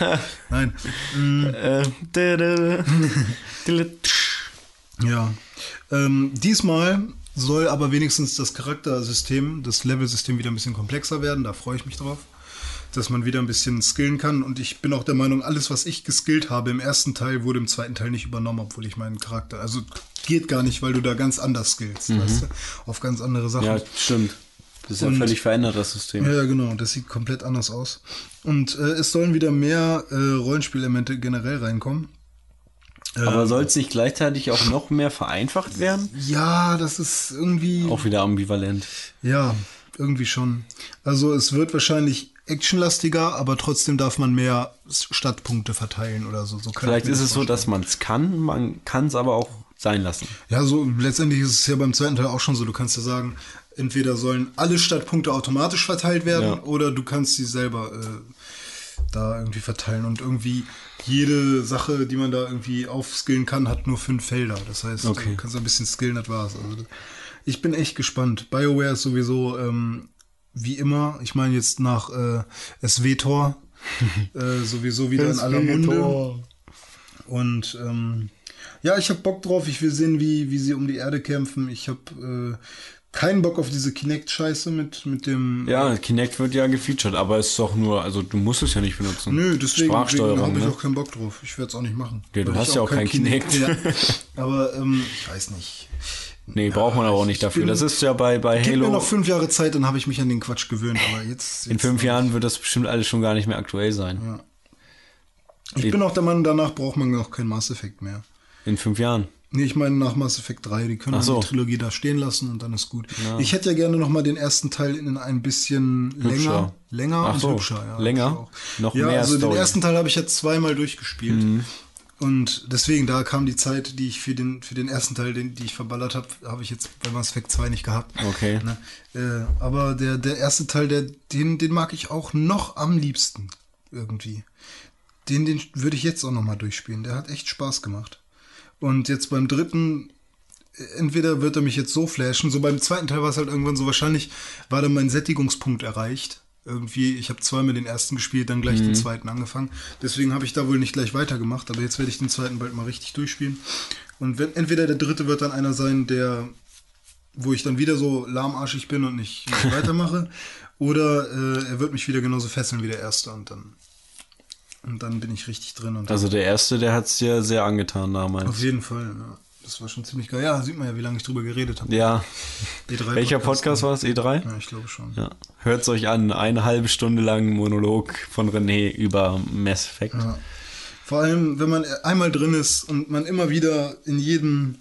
(laughs) Nein. Äh, dä, dä, dä. Ja. Ähm, diesmal soll aber wenigstens das Charaktersystem, das Level-System wieder ein bisschen komplexer werden. Da freue ich mich drauf. Dass man wieder ein bisschen skillen kann. Und ich bin auch der Meinung, alles, was ich geskillt habe im ersten Teil, wurde im zweiten Teil nicht übernommen, obwohl ich meinen Charakter. Also geht gar nicht, weil du da ganz anders skillst, weißt du? Auf ganz andere Sachen. ja, stimmt. Das ist ja Und- völlig verändert, das System. Ja, ja, genau. Das sieht komplett anders aus. Und äh, es sollen wieder mehr äh, Rollenspielelement generell reinkommen. Aber soll es nicht gleichzeitig auch noch mehr vereinfacht werden? Ja, das ist irgendwie. Auch wieder ambivalent. Ja, irgendwie schon. Also es wird wahrscheinlich actionlastiger, aber trotzdem darf man mehr Stadtpunkte verteilen oder so. so Vielleicht ist es so, dass man es kann, man kann es aber auch sein lassen. Ja, so letztendlich ist es ja beim zweiten Teil auch schon so. Du kannst ja sagen, entweder sollen alle Stadtpunkte automatisch verteilt werden Ja. oder du kannst sie selber äh, da irgendwie verteilen. Und irgendwie jede Sache, die man da irgendwie aufskillen kann, hat nur fünf Felder. Das heißt, Okay. du kannst ein bisschen skillen, das war's. Also, ich bin echt gespannt. BioWare ist sowieso ähm, wie immer, ich meine jetzt nach äh, SW-Tor (laughs) äh, sowieso wieder in aller Munde. Und ähm, ja, ich habe Bock drauf. Ich will sehen, wie, wie sie um die Erde kämpfen. Ich habe äh, keinen Bock auf diese Kinect-Scheiße mit, mit dem. Ja, Kinect wird ja gefeatured, aber es ist doch nur, also du musst es ja nicht benutzen. Nö, deswegen, deswegen Sprachsteuerung, habe ich ne? auch keinen Bock drauf. Ich werde es auch nicht machen. Ja, du hast ich ja auch kein Kinect. Ja. Aber ähm, ich weiß nicht. Nee, braucht man aber auch nicht dafür. bin- das ist ja bei, bei Gib mir Halo. noch fünf Jahre Zeit, dann habe ich mich an den Quatsch gewöhnt. Aber jetzt. In jetzt fünf Jahren wird das bestimmt alles schon gar nicht mehr aktuell sein. Ich bin auch der Meinung, danach braucht man auch kein Mass Effect mehr. In fünf Jahren. Nee, ich meine nach Mass Effect 3, die können so. die Trilogie da stehen lassen und dann ist gut. Ich hätte ja gerne noch mal den ersten Teil in ein bisschen länger, Hübscher. länger Ach und so, hübscher. Ja, länger? Noch ja, mehr also Story. Mhm. den ersten Teil habe ich jetzt zweimal durchgespielt. Und deswegen, da kam die Zeit, die ich für den, für den ersten Teil, den, die ich verballert habe, habe ich jetzt bei Mass Effect 2 nicht gehabt. Okay. Ne? Äh, aber der, der erste Teil, der, den, den mag ich auch noch am liebsten. Irgendwie. Den, den würde ich jetzt auch noch mal durchspielen. Der hat echt Spaß gemacht. Und jetzt beim dritten, entweder wird er mich jetzt so flashen, so beim zweiten Teil war es halt irgendwann so, wahrscheinlich war dann mein Sättigungspunkt erreicht. Irgendwie, ich habe zweimal den ersten gespielt, dann gleich den zweiten angefangen. Deswegen habe ich da wohl nicht gleich weitergemacht, aber jetzt werde ich den zweiten bald mal richtig durchspielen. Und wenn, entweder der dritte wird dann einer sein, der wo ich dann wieder so lahmarschig bin und nicht, nicht (laughs) weitermache. Oder äh, er wird mich wieder genauso fesseln wie der erste und dann und dann bin ich richtig drin. Und Also der erste, der hat's dir sehr angetan damals. auf jeden Fall, ja. Das war schon ziemlich geil. Ja, sieht man ja, wie lange ich drüber geredet habe. Ja. (laughs) E3 Welcher Podcast war es? E3? Ja, ich glaube schon. Ja. Hört's euch an. Eine halbe Stunde lang Monolog von René über Mass Effect. Ja. Vor allem, wenn man einmal drin ist und man immer wieder in jedem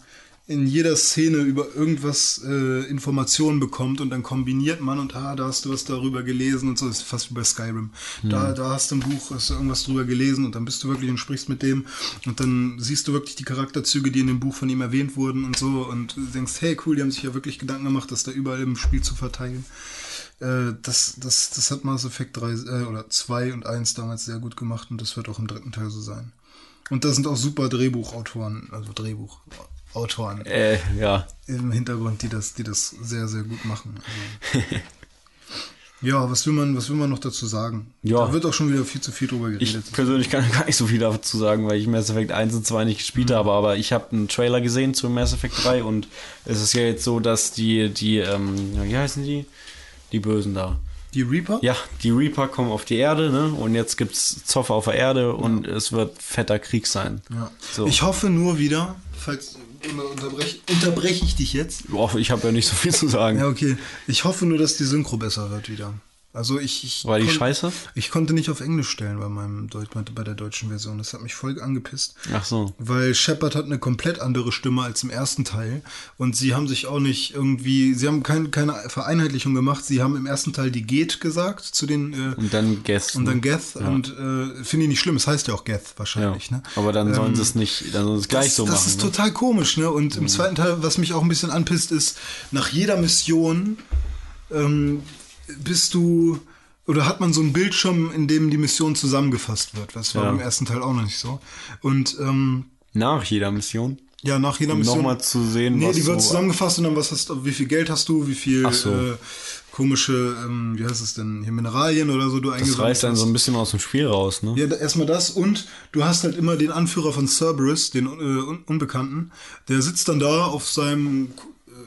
in jeder Szene über irgendwas äh, Informationen bekommt und dann kombiniert man und ah, da hast du was darüber gelesen und so, das ist fast wie bei Skyrim. Da, da hast du ein Buch, hast du irgendwas drüber gelesen und dann bist du wirklich und sprichst mit dem und dann siehst du wirklich die Charakterzüge, die in dem Buch von ihm erwähnt wurden und so und denkst, hey cool, die haben sich ja wirklich Gedanken gemacht, das da überall im Spiel zu verteilen. Äh, das, das, das hat Mass Effect 3 äh, oder 2 und 1 damals sehr gut gemacht und das wird auch im dritten Teil so sein. Und da sind auch super Drehbuchautoren, also Drehbuchautoren Äh, ja. im Hintergrund, die das, die das sehr, sehr gut machen. Also. (laughs) ja, was will man, was will man noch dazu sagen? Ja. Da wird auch schon wieder viel zu viel drüber Ich geredet. persönlich kann (laughs) gar nicht so viel dazu sagen, weil ich Mass Effect 1 und 2 nicht gespielt habe, aber ich habe einen Trailer gesehen zu Mass Effect 3 und es ist ja jetzt so, dass die, die, ähm, wie heißen die? Die Bösen da. die Reaper? Ja, die Reaper kommen auf die Erde, ne? Und jetzt gibt's Zoff auf der Erde und es wird fetter Krieg sein. Ja. So. Ich hoffe nur wieder, falls unterbreche unterbrech ich dich jetzt. Boah, ich habe ja nicht so viel zu sagen. Ja, okay. Ich hoffe nur, dass die Synchro besser wird wieder. Also ich, ich War die scheiße? Ich konnte nicht auf Englisch stellen bei meinem Deut bei der deutschen Version. Das hat mich voll angepisst. Ach so. Weil Shepard hat eine komplett andere Stimme als im ersten Teil. Und sie haben sich auch nicht irgendwie, sie haben kein, keine Vereinheitlichung gemacht. Sie haben im ersten Teil die Geht gesagt zu den äh, Und dann Guess. und dann ne? Geth. Und äh, finde ich nicht schlimm. Es heißt ja auch Geth ja. wahrscheinlich. Ne? Aber dann sollen Ähm, sie es nicht, dann sollen sie es gleich das, so das machen. ist ne? total komisch, ne? Und im zweiten Teil, was mich auch ein bisschen anpisst, ist, nach jeder Mission ähm, bist du oder hat man so einen Bildschirm, in dem die Mission zusammengefasst wird. Das war Ja. im ersten Teil auch noch nicht so. Und ähm, Nach jeder Mission. Ja, nach jeder um Mission. nochmal zu sehen, Nee, was die wird so zusammengefasst und dann was hast du, wie viel Geld hast du, wie viel so. äh, komische, ähm, wie heißt es denn, hier Mineralien oder so du Das eingesammelt reißt dann hast. so ein bisschen aus dem Spiel raus, ne? Ja, da- erstmal das und du hast halt immer den Anführer von Cerberus, den äh, Un- Unbekannten, der sitzt dann da auf seinem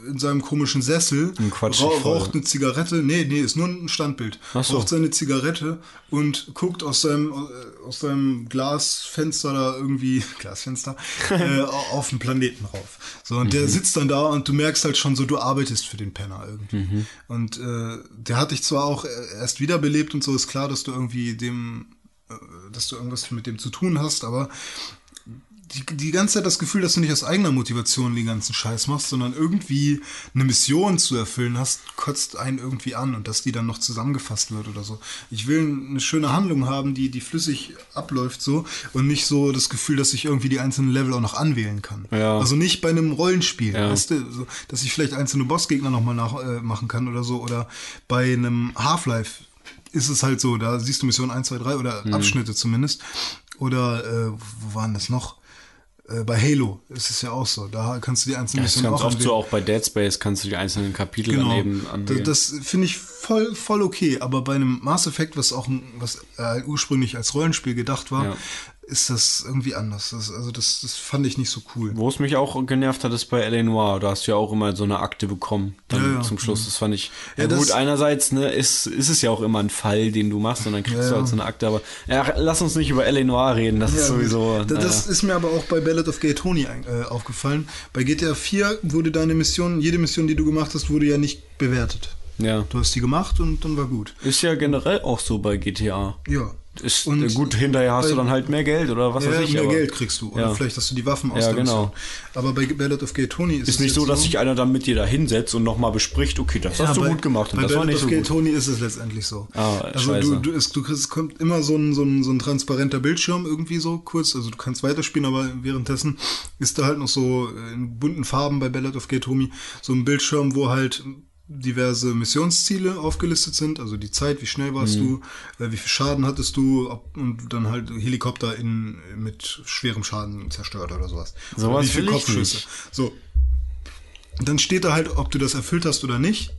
in seinem komischen Sessel, dich voll. raucht eine Zigarette, nee, nee, ist nur ein Standbild, Ach so. raucht seine Zigarette und guckt aus seinem, aus seinem Glasfenster da irgendwie, (laughs) Glasfenster, (laughs) äh, auf den Planeten rauf. So, und Mhm. der sitzt dann da und du merkst halt schon so, du arbeitest für den Penner irgendwie. Mhm. Und äh, der hat dich zwar auch erst wiederbelebt und so, ist klar, dass du irgendwie dem äh, dass du irgendwas mit dem zu tun hast, aber die, die ganze Zeit das Gefühl, dass du nicht aus eigener Motivation den ganzen Scheiß machst, sondern irgendwie eine Mission zu erfüllen hast, kotzt einen irgendwie an und dass die dann noch zusammengefasst wird oder so. Ich will eine schöne Handlung haben, die, die flüssig abläuft so und nicht so das Gefühl, dass ich irgendwie die einzelnen Level auch noch anwählen kann. Ja. Also nicht bei einem Rollenspiel, Ja. weißt du, so, dass ich vielleicht einzelne Bossgegner nochmal nachmachen äh, machen kann oder so oder bei einem Half-Life ist es halt so, da siehst du Mission 1, 2, 3 oder Mhm. Abschnitte zumindest. Oder äh, wo waren das noch? Äh, bei Halo ist es ja auch so. Da kannst du die einzelnen Das ist Missionen auch oft so, auch bei Dead Space kannst du die einzelnen Kapitel Genau. daneben Da- anwählen. Das finde ich voll, voll okay. Aber bei einem Mass Effect, was auch ein, was äh, ursprünglich als Rollenspiel gedacht war, Ja. Ist das irgendwie anders. Das, also das, das fand ich nicht so cool. Wo es mich auch genervt hat, ist bei L.A. Noir. Da hast du ja auch immer so eine Akte bekommen. Dann Ja, zum Schluss. Das fand ich. Ja, Ja, das- gut, einerseits, ne, ist, ist es ja auch immer ein Fall, den du machst und dann kriegst Ja, du halt so eine Akte. Aber ja, lass uns nicht über L.A. Noir reden. Das ist sowieso. Das naja. ist mir aber auch bei Ballad of Gay Tony äh, aufgefallen. Bei GTA 4 wurde deine Mission, jede Mission, die du gemacht hast, wurde ja nicht bewertet. ja. Du hast die gemacht und dann war gut. Ist ja generell auch so bei GTA. Ja. Ist, Und- äh, gut, hinterher hast du bei- dann halt mehr Geld oder was ja, weiß ich. mehr aber Geld kriegst du. Oder Ja. vielleicht hast du die Waffen aus Ja, genau. Aber bei Ballad of Gay Tony ist, Ist es nicht so, dass sich einer dann mit dir da hinsetzt und nochmal bespricht, okay, das hast du bei, gut gemacht und bei das war Ballad nicht of so Gay. Tony ist es letztendlich so. Ah, also scheiße. du, du, es, du kriegst, es kommt immer so ein, so, ein, so ein transparenter Bildschirm irgendwie so kurz. Also du kannst weiterspielen, aber währenddessen ist da halt noch so in bunten Farben bei Ballad of Gay Tony so ein Bildschirm, wo halt diverse Missionsziele aufgelistet sind, also die Zeit, wie schnell warst Mhm. du, äh, wie viel Schaden hattest du ob, und dann halt Helikopter in, mit schwerem Schaden zerstört oder sowas. Sowas oder wie viel Kopfschüsse. So, dann steht da halt, ob du das erfüllt hast oder nicht.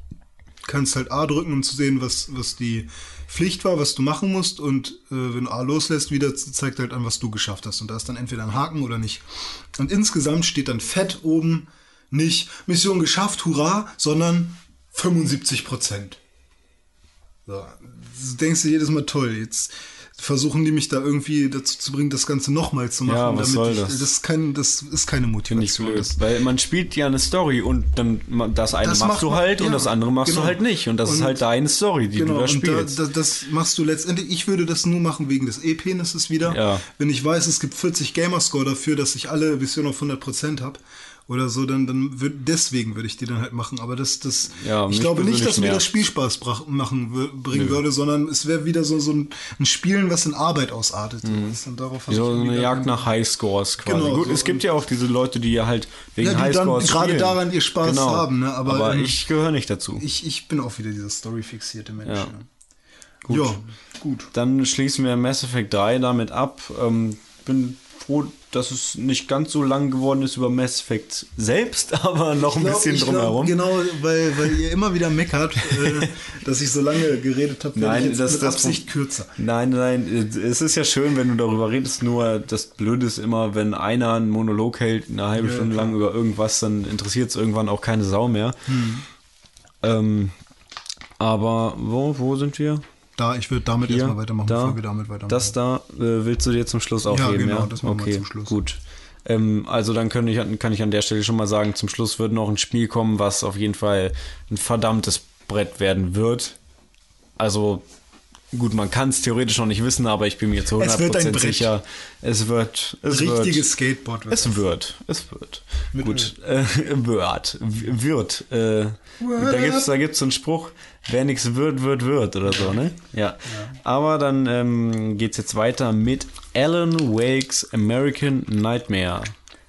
Kannst halt A drücken, um zu sehen, was, was die Pflicht war, was du machen musst. Und äh, wenn du A loslässt, wieder zeigt halt an, was du geschafft hast. Und da ist dann entweder ein Haken oder nicht. Und insgesamt steht dann fett oben nicht Mission geschafft, hurra, sondern 75 Prozent. So, du denkst du jedes Mal toll. Jetzt versuchen die mich da irgendwie dazu zu bringen, das Ganze nochmal zu machen. Ja, was soll ich, das? Das ist, kein, das ist keine Motivation. blöd. Das, Weil man spielt ja eine Story und dann das eine Das machst macht du halt und ja, das andere machst genau. du halt nicht. Und das ist Und- halt deine Story, die genau, du da und da, spielst. da, das machst du letztendlich. Ich würde das nur machen wegen des E-Penises wieder. Ja. Wenn ich weiß, es gibt 40 Gamerscore dafür, dass ich alle Visionen auf 100% habe oder so, dann, dann würd, deswegen würde ich die dann halt machen. Aber das, das, Ja, ich glaube nicht, dass mir das nervt's. Spielspaß brach, machen bringen würde, sondern es wäre wieder so, so ein, ein Spielen, was in Arbeit ausartet. Das dann darauf Mhm. so eine Jagd nach Highscores quasi. Genau, Gut, so. es gibt ja auch diese Leute, die ja halt wegen Ja, die dann Highscores gerade spielen. daran ihr Spaß genau. haben, ne? Aber, Aber, ähm, ich gehöre nicht dazu. Ich, ich bin auch wieder dieser story-fixierte Mensch. Ja. Ja, Gut. Ja, gut. Dann schließen wir Mass Effect 3 damit ab. Ähm, bin froh, dass es nicht ganz so lang geworden ist über Mass Effect selbst, (laughs) aber noch ein glaub- bisschen ich glaub, drumherum. Genau, weil, weil ihr immer wieder meckert, äh, (laughs) dass ich so lange geredet habe, Nein, das- das- Absicht kürzer. Nein, nein, es ist ja schön, wenn du darüber redest, nur das Blöde ist immer, wenn einer einen Monolog hält, eine halbe Ja, Stunde klar. lang über irgendwas, dann interessiert es irgendwann auch keine Sau mehr. Hm. Ähm, aber wo, wo sind wir? Da, ich würde damit Hier, erstmal weitermachen, da, bevor wir damit weitermachen. Das da äh, willst du dir zum Schluss auch Ja, genau, ja? das machen wir okay, zum Schluss. gut. Ähm, also dann kann ich, kann ich an der Stelle schon mal sagen, zum Schluss wird noch ein Spiel kommen, was auf jeden Fall ein verdammtes Brett werden wird. Also gut, man kann es theoretisch noch nicht wissen, aber ich bin mir zu Es 100% wird ein Brett. sicher, es wird, es Richtiges wird, Skateboard. wird es das. wird, es wird. Mit Gut, äh, wird, wird. Äh, da gibt's, da gibt's so einen Spruch, wer nichts wird, wird, wird oder so, ne? Ja. Aber dann ähm, geht's jetzt weiter mit Alan Wake's American Nightmare.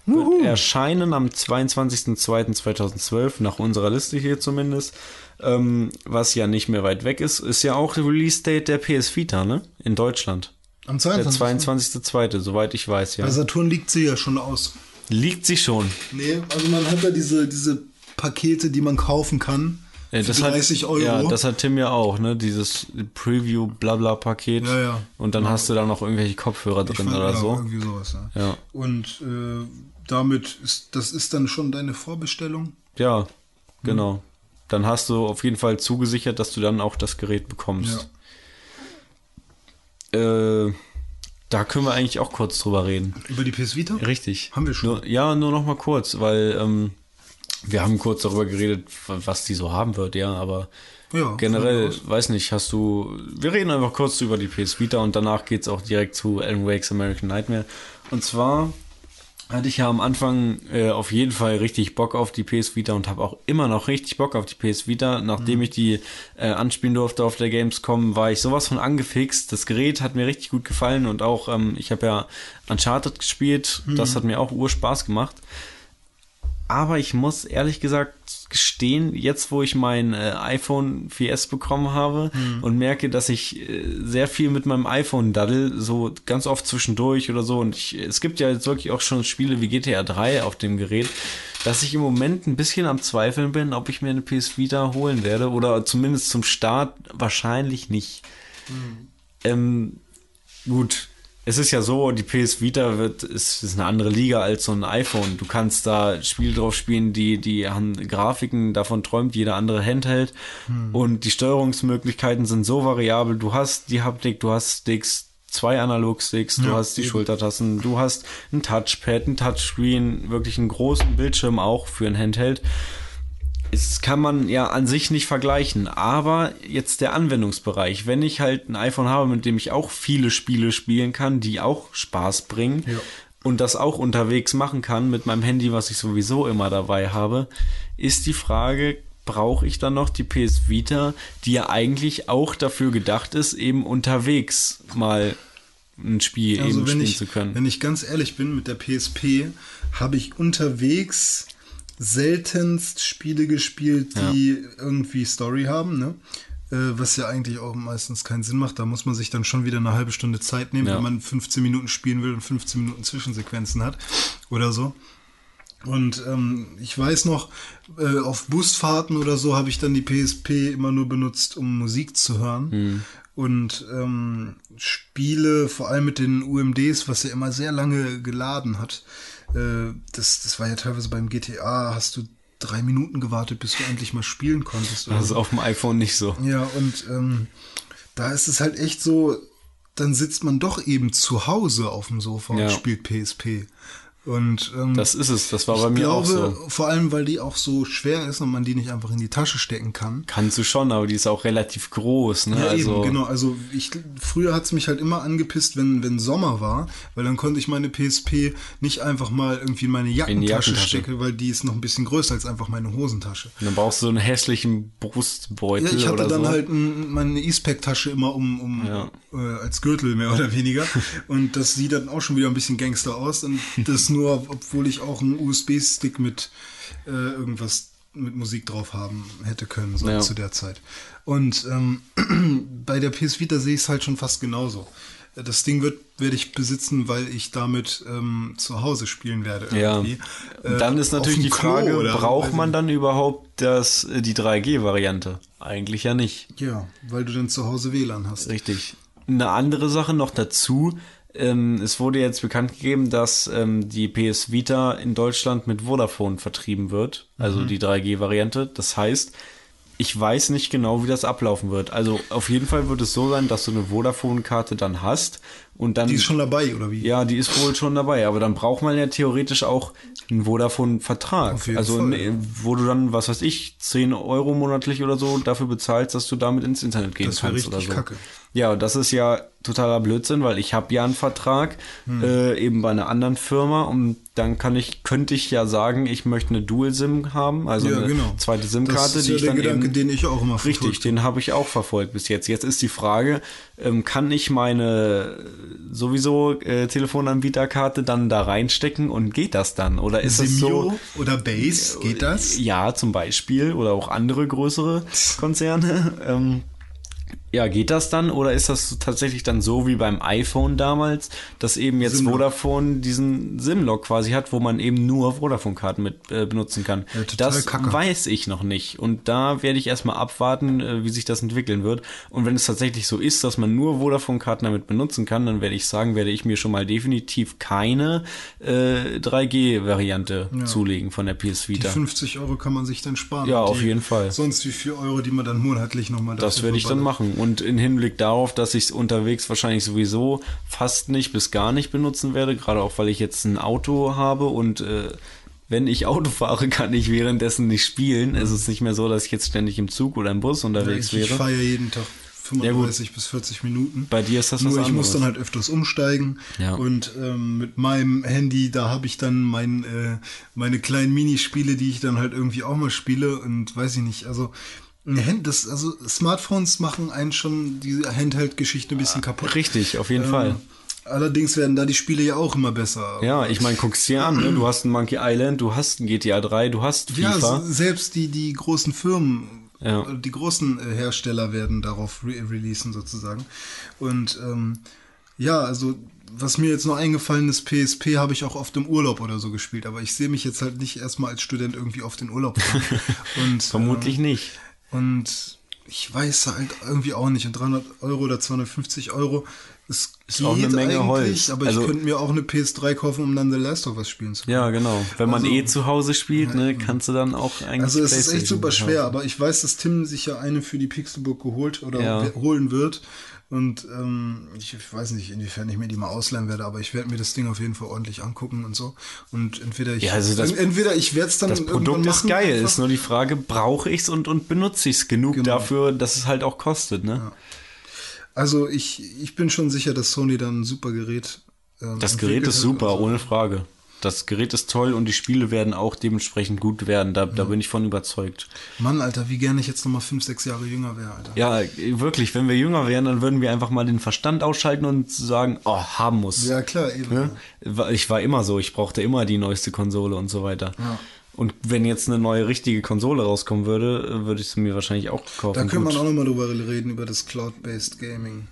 Wird erscheinen am 22.02.2012, nach unserer Liste hier zumindest. Ähm, was ja nicht mehr weit weg ist, ist ja auch Release-Date der PS Vita, ne? In Deutschland. Am Der 22. 22.02., soweit ich weiß, ja. Bei Saturn liegt sie ja schon aus. Liegt sie schon. Nee, also man hat da diese, diese Pakete, die man kaufen kann. Ja, das 30 hat, Euro. Ja, das hat Tim ja auch, ne? Dieses Preview-Blabla-Paket. Ja, ja. Und dann hast du da noch irgendwelche Kopfhörer drin fand, oder ja, so. Irgendwie sowas, ja. Ja. Und äh, damit ist, das ist dann schon deine Vorbestellung. Ja, genau. Dann hast du auf jeden Fall zugesichert, dass du dann auch das Gerät bekommst. Äh, da können wir eigentlich auch kurz drüber reden. Über die PS Vita? Richtig. Haben wir schon. Nur, ja, nur noch mal kurz, weil ähm, wir haben kurz darüber geredet, was die so haben wird, ja, aber Ja, generell, weiß nicht, hast du, wir reden einfach kurz über die PS Vita und danach geht's auch direkt zu Alan Wake's American Nightmare. Und zwar hatte ich ja am Anfang äh, auf jeden Fall richtig Bock auf die PS Vita und habe auch immer noch richtig Bock auf die PS Vita. Nachdem ich die äh, anspielen durfte auf der Gamescom, war ich sowas von angefixt. Das Gerät hat mir richtig gut gefallen und auch, ähm, ich habe ja Uncharted gespielt. Das hat mir auch Urspaß gemacht. Aber ich muss ehrlich gesagt gestehen, jetzt wo ich mein äh, iPhone 4S bekommen habe und merke, dass ich äh, sehr viel mit meinem iPhone daddel, so ganz oft zwischendurch oder so. Und ich, es gibt ja jetzt wirklich auch schon Spiele wie GTA 3 auf dem Gerät, dass ich im Moment ein bisschen am Zweifeln bin, ob ich mir eine PS Vita holen werde oder zumindest zum Start wahrscheinlich nicht. Ähm, gut, es ist ja so, die PS Vita wird, ist, ist eine andere Liga als so ein iPhone. Du kannst da Spiele drauf spielen, die, die haben Grafiken, davon träumt jeder andere Handheld. Und die Steuerungsmöglichkeiten sind so variabel. Du hast die Haptik, du hast Sticks, zwei Analog-Sticks, du hast die eben. Schultertasten, du hast ein Touchpad, ein Touchscreen, wirklich einen großen Bildschirm auch für ein Handheld es kann man ja an sich nicht vergleichen, aber jetzt der Anwendungsbereich, wenn ich halt ein iPhone habe, mit dem ich auch viele Spiele spielen kann, die auch Spaß bringen Ja. und das auch unterwegs machen kann mit meinem Handy, was ich sowieso immer dabei habe, ist die Frage, brauche ich dann noch die PS Vita, die ja eigentlich auch dafür gedacht ist, eben unterwegs mal ein Spiel eben Also wenn spielen ich, zu können. wenn ich ganz ehrlich bin, mit der PSP habe ich unterwegs seltenst Spiele gespielt, die irgendwie Story haben, ne? Äh, Was ja eigentlich auch meistens keinen Sinn macht. Da muss man sich dann schon wieder eine halbe Stunde Zeit nehmen, Ja. wenn man 15 Minuten spielen will und 15 Minuten Zwischensequenzen hat oder so. Und ähm, ich weiß noch, äh, auf Busfahrten oder so habe ich dann die PSP immer nur benutzt, um Musik zu hören. Und ähm, Spiele, vor allem mit den UMDs, was ja immer sehr lange geladen hat, äh, das, das war ja teilweise beim GTA, hast du drei Minuten gewartet, bis du endlich mal spielen konntest. oder das ist auf dem iPhone nicht so. Ja, und ähm, da ist es halt echt so, dann sitzt man doch eben zu Hause auf dem Sofa Ja. und spielt PSP. Und ähm, Das ist es, das war bei ich mir glaube, auch so. vor allem, weil die auch so schwer ist und man die nicht einfach in die Tasche stecken kann. Kannst du schon, aber die ist auch relativ groß, ne? Ja, also, eben, genau. Also ich, früher hat's mich halt immer angepisst, wenn, wenn Sommer war, weil dann konnte ich meine PSP nicht einfach mal irgendwie in meine Jackentasche, Jackentasche. stecken, weil die ist noch ein bisschen größer als einfach meine Hosentasche. Und dann brauchst du so einen hässlichen Brustbeutel Ja, ich hatte oder dann so. halt ein, meine E-Spec-Tasche immer um, um Ja. Äh, als Gürtel mehr oder weniger. Und das sieht dann auch schon wieder ein bisschen Gangster aus. Und das nur, obwohl ich auch einen USB-Stick mit äh, irgendwas mit Musik drauf haben hätte können, so Ja. zu der Zeit. Und ähm, (clears throat) bei der PS Vita sehe ich es halt schon fast genauso. Das Ding wird werde ich besitzen, weil ich damit ähm, zu Hause spielen werde. ja. Irgendwie. Äh, dann ist natürlich die Frage, oder- braucht man dann überhaupt das, äh, die 3G-Variante? Eigentlich ja nicht. Ja, weil du dann zu Hause WLAN hast. Richtig. Eine andere Sache noch dazu. Ähm, es wurde jetzt bekannt gegeben, dass ähm, die PS Vita in Deutschland mit Vodafone vertrieben wird, also Mhm. die 3G-Variante. Das heißt, ich weiß nicht genau, wie das ablaufen wird. Also auf jeden Fall wird es so sein, dass du eine Vodafone-Karte dann hast und dann Die ist schon dabei, oder wie? ja, die ist wohl schon dabei, aber dann braucht man ja theoretisch auch einen Vodafone-Vertrag. Also, Fall, ne, ja. wo du dann, was weiß ich, 10 Euro monatlich oder so dafür bezahlst, dass du damit ins Internet gehen Das kannst oder richtig so. kacke. Ja, das ist ja totaler Blödsinn, weil ich habe ja einen Vertrag Hm. äh, eben bei einer anderen Firma und dann kann ich, könnte ich ja sagen, ich möchte eine Dual-SIM haben, also Ja, eine genau. zweite Das SIM-Karte, ist die ja ich der dann Gedanke, eben den ich auch immer Richtig, verfolgt den habe ich auch verfolgt bis jetzt. Jetzt ist die Frage, ähm, kann ich meine sowieso äh, Telefonanbieterkarte dann da reinstecken und geht das dann? Oder ist es so? Simio oder Base, geht das? Ja, zum Beispiel oder auch andere größere Konzerne. (laughs) ähm, Ja, geht das dann oder ist das tatsächlich dann so wie beim iPhone damals, dass eben jetzt SIM-Lock. Vodafone diesen SIM-Lock quasi hat, wo man eben nur Vodafone-Karten mit äh, benutzen kann? Ja, das kacke. weiß ich noch nicht und da werde ich erstmal abwarten, äh, wie sich das entwickeln wird. Und wenn es tatsächlich so ist, dass man nur Vodafone-Karten damit benutzen kann, dann werde ich sagen, werde ich mir schon mal definitiv keine äh, 3G-Variante zulegen von der PS Die Vita. 50 Euro kann man sich dann sparen. Ja, auf die, jeden Fall. Sonst wie 4 Euro, die man dann monatlich nochmal Das werde ich dann machen. Und in Hinblick darauf, dass ich es unterwegs wahrscheinlich sowieso fast nicht bis gar nicht benutzen werde, gerade auch weil ich jetzt ein Auto habe und äh, wenn ich (laughs) Auto fahre, kann ich währenddessen nicht spielen. Es ist nicht mehr so, dass ich jetzt ständig im Zug oder im Bus unterwegs Ich, ich wäre. fahre ja jeden Tag Ja, gut. 35 bis 40 Minuten. Bei dir ist das was Nur ich muss dann halt öfters umsteigen. Ja. Und ähm, mit meinem Handy, da habe ich dann mein, äh, meine kleinen Minispiele, die ich dann halt irgendwie auch mal spiele. Und weiß ich nicht, also. Hand- Das, also Smartphones machen einen schon diese Handheld-Geschichte ein bisschen kaputt. Richtig, auf jeden Ähm, Fall. Allerdings werden da die Spiele ja auch immer besser. Ja, ich meine, guck's dir an. Ne? Du hast ein Monkey Island, du hast ein GTA 3, du hast Ja, FIFA. s- selbst die, die großen Firmen, Ja. die großen äh, Hersteller werden darauf re releasen sozusagen. Und ähm, ja, also was mir jetzt noch eingefallen ist, PSP habe ich auch oft im Urlaub oder so gespielt, aber ich sehe mich jetzt halt nicht erstmal als Student irgendwie auf den Urlaub. (laughs) Und, Vermutlich nicht. Und ich weiß halt irgendwie auch nicht. Und 300 Euro oder 250 Euro ist, Ist auch eine Menge Holz. aber Also- ich könnte mir auch eine PS3 kaufen, um dann The Last of Us spielen zu können. Ja, genau. Wenn man Also- eh zu Hause spielt, ne, kannst du dann auch eigentlich. Also es ist echt super schwer, aber ich weiß, dass Tim sich ja eine für die Pixelburg geholt oder Ja. holen wird. Und ähm, ich weiß nicht, inwiefern ich mir die mal ausleihen werde, aber ich werde mir das Ding auf jeden Fall ordentlich angucken und so. Und entweder ich, Ja, also das- entweder ich werde es dann Das Produkt ist geil, einfach. ist nur die Frage, brauche ich es und, und benutze ich es genug Genau. dafür, dass es halt auch kostet, ne? Also ich, ich bin schon sicher, dass Sony dann ein super Gerät. ähm, Das Gerät ist super, Also, ohne Frage. Das Gerät ist toll und die Spiele werden auch dementsprechend gut werden. Da, da bin ich von überzeugt. Mann, Alter, wie gerne ich jetzt nochmal fünf, sechs Jahre jünger wäre, Alter. Ja, wirklich, wenn wir jünger wären, dann würden wir einfach mal den Verstand ausschalten und sagen, oh, haben muss. Ja, klar, eben. War- Ich war immer so, ich brauchte immer die neueste Konsole und so weiter. Ja. Und wenn jetzt eine neue richtige Konsole rauskommen würde, würde ich sie mir wahrscheinlich auch kaufen. Da könnte man auch nochmal drüber reden, über das Cloud-Based Gaming.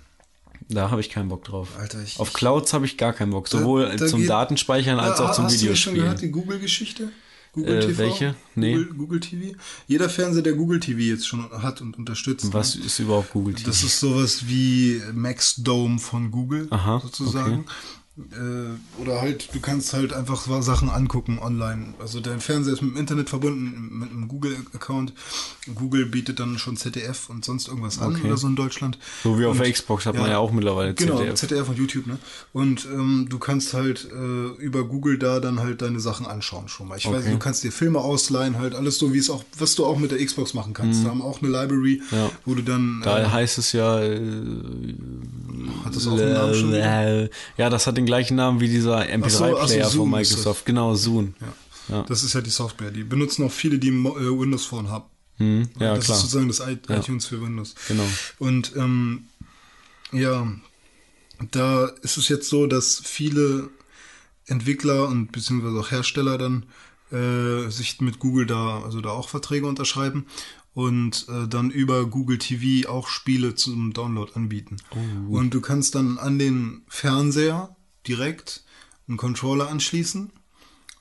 Da habe ich keinen Bock drauf. Alter, ich- Auf Clouds habe ich gar keinen Bock, sowohl Da- da zum geht- Datenspeichern als Ah, auch zum hast du schon gehört, Videospielen. die Google-Geschichte? Google Äh, TV? welche? Nee. Google, Google TV? Jeder Fernseher, der Google TV jetzt schon hat und unterstützt. Was ne? ist überhaupt Google TV? Das ist sowas wie Max Dome von Google, Aha, sozusagen. Äh, oder halt, du kannst halt einfach Sachen angucken online. Also dein Fernseher ist mit dem Internet verbunden, mit einem Google-Account. Google bietet dann schon ZDF und sonst irgendwas an Okay. oder so in Deutschland. so wie auf Und- der Xbox hat man ja auch mittlerweile Genau, ZDF. ZDF. und YouTube, ne? Und ähm, du kannst halt äh, über Google da dann halt deine Sachen anschauen schon mal. Ich weiß Okay. nicht, du kannst dir Filme ausleihen, halt alles so, wie es auch, was du auch mit der Xbox machen kannst. Da haben auch eine Library, Mhm. Ja. wo du dann. Da äh, heißt es ja. Äh, hat das auch einen Namen schon äh, ja, das hat den gleichen Namen wie dieser Ach so, ach MP3-Player so, von. Microsoft. Genau, Zoom. Ja. Ja. Das ist ja die Software. Die benutzen auch viele, die ein äh, Windows Phone haben. Hm, ja, das klar. ist sozusagen das I Ja. iTunes für Windows. Genau. Und ähm, ja, da ist es jetzt so, dass viele Entwickler und beziehungsweise auch Hersteller dann äh, sich mit Google da, also da auch Verträge unterschreiben und äh, dann über Google TV auch Spiele zum Download anbieten. und du kannst dann an den Fernseher direkt einen Controller anschließen,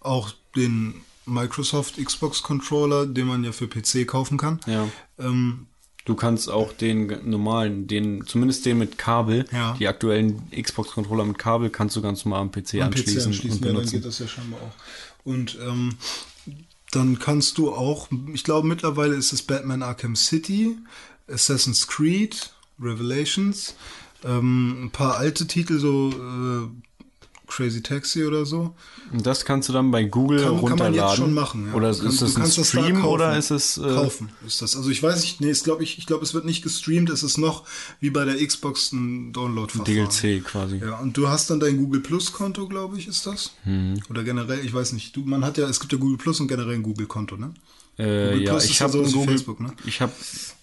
auch den Microsoft Xbox Controller, den man ja für PC kaufen kann. Ja. Ähm, Du kannst auch den normalen, den, zumindest den mit Kabel, Ja. die aktuellen Xbox-Controller mit Kabel, kannst du ganz normal am PC, am anschließen, PC anschließen. und Ja, dann geht das ja scheinbar auch. Und ähm, dann kannst du auch, ich glaube mittlerweile ist es Batman Arkham City, Assassin's Creed, Revelations, ähm, ein paar alte Titel, so äh, Crazy Taxi oder so. Und das kannst du dann bei Google Kann, kann runterladen. man jetzt schon machen. Ja. Oder kannst- ist das du ein Stream oder ist es äh, kaufen ist das. Also ich weiß nicht, nee, ist glaube ich, ich glaube, es wird nicht gestreamt, es ist noch wie bei der Xbox ein Download-Verfahren. DLC quasi? Ja, und du hast dann dein Google Plus Konto, glaube ich, ist das? Mhm. Oder generell, ich weiß nicht. Du, man hat ja, es gibt ja Google Plus und generell ein Google Konto, ne? Äh, Google ja, Plus ich ja habe sowas wie Google, Facebook, ne? ich habe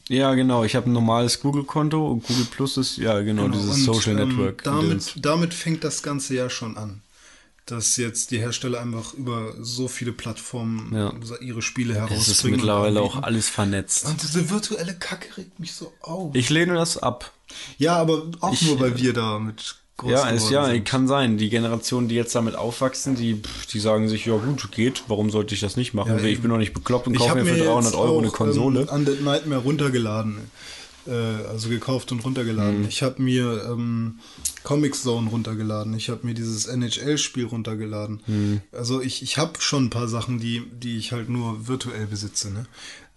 ja genau, ich habe ein normales Google-Konto und Google Plus ist ja genau, dieses und, Social ähm, Network. Damit, damit fängt das Ganze ja schon an. dass jetzt die Hersteller einfach über so viele Plattformen Ja. ihre Spiele herausbringen. Es ist mittlerweile auch alles vernetzt. Und diese virtuelle Kacke regt mich so auf. Ich lehne das ab. ja, aber auch Ich- nur, weil wir da mit Ja, ist, ja, sind. kann sein. Die Generation, die jetzt damit aufwachsen, die, die sagen sich, ja gut, geht, warum sollte ich das nicht machen? Ja, ich bin doch nicht bekloppt und Ich kaufe habe mir für 300 jetzt Euro eine auch, Konsole. Ähm, Undead Nightmare runtergeladen. Äh, also gekauft und runtergeladen. Mhm. Ich habe mir ähm, Comic Zone runtergeladen. Ich habe mir dieses NHL-Spiel runtergeladen. Mhm. Also ich, ich habe schon ein paar Sachen, die, die ich halt nur virtuell besitze. Ne?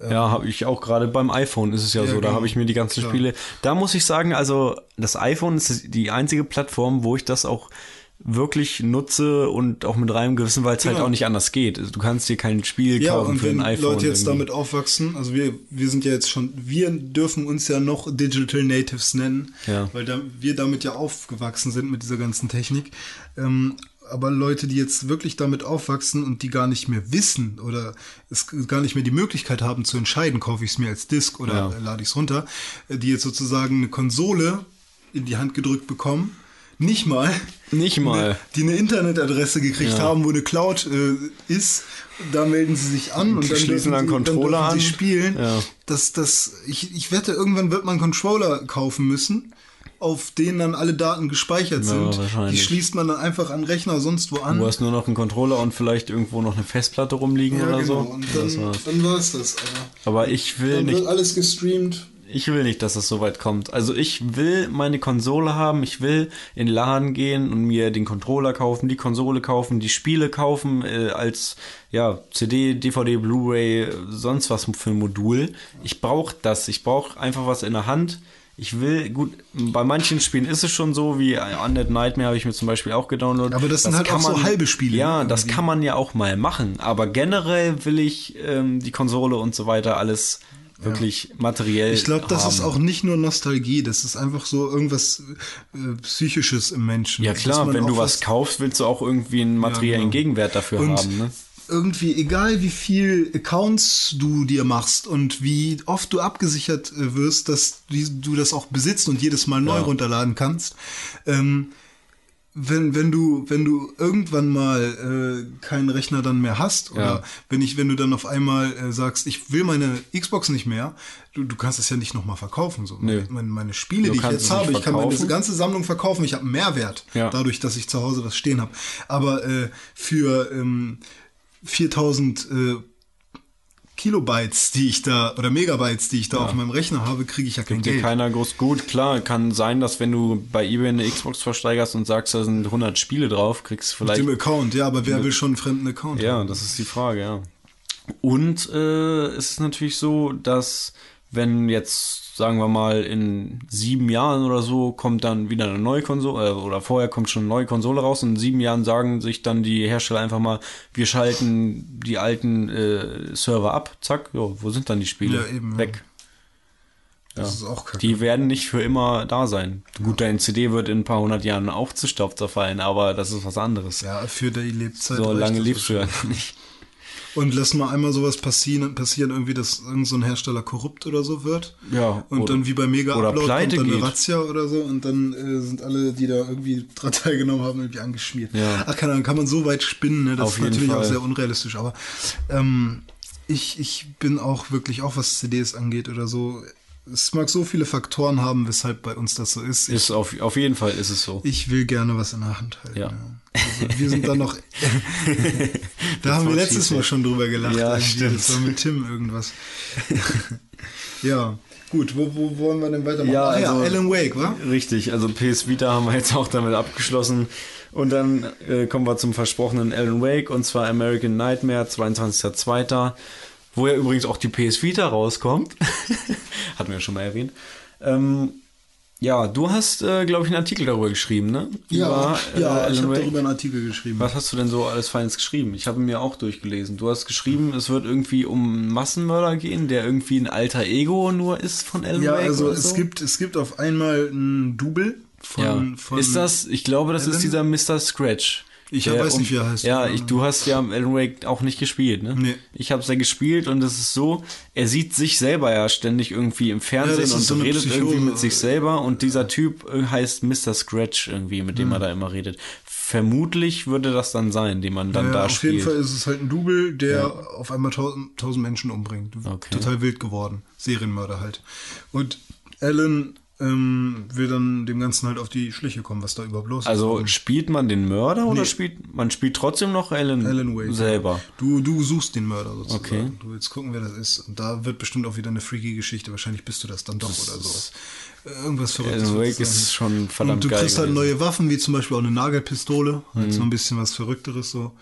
Ja, habe ich auch gerade beim iPhone ist es ja, Ja, so, da genau. habe ich mir die ganzen Klar. Spiele. Da muss ich sagen, also das iPhone ist die einzige Plattform, wo ich das auch wirklich nutze und auch mit reinem Gewissen, weil es halt Genau. auch nicht anders geht. Also, du kannst dir kein Spiel Ja, kaufen und für wenn ein iPhone. Leute jetzt irgendwie. damit aufwachsen, also wir, wir sind ja jetzt schon, wir dürfen uns ja noch Digital Natives nennen, Ja. weil da, wir damit ja aufgewachsen sind mit dieser ganzen Technik. Ähm, aber Leute, die jetzt wirklich damit aufwachsen und die gar nicht mehr wissen oder es gar nicht mehr die Möglichkeit haben zu entscheiden, kaufe ich es mir als Disk oder Ja. lade ich es runter, äh, die jetzt sozusagen eine Konsole in die Hand gedrückt bekommen, nicht mal, Nicht mal. die eine Internetadresse gekriegt Ja. haben, wo eine Cloud äh, ist. Da melden sie sich an und Die dann schließen dann Controller dann dürfen sie an. spielen. Ja. Das, das, ich, ich wette, irgendwann wird man einen Controller kaufen müssen, auf denen dann alle Daten gespeichert Ja, sind. Die schließt man dann einfach an Rechner sonst wo an. Du hast nur noch einen Controller und vielleicht irgendwo noch eine Festplatte rumliegen ja, oder genau. so. Und das dann, war's. dann war es das. Aber Aber ich will dann nicht wird alles gestreamt. Ich will nicht, dass das so weit kommt. Also ich will meine Konsole haben, ich will in den Laden gehen und mir den Controller kaufen, die Konsole kaufen, die Spiele kaufen äh, als ja CD, DVD, Blu-ray, sonst was für ein Modul. Ich brauche das. Ich brauche einfach was in der Hand. Ich will, gut, bei manchen Spielen ist es schon so, wie Undead Nightmare habe ich mir zum Beispiel auch gedownloadet. Aber das sind halt auch so halbe Spiele, Ja, ne, das irgendwie. kann man ja auch mal machen. Aber generell will ich ähm, die Konsole und so weiter alles wirklich materiell Ich glaube, das haben. ist auch nicht nur Nostalgie, das ist einfach so irgendwas äh, Psychisches im Menschen. Ja klar, man wenn du was kaufst, willst du auch irgendwie einen materiellen genau. Gegenwert dafür Und haben. Ne? Irgendwie, egal wie viel Accounts du dir machst und wie oft du abgesichert äh, wirst, dass du das auch besitzt und jedes Mal neu Ja. runterladen kannst, ähm, wenn, wenn du, wenn du irgendwann mal äh, keinen Rechner dann mehr hast, oder Ja. wenn ich, wenn du dann auf einmal äh, sagst, ich will meine Xbox nicht mehr, du, du kannst es ja nicht nochmal verkaufen. So. Nö. Meine, meine Spiele, Du die ich jetzt habe, ich kann meine ganze Sammlung verkaufen, ich habe Mehrwert, Ja. dadurch, dass ich zu Hause was stehen habe. Aber äh, für ähm, 4000 äh, Kilobytes, die ich da, oder Megabytes, die ich da auf meinem Rechner habe, kriege ich ja kein Gibt dir Geld. keiner groß gut. Klar, kann sein, dass wenn du bei eBay eine Xbox versteigerst und sagst, da sind 100 Spiele drauf, kriegst du Mit vielleicht... dem Account, ja, aber wer will schon einen fremden Account? Ja, haben? das ist die Frage, ja. Und äh, es ist natürlich so, dass wenn jetzt, sagen wir mal, in sieben Jahren oder so kommt dann wieder eine neue Konsole, äh, oder vorher kommt schon eine neue Konsole raus und in sieben Jahren sagen sich dann die Hersteller einfach mal, wir schalten die alten äh, Server ab, zack, jo, wo sind dann die Spiele? Ja, eben, ja. Weg. Das ist auch kacke. Die werden nicht für immer da sein. Gut, dein CD wird in ein paar hundert Jahren auch zu Staub zerfallen, aber das ist was anderes. ja, für die Lebzeit. so lange lebst du ja nicht. Und lass mal einmal sowas passieren, passieren irgendwie, dass irgend so ein Hersteller korrupt oder so wird. Ja, Und oder- dann wie bei Mega oder Upload kommt dann geht. eine Razzia oder so und dann äh, sind alle, die da irgendwie dran teilgenommen haben, irgendwie angeschmiert. Ja. Ach, keine Ahnung, kann man so weit spinnen, ne? Das Auf ist natürlich auch Fall. sehr unrealistisch, aber ähm, ich, ich bin auch wirklich, auch was CDs angeht oder so, es mag so viele Faktoren haben, weshalb bei uns das so ist. Ich, Ist auf, auf jeden Fall ist es so. ich will gerne was in der Hand halten. Ja. Ja. Also wir sind da noch. (laughs) da haben wir letztes cheesy. Mal schon drüber gelacht. Ja, irgendwie. stimmt. Das war mit Tim irgendwas. (laughs) ja, gut, wo, wo wollen wir denn weitermachen? Ja, Ach ja, also- Alan Wake, wa? Richtig, also PS Vita haben wir jetzt auch damit abgeschlossen. Und dann äh, kommen wir zum versprochenen Alan Wake und zwar American Nightmare, 22.02., wo ja übrigens auch die PS Vita rauskommt. (laughs) Hatten wir ja schon mal erwähnt. Ähm, ja, du hast, äh, glaube ich, einen Artikel darüber geschrieben, ne? Über, äh, ja, ich Alan habe darüber einen Artikel geschrieben. Was hast du denn so alles Feines geschrieben? Ich habe mir auch durchgelesen. Du hast geschrieben, es wird irgendwie um einen Massenmörder gehen, der irgendwie ein alter Ego nur ist von Alan Ja, Wake also es so? gibt es gibt auf einmal ein Double von, ja. von ist das, ich glaube, das ist Alan? dieser Mr. Scratch. Ich Der weiß nicht, wie er heißt. Ja, ich, du hast ja Alan Wake auch nicht gespielt, ne? Nee. Ich habe es ja gespielt und es ist so, er sieht sich selber ja ständig irgendwie im Ja, Fernsehen ist und so redet Psychose. irgendwie mit sich selber und dieser Typ äh, heißt Mr. Scratch irgendwie, mit dem Hm. er da immer redet. Vermutlich würde das dann sein, den man dann ja, da auf spielt. jeden Fall ist es halt ein Double, der auf einmal tausend, tausend Menschen umbringt. Okay. Total wild geworden. Serienmörder halt. Und Alan ähm, will dann dem Ganzen halt auf die Schliche kommen, was da überhaupt los Also ist. spielt man den Mörder oder Nee. spielt man spielt trotzdem noch Alan, Alan Wake. selber? Du, du suchst den Mörder sozusagen. Okay. Du willst gucken, wer das ist. Und da wird bestimmt auch wieder eine freaky Geschichte. Wahrscheinlich bist du das dann doch oder so. Irgendwas Verrücktes. Alan Wake ist schon verdammt Und du geil. kriegst halt gewesen. neue Waffen, wie zum Beispiel auch eine Nagelpistole, halt Mhm. so ein bisschen was Verrückteres so.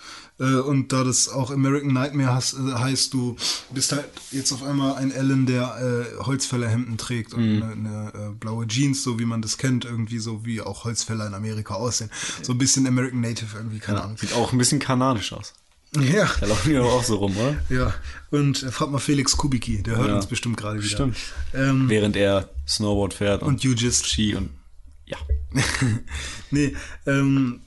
Äh, Und da das auch American Nightmare hast, äh, heißt, du bist halt jetzt auf einmal ein Alan, der äh, Holzfällerhemden trägt und Mhm. eine, eine äh, blaue Jeans, so wie man das kennt, irgendwie so wie auch Holzfäller in Amerika aussehen. So ein bisschen American Native irgendwie, keine Ahnung. Sieht auch ein bisschen kanadisch aus. Ja, Da laufen die doch auch so rum, oder? ja. Und äh, frag mal Felix Kubicki, der hört Ja. uns bestimmt gerade wieder. Stimmt. Ähm, Während er Snowboard fährt und Jujist. Ski und ja. (laughs) nee, ähm,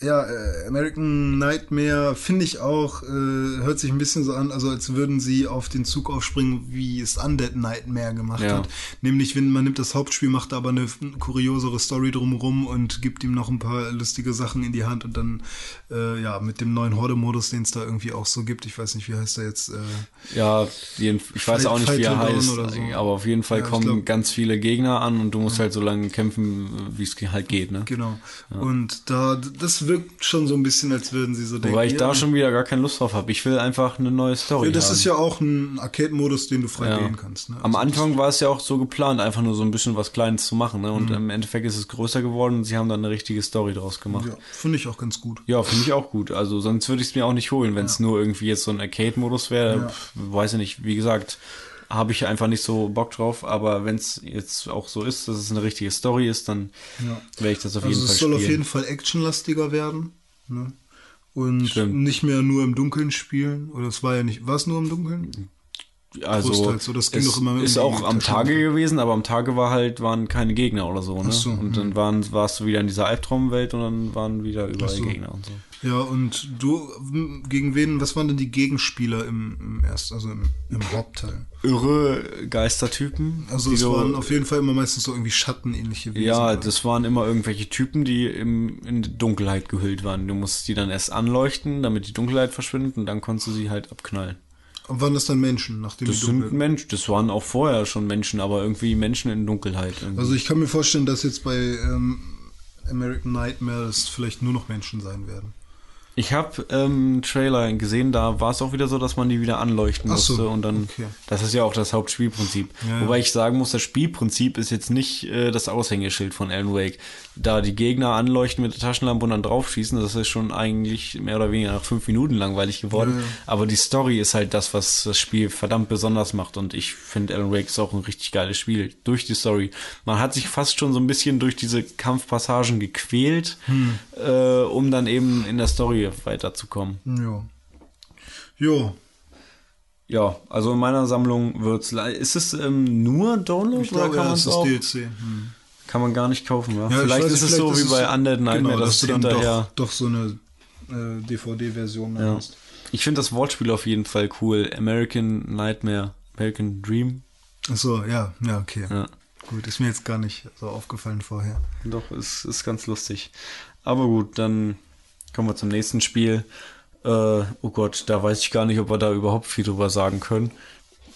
ja, äh, American Nightmare finde ich auch, äh, hört sich ein bisschen so an, also als würden sie auf den Zug aufspringen, wie es Undead Nightmare gemacht Ja. hat. Nämlich, wenn man nimmt das Hauptspiel, macht da aber eine kuriosere Story drumherum und gibt ihm noch ein paar lustige Sachen in die Hand und dann, äh, ja, mit dem neuen Horde-Modus, den es da irgendwie auch so gibt, ich weiß nicht, wie heißt der jetzt, äh, Ja, jeden, ich weiß Fight- auch nicht, wie er Fight heißt, so. aber auf jeden Fall Ja, kommen glaub- ganz viele Gegner an und du musst halt so lange kämpfen, wie es halt geht, ne? genau. Und da, das wirkt schon so ein bisschen, als würden sie so denken. Wobei ich ja, da schon wieder gar keine Lust drauf habe. Ich will einfach eine neue Story Ja, das haben. ist ja auch ein Arcade-Modus, den du frei Ja. wählen kannst. Ne? Am Also Anfang war es ja auch so geplant, einfach nur so ein bisschen was Kleines zu machen, ne? Und Mhm. im Endeffekt ist es größer geworden und sie haben dann eine richtige Story draus gemacht. Ja, finde ich auch ganz gut. Ja, finde ich auch gut. Also sonst würde ich es mir auch nicht holen, wenn es nur irgendwie jetzt so ein Arcade-Modus wäre. Weiß ich nicht. Wie gesagt, habe ich einfach nicht so Bock drauf. Aber wenn es jetzt auch so ist, dass es eine richtige Story ist, dann Ja. werde ich das auf Also jeden Fall es soll spielen. auf jeden Fall actionlastiger werden. Ne? Und Stimmt. nicht mehr nur im Dunkeln spielen. Oder es war ja nicht, war es nur im Dunkeln? also großteils so, das ging es doch immer ist auch am Tage gewesen, aber am Tage war halt waren keine Gegner oder so, ne? So, und dann waren warst du wieder in dieser Albtraumwelt und dann waren wieder überall so. Gegner und so. Ja, und du, m, gegen wen, was waren denn die Gegenspieler im, im ersten, also im, im Hauptteil? Irre Geistertypen. Also es waren auf jeden Fall immer meistens so irgendwie schattenähnliche Wesen. Ja, das waren immer irgendwelche Typen, die im, in Dunkelheit gehüllt waren. Du musstest die dann erst anleuchten, damit die Dunkelheit verschwindet und dann konntest du sie halt abknallen. Und waren das dann Menschen, nachdem Das sind. Menschen, das waren auch vorher schon Menschen, aber irgendwie Menschen in Dunkelheit. Irgendwie. Also ich kann mir vorstellen, dass jetzt bei ähm, American Nightmare es vielleicht nur noch Menschen sein werden. Ich habe ähm, einen Trailer gesehen, da war es auch wieder so, dass man die wieder anleuchten Ach so, musste und dann, okay. das ist ja auch das Hauptspielprinzip. Ja, ja. Wobei ich sagen muss, das Spielprinzip ist jetzt nicht äh, das Aushängeschild von Alan Wake. Da die Gegner anleuchten mit der Taschenlampe und dann draufschießen, das ist schon eigentlich mehr oder weniger nach fünf Minuten langweilig geworden. Ja, ja. Aber die Story ist halt das, was das Spiel verdammt besonders macht und ich finde Alan Wake ist auch ein richtig geiles Spiel durch die Story. Man hat sich fast schon so ein bisschen durch diese Kampfpassagen gequält, Hm. äh, um dann eben in der Story weiterzukommen. Ja. Jo, Ja, also in meiner Sammlung wird's. le- Ist es ähm, nur Download ich oder glaube, kann ja, man es auch? DLC. Hm. Kann man gar nicht kaufen, ja. Ja, ich vielleicht weiß ist es so vielleicht wie ist bei es- Undead Nightmare, genau, dass du du dann doch, doch so eine äh, DVD-Version Ja. hast. Ich finde das Wortspiel auf jeden Fall cool. American Nightmare, American Dream. Achso, ja, ja, okay. Ja. Gut, ist mir jetzt gar nicht so aufgefallen vorher. Doch, ist, ist ganz lustig. Aber gut, dann kommen wir zum nächsten Spiel. Äh, oh Gott, da weiß ich gar nicht, ob wir da überhaupt viel drüber sagen können.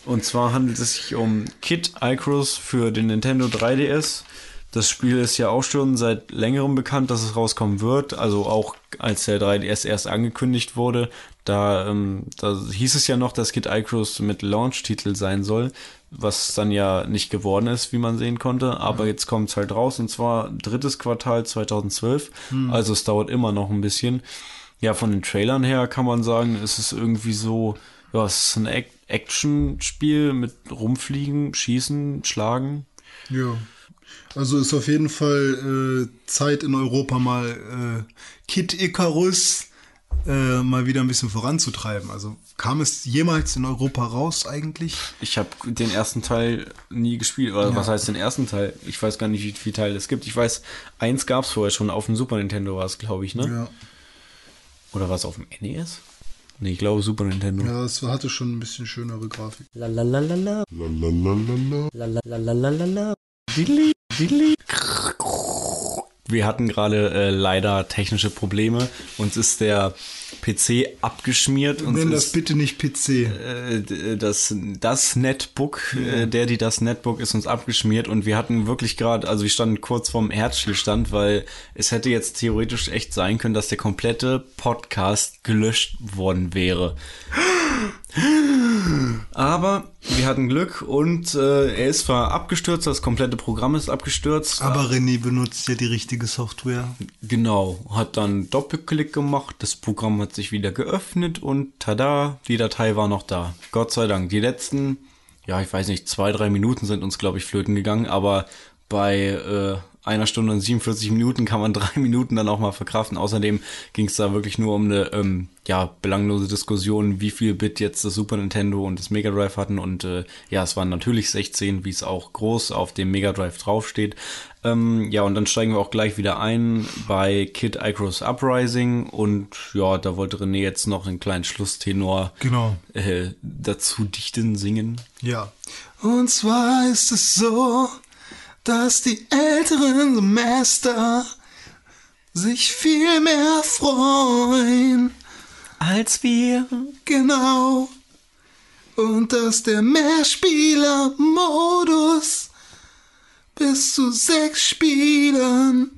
Und zwar handelt es sich um Kid Icarus für den Nintendo 3DS. Das Spiel ist ja auch schon seit längerem bekannt, dass es rauskommen wird. Also auch als der 3DS erst angekündigt wurde, da, ähm, da hieß es ja noch, dass Kid Icarus mit Launch-Titel sein soll, was dann ja nicht geworden ist, wie man sehen konnte. Aber jetzt kommt es halt raus und zwar drittes Quartal 2012. Also es dauert immer noch ein bisschen. Ja, von den Trailern her kann man sagen, es ist irgendwie so, ja, es ist ein Ac- Action-Spiel mit rumfliegen, schießen, schlagen. Ja. Also ist auf jeden Fall äh, Zeit in Europa mal äh, Kid Icarus äh, mal wieder ein bisschen voranzutreiben. Also kam es jemals in Europa raus eigentlich? Ich habe den ersten Teil nie gespielt. Oder was heißt den ersten Teil? Ich weiß gar nicht, wie viele Teile es gibt. Ich weiß, eins gab es vorher schon auf dem Super Nintendo war es, glaube ich, ne? Ja. Oder was auf dem NES? Nee, ich glaube Super Nintendo. Ja, es hatte schon ein bisschen schönere Grafik. Lalalala. Lalalala. Wir hatten gerade äh, leider technische Probleme. Uns ist der PC abgeschmiert. Uns Nenn das ist, bitte nicht PC. äh, das, das Netbook, äh, der, die das Netbook ist uns abgeschmiert und wir hatten wirklich gerade, also wir standen kurz vorm Herzstillstand, weil es hätte jetzt theoretisch echt sein können, dass der komplette Podcast gelöscht worden wäre. Aber wir hatten Glück und äh, er ist zwar abgestürzt, das komplette Programm ist abgestürzt. Aber René benutzt ja die richtige Software. Genau, hat dann Doppelklick gemacht, das Programm hat sich wieder geöffnet und tada, die Datei war noch da. Gott sei Dank. Die letzten, ja, ich weiß nicht, zwei, drei Minuten sind uns, glaube ich, flöten gegangen, aber bei äh, einer Stunde und 47 Minuten kann man (laughs) drei Minuten dann auch mal verkraften. Außerdem ging es da wirklich nur um eine ähm, ja, belanglose Diskussion, wie viel Bit jetzt das Super Nintendo und das Mega Drive hatten. Und äh, ja, es waren natürlich 16, wie es auch groß auf dem Mega Drive draufsteht. Ähm, ja, und dann steigen wir auch gleich wieder ein bei Kid Icarus Uprising. Und ja, da wollte René jetzt noch einen kleinen Schlusstenor Genau. äh, dazu dichten, singen. Ja. Und zwar ist es so, dass die älteren Semester sich viel mehr freuen. Als wir Genau. Und dass der Mehrspieler-Modus bis zu sechs Spielern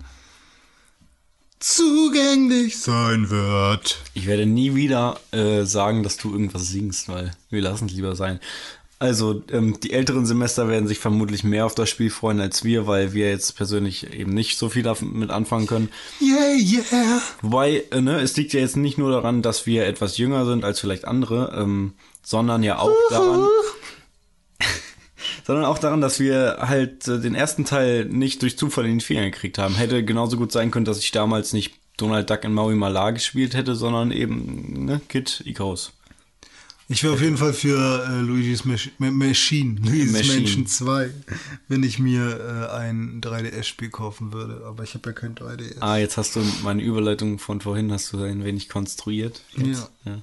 zugänglich sein wird. Ich werde nie wieder äh, sagen, dass du irgendwas singst, weil wir lassen es lieber sein. Also, ähm, die älteren Semester werden sich vermutlich mehr auf das Spiel freuen als wir, weil wir jetzt persönlich eben nicht so viel damit anfangen können. Yeah, yeah. Wobei, äh, ne, es liegt ja jetzt nicht nur daran, dass wir etwas jünger sind als vielleicht andere, ähm, sondern ja auch daran, (laughs) sondern auch daran, dass wir halt äh, den ersten Teil nicht durch Zufall in die Finger gekriegt haben. Hätte genauso gut sein können, dass ich damals nicht Donald Duck in Maui Mala gespielt hätte, sondern eben, ne, Kid Icarus. Ich wäre auf jeden Fall für äh, Luigi's Mach Ma- Machine, Luigi's Machine. Mansion 2, wenn ich mir äh, ein 3DS-Spiel kaufen würde. Aber ich habe ja kein 3DS. Ah, jetzt hast du meine Überleitung von vorhin hast du ein wenig konstruiert. Jetzt, ja.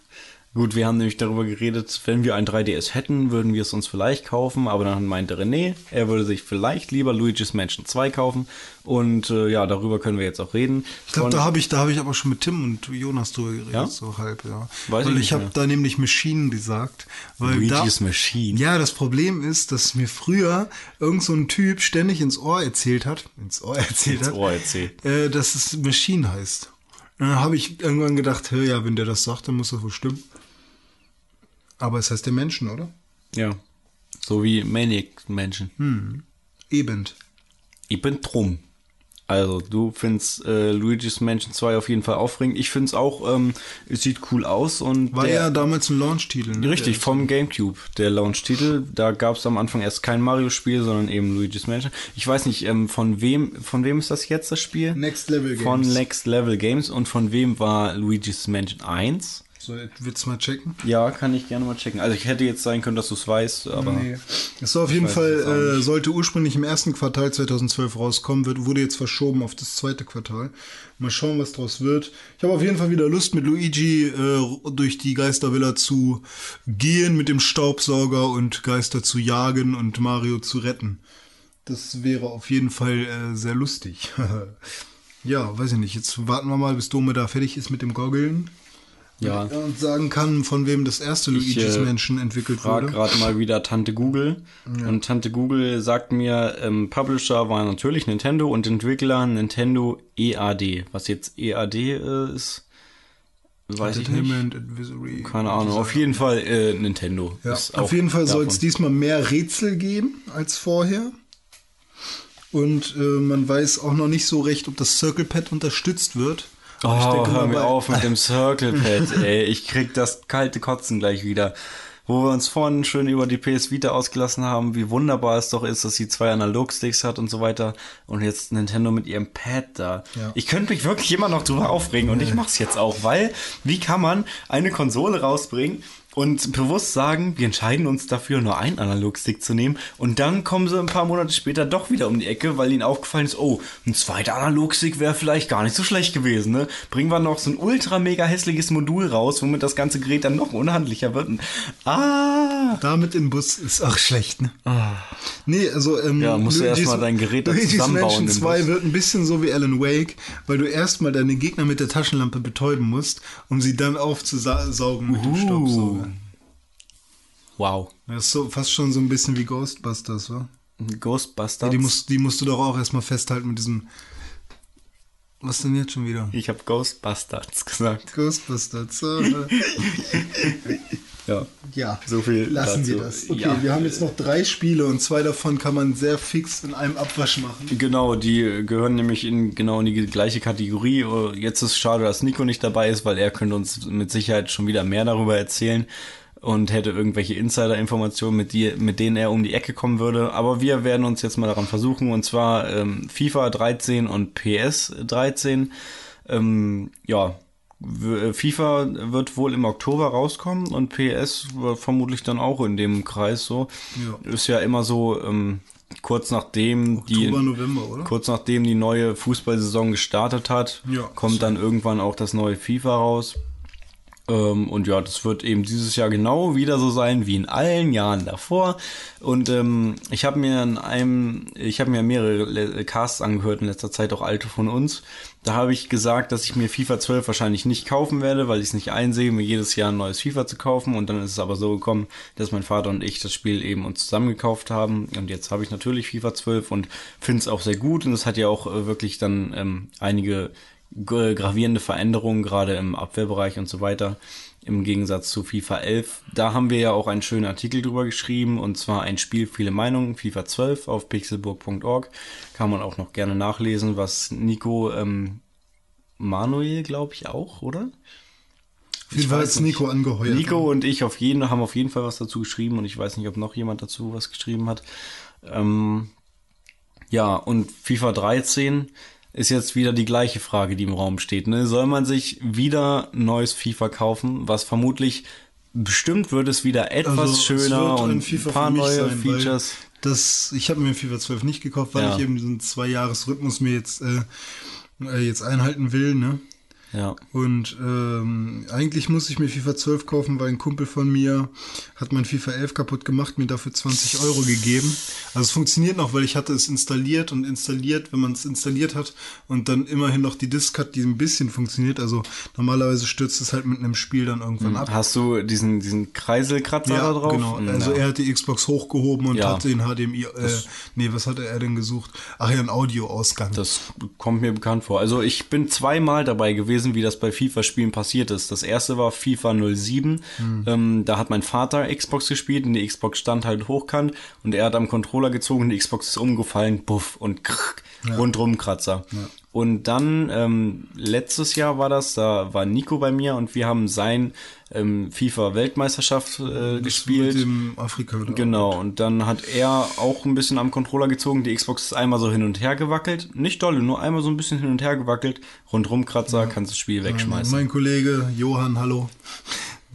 Gut, wir haben nämlich darüber geredet, wenn wir ein 3DS hätten, würden wir es uns vielleicht kaufen, aber dann meinte René, er würde sich vielleicht lieber Luigi's Mansion 2 kaufen und äh, ja, darüber können wir jetzt auch reden. Ich glaube, da habe ich, da habe ich aber schon mit Tim und Jonas drüber geredet, Ja? so halb, ja. Weiß ich weil nicht ich habe da nämlich Machine gesagt. Weil Luigi's da, Machine. Ja, das Problem ist, dass mir früher irgend so ein Typ ständig ins Ohr erzählt hat, ins Ohr (laughs) erzählt Ins hat, Ohr erzählt. Äh, dass es Machine heißt. Dann habe ich irgendwann gedacht, hör, ja, wenn der das sagt, dann muss das wohl stimmen. Aber es heißt der Menschen, oder? Ja. So wie Maniac Mansion. Eben. Ich bin drum. Also, du findest äh, Luigi's Mansion 2 auf jeden Fall aufregend. Ich finde es auch, ähm, es sieht cool aus und War der, ja damals ein Launch-Titel. Ne? Richtig, vom Gamecube, der Launch-Titel. Da gab es am Anfang erst kein Mario-Spiel, sondern eben Luigi's Mansion. Ich weiß nicht, ähm, von wem, von wem ist das jetzt das Spiel? Next Level Games. Von Next Level Games und von wem war Luigi's Mansion 1? So, willst du mal checken? Ja, kann ich gerne mal checken. Also ich hätte jetzt sein können, dass du es weißt, aber Nee. Es war auf jeden Fall, äh, sollte ursprünglich im ersten Quartal 2012 rauskommen, wird, wurde jetzt verschoben auf das zweite Quartal. Mal schauen, was draus wird. Ich habe auf jeden Fall wieder Lust, mit Luigi äh, durch die Geistervilla zu gehen, mit dem Staubsauger und Geister zu jagen und Mario zu retten. Das wäre auf jeden Fall äh, sehr lustig. (laughs) ja, weiß ich nicht. Jetzt warten wir mal, bis Dome da fertig ist mit dem Goggeln. Ja. Und sagen kann, von wem das erste Ich, Luigi's äh, Mansion entwickelt frag wurde. gerade mal wieder Tante Google. Und Tante Google sagt mir, ähm, Publisher war natürlich Nintendo und Entwickler Nintendo EAD. Was jetzt EAD äh, ist, weiß ich nicht. Entertainment Advisory. Keine Ahnung. Auf jeden Fall äh, Nintendo. Ja, auf jeden Fall soll es diesmal mehr Rätsel geben als vorher. Und äh, man weiß auch noch nicht so recht, ob das Circle Pad unterstützt wird. Oh, Ich denke hör mir auf mit dem Circle Pad, (laughs) ey. Ich krieg das kalte Kotzen gleich wieder. Wo wir uns vorhin schön über die PS Vita ausgelassen haben, wie wunderbar es doch ist, dass sie zwei Analogsticks hat und so weiter. Und jetzt Nintendo mit ihrem Pad da. Ja. Ich könnte mich wirklich immer noch drüber aufregen und ich mach's jetzt auch, weil wie kann man eine Konsole rausbringen, und bewusst sagen, wir entscheiden uns dafür, nur einen Analogstick zu nehmen. Und dann kommen sie ein paar Monate später doch wieder um die Ecke, weil ihnen aufgefallen ist, oh, ein zweiter Analogstick wäre vielleicht gar nicht so schlecht gewesen. Ne? Bringen wir noch so ein ultra mega hässliches Modul raus, womit das ganze Gerät dann noch unhandlicher wird. Und, ah, Damit im Bus ist auch schlecht, ne? Nee, also ähm, Ja, musst du erst Luigi's- mal dein Gerät da Luigi's zusammenbauen Mansion im 2 Bus. wird ein bisschen so wie Alan Wake, weil du erstmal deine Gegner mit der Taschenlampe betäuben musst, um sie dann aufzusaugen mit dem Uh. Staubsauger. Wow. Das ist so fast schon so ein bisschen wie Ghostbusters, wa? Ghostbusters. Die, musst, die musst du doch auch erstmal festhalten mit diesem. Was denn jetzt schon wieder? ich habe Ghostbusters gesagt. Ghostbusters. äh, (laughs) Ja. ja, So viel lassen dazu. wir das. Okay, Ja. wir haben jetzt noch drei Spiele und zwei davon kann man sehr fix in einem Abwasch machen. Genau, die gehören nämlich in genau in die gleiche Kategorie. Jetzt ist schade, dass Nico nicht dabei ist, weil er könnte uns mit Sicherheit schon wieder mehr darüber erzählen und hätte irgendwelche Insider-Informationen, mit, die, mit denen er um die Ecke kommen würde. Aber wir werden uns jetzt mal daran versuchen, und zwar ähm, FIFA 13 und PS 13. Ähm, ja, w- FIFA wird wohl im Oktober rauskommen und PS wird vermutlich dann auch in dem Kreis so. Ja. Ist ja immer so ähm, kurz nachdem die Oktober, November, oder? kurz nachdem die neue Fußballsaison gestartet hat, Ja. kommt dann irgendwann auch das neue FIFA raus. Ähm, und ja, das wird eben dieses Jahr genau wieder so sein wie in allen Jahren davor. Und ähm, ich habe mir in einem, ich habe mir mehrere Casts angehört in letzter Zeit, auch alte von uns. Da habe ich gesagt, dass ich mir FIFA 12 wahrscheinlich nicht kaufen werde, weil ich es nicht einsehe, mir jedes Jahr ein neues FIFA zu kaufen. Und dann ist es aber so gekommen, dass mein Vater und ich das Spiel eben uns zusammen gekauft haben. Und jetzt habe ich natürlich FIFA 12 und finde es auch sehr gut. Und es hat ja auch äh, wirklich dann ähm, einige gravierende Veränderungen, gerade im Abwehrbereich und so weiter, im Gegensatz zu FIFA 11. Da haben wir ja auch einen schönen Artikel drüber geschrieben, und zwar ein Spiel, viele Meinungen, FIFA 12 auf pixelburg.org. Kann man auch noch gerne nachlesen, was Nico ähm, Manuel, glaube ich, auch, oder? Auf jeden Fall ist Nico angeheuert. Nico und ich auf jeden, haben auf jeden Fall was dazu geschrieben und ich weiß nicht, ob noch jemand dazu was geschrieben hat. Ähm, ja, und FIFA 13 ist jetzt wieder die gleiche Frage, die im Raum steht. Ne? Soll man sich wieder neues FIFA kaufen, was vermutlich bestimmt wird es wieder etwas Also, schöner und ein paar neue sein, Features. Das, ich habe mir FIFA 12 nicht gekauft, weil Ja. ich eben diesen Zwei-Jahres-Rhythmus mir jetzt, äh, äh, jetzt einhalten will, ne? Ja. Und ähm, eigentlich muss ich mir FIFA 12 kaufen, weil ein Kumpel von mir hat mein FIFA 11 kaputt gemacht, mir dafür 20 Euro gegeben. Also es funktioniert noch, weil ich hatte es installiert und installiert, wenn man es installiert hat und dann immerhin noch die Disk hat, die ein bisschen funktioniert. Also normalerweise stürzt es halt mit einem Spiel dann irgendwann ab. Hast du diesen, diesen Kreiselkratzer Ja, da drauf? genau. Hm, Also ja. er hat die Xbox hochgehoben und Ja. hat den HDMI, äh, nee, was hatte er denn gesucht? Ach ja, ein Audioausgang. Das kommt mir bekannt vor. Also ich bin zweimal dabei gewesen, wie das bei FIFA-Spielen passiert ist. Das erste war FIFA 07. Ähm, da hat mein Vater Xbox gespielt und die Xbox stand halt hochkant und er hat am Controller gezogen, die Xbox ist umgefallen, puff und krrk, rundrum Kratzer. Und dann ähm, letztes Jahr war das, da war Nico bei mir und wir haben sein ähm, FIFA-Weltmeisterschaft äh, gespielt. Mit dem Afrika. oder? Genau, und dann hat er auch ein bisschen am Controller gezogen. Die Xbox ist einmal so hin und her gewackelt. Nicht dolle, nur einmal so ein bisschen hin und her gewackelt. Rundrum Kratzer, kannst das Spiel wegschmeißen. Mein Kollege Johann, hallo.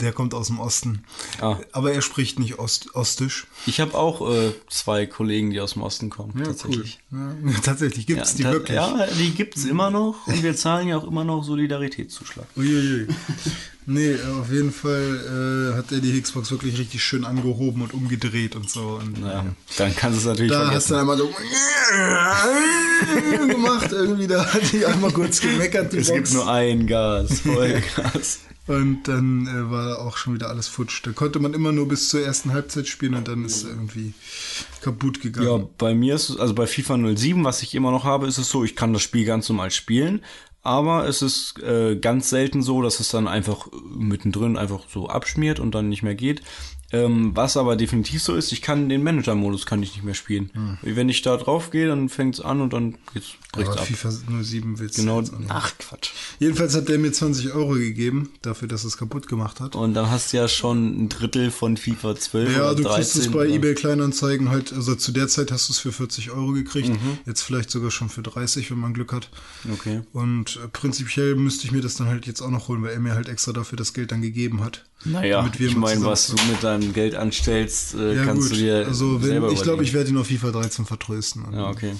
Der kommt aus dem Osten. Ah. Aber er spricht nicht Ost, Ostisch. Ich habe auch äh, zwei Kollegen, die aus dem Osten kommen, tatsächlich. Cool. Ja, (laughs) tatsächlich gibt es die ta- wirklich. Ja, die gibt's immer noch und wir zahlen ja auch immer noch Solidaritätszuschlag. Uiuiui. Nee, auf jeden Fall äh, hat er die Xbox wirklich richtig schön angehoben und umgedreht und so. Und, Ja, dann kannst du es natürlich Da hast du vergessen. einmal so (laughs) gemacht, irgendwie, da hat die einmal kurz gemeckert, die Es Box. gibt nur ein Gas, Vollgas. Und dann äh, war auch schon wieder alles futsch. Da konnte man immer nur bis zur ersten Halbzeit spielen und dann ist er irgendwie kaputt gegangen. Ja, bei mir ist es, also bei FIFA 07, was ich immer noch habe, ist es so, ich kann das Spiel ganz normal spielen, aber es ist äh, ganz selten so, dass es dann einfach mittendrin einfach so abschmiert und dann nicht mehr geht. Ähm, was aber definitiv so ist, ich kann den Manager-Modus kann ich nicht mehr spielen. Wenn ich da drauf gehe, dann fängt's an und dann geht's bricht's Aber ab. FIFA 07 willst Genau. Ach Quatsch. Jedenfalls hat der mir 20 Euro gegeben, dafür, dass es kaputt gemacht hat. Und dann hast du ja schon ein Drittel von FIFA 12 Ja, du kriegst 13. es bei oder- eBay Kleinanzeigen halt, also zu der Zeit hast du es für 40 Euro gekriegt, Mhm. jetzt vielleicht sogar schon für 30, wenn man Glück hat. Okay. Und äh, prinzipiell müsste ich mir das dann halt jetzt auch noch holen, weil er mir halt extra dafür das Geld dann gegeben hat. Naja, Damit wir ich meine, was du mit deinem Geld anstellst, äh, Ja kannst gut, du dir also wenn, selber ich glaube, ich werde ihn auf FIFA 13 vertrösten. Und Ja, okay.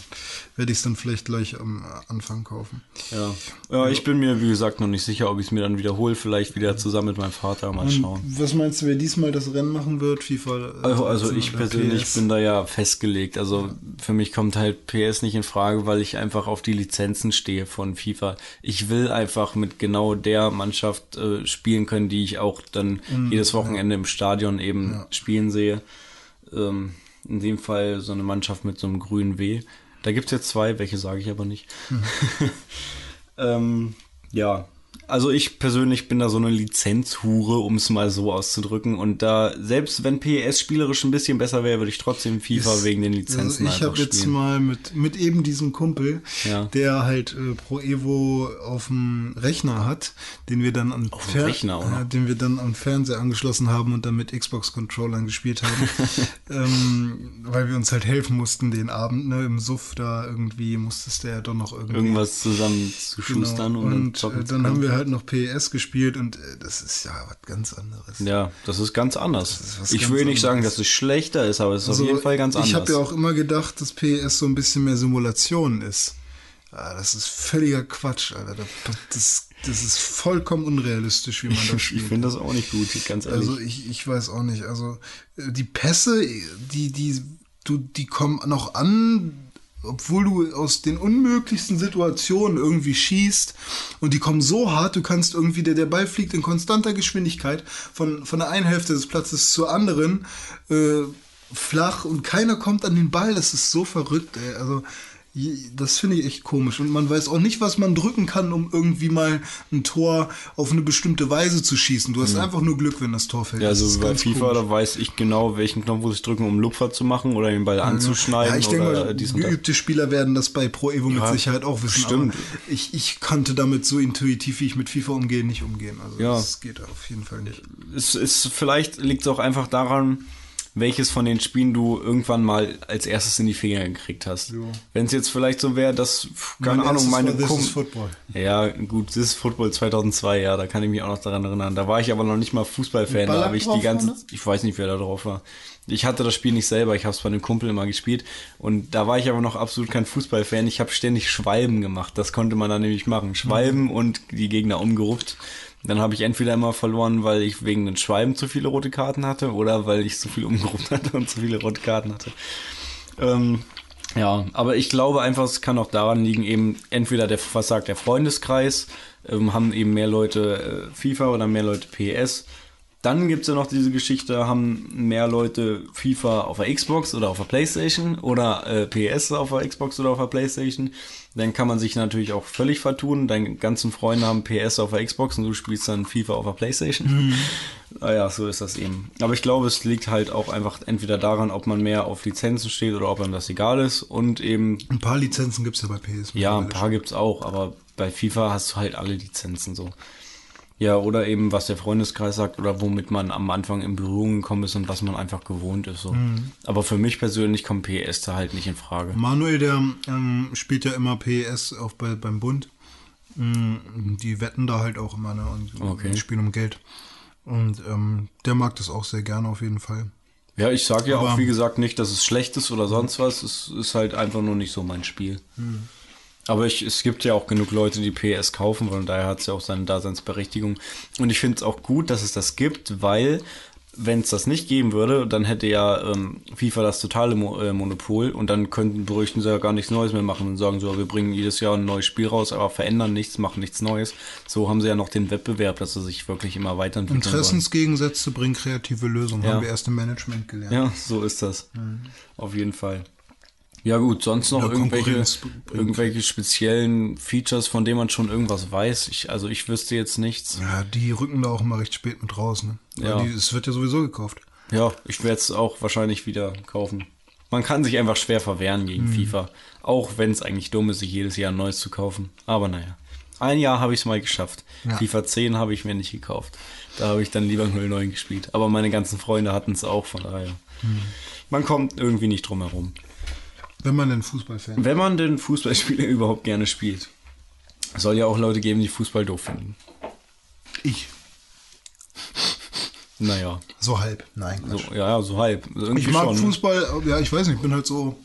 Werde ich es dann vielleicht gleich am Anfang kaufen. Ja. ja, ich bin mir, wie gesagt, noch nicht sicher, ob ich es mir dann wiederhole. Vielleicht wieder zusammen mit meinem Vater mal schauen. Was meinst du, wer diesmal das Rennen machen wird? FIFA? äh, Also, also 13 ich persönlich PS? bin da ja festgelegt. Also für mich kommt halt PS nicht in Frage, weil ich einfach auf die Lizenzen stehe von FIFA. Ich will einfach mit genau der Mannschaft äh, spielen können, die ich auch dann jedes Wochenende im Stadion eben spielen sehe. Ähm, in dem Fall so eine Mannschaft mit so einem grünen W. Da gibt's jetzt zwei, welche sage ich aber nicht. (laughs) ähm, ja, also ich persönlich bin da so eine Lizenzhure, um es mal so auszudrücken. Und da, selbst wenn PS spielerisch ein bisschen besser wäre, würde ich trotzdem FIFA Ist- wegen den Lizenzen also ich einfach habe jetzt mal mit, mit eben diesem Kumpel, Ja. der halt äh, Pro Evo auf dem Rechner hat, den wir dann dem Rechner ja, den wir dann am Fernseher angeschlossen haben und dann mit Xbox-Controllern gespielt haben, (laughs) ähm, weil wir uns halt helfen mussten den Abend, ne, im Suff da irgendwie musstest du ja doch noch irgendwie Irgendwas zusammen zu Genau. dann und zocken äh, dann können. haben wir halt noch PES gespielt und äh, das ist ja was ganz anderes. Ja, das ist ganz anders. ist ich will nicht sagen, anderes. dass es schlechter ist, aber es ist Also, auf jeden Fall ganz anders. Ich habe ja auch immer gedacht, dass PES so ein bisschen mehr Simulation ist. Ah, das ist völliger Quatsch, Alter. Das, das ist vollkommen unrealistisch, wie man (laughs) das ich spielt. finde das auch nicht gut, ganz ehrlich. Also ich, ich weiß auch nicht. Also äh, die Pässe, die, die, du, die kommen noch an, obwohl du aus den unmöglichsten Situationen irgendwie schießt und die kommen so hart, du kannst irgendwie, der, der Ball fliegt in konstanter Geschwindigkeit von, von der einen Hälfte des Platzes zur anderen äh, flach und keiner kommt an den Ball. Das ist so verrückt, ey. Also das finde ich echt komisch. Und man weiß auch nicht, was man drücken kann, um irgendwie mal ein Tor auf eine bestimmte Weise zu schießen. Du hast einfach nur Glück, wenn das Tor fällt. Mhm. ja, also ist bei FIFA, komisch. da weiß ich genau, welchen Knopf muss ich drücken, um Lupfer zu machen oder den Ball anzuschneiden Ja, ich denke mal, geübte Spieler werden das bei Pro Evo mit Ja, Sicherheit auch wissen. stimmt. Ich, ich konnte damit so intuitiv, wie ich mit FIFA umgehe, nicht umgehen. Also Ja. das geht auf jeden Fall nicht. es ist vielleicht liegt es auch einfach daran, welches von den Spielen du irgendwann mal als erstes in die Finger gekriegt hast. Wenn es jetzt vielleicht so wäre, dass keine Mein Ahnung meine war This is Kumpel Football. ja, gut, das ist Football 2002, ja, da kann ich mich auch noch daran erinnern. Da war ich aber noch nicht mal Fußballfan, da habe ich die ganze, vorne? ich weiß nicht, wer da drauf war. Ich hatte das Spiel nicht selber, ich habe es bei einem Kumpel immer gespielt und da war ich aber noch absolut kein Fußballfan. Ich habe ständig Schwalben gemacht, das konnte man dann nämlich machen. Schwalben und die Gegner umgerupft. Dann habe ich entweder immer verloren, weil ich wegen den Schwalben zu viele rote Karten hatte oder weil ich zu viel umgerupft hatte und zu viele rote Karten hatte. Ähm, ja, aber ich glaube einfach, es kann auch daran liegen, eben entweder der, was der Freundeskreis, ähm, haben eben mehr Leute äh, FIFA oder mehr Leute PS. Dann gibt's ja noch diese Geschichte, haben mehr Leute FIFA auf der Xbox oder auf der Playstation oder äh, PS auf der Xbox oder auf der Playstation. Dann kann man sich natürlich auch völlig vertun. Deine ganzen Freunde haben PS auf der Xbox und du spielst dann FIFA auf der Playstation. (laughs) Naja, so ist das eben. Aber ich glaube, es liegt halt auch einfach entweder daran, ob man mehr auf Lizenzen steht oder ob einem das egal ist. Und eben, Ein paar Lizenzen gibt's ja bei PS. ja, ein paar gibt's auch, aber bei FIFA hast du halt alle Lizenzen so. Ja, oder eben, was der Freundeskreis sagt oder womit man am Anfang in Berührung gekommen ist und was man einfach gewohnt ist. So. Aber für mich persönlich kommt PS da halt nicht in Frage. Manuel, der ähm, spielt ja immer PES auch bei, beim Bund. Mm, Die wetten da halt auch immer, ne? Und Okay. spielen um Geld. Und ähm, der mag das auch sehr gerne auf jeden Fall. Ja, ich sage ja auch, Aber- wie gesagt, nicht, dass es schlecht ist oder sonst was. Es ist halt einfach nur nicht so mein Spiel. Aber ich, es gibt ja auch genug Leute, die PS kaufen, von daher hat es ja auch seine Daseinsberechtigung. Und ich finde es auch gut, dass es das gibt, weil wenn es das nicht geben würde, dann hätte ja ähm, FIFA das totale Mo äh, Monopol und dann könnten bräuchten sie ja gar nichts Neues mehr machen und sagen so, wir bringen jedes Jahr ein neues Spiel raus, aber verändern nichts, machen nichts Neues. So haben sie ja noch den Wettbewerb, dass sie sich wirklich immer weiterentwickeln wollen. Interessensgegensätze bringen kreative Lösungen, Ja. haben wir erst im Management gelernt. Ja, so ist das. Auf jeden Fall. Ja gut, sonst noch Ja, irgendwelche, irgendwelche speziellen Features, von denen man schon irgendwas weiß. Ich, also ich wüsste jetzt nichts. Ja, die rücken da auch immer recht spät mit raus, ne? Ja. Die, es wird ja sowieso gekauft. Ja, ich werde es auch wahrscheinlich wieder kaufen. Man kann sich einfach schwer verwehren gegen Mhm. FIFA. Auch wenn es eigentlich dumm ist, sich jedes Jahr ein neues zu kaufen. Aber naja. Ein Jahr habe ich es mal geschafft. Ja. FIFA 10 habe ich mir nicht gekauft. Da habe ich dann lieber 09 gespielt. Aber meine ganzen Freunde hatten es auch, von daher. Mhm. Man kommt irgendwie nicht drum herum. Wenn man denn Fußballfan Wenn man denn Fußballspiele (laughs) überhaupt gerne spielt. Es soll ja auch Leute geben, die Fußball doof finden. Ich. (laughs) Naja, So halb. Nein. so, Quatsch. ja, ja, so halb. Irgendwie ich mag schon. Fußball, ja, ich weiß nicht, ich bin halt so.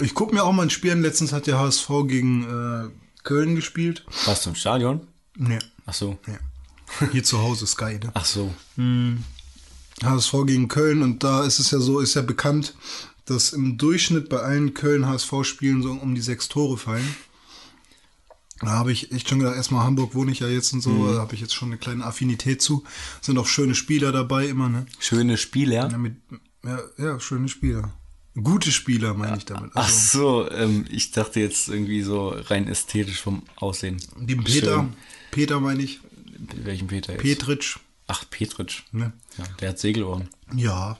Ich gucke mir auch mal ein Spiel an. Letztens hat der HSV gegen äh, Köln gespielt. Warst du im Stadion? Nee. Ach so. nee. Hier zu Hause Sky, ne? Ach so. HSV gegen Köln und da ist es ja so, ist ja bekannt, dass im Durchschnitt bei allen Köln-HSV-Spielen so um die sechs Tore fallen. Da habe ich echt schon gedacht, erstmal Hamburg wohne ich ja jetzt und so, da habe ich jetzt schon eine kleine Affinität zu. Sind auch schöne Spieler dabei immer, ne? Schöne Spieler. Ja, mit, ja, ja schöne Spieler. Gute Spieler meine ich damit. Ach Also, so, ähm, ich dachte jetzt irgendwie so rein ästhetisch vom Aussehen. den Peter, Schön. Peter meine ich, Welchen Peter jetzt? Petritsch, Ach, Petritsch. ne? Ja, der hat Segelohren. Ja.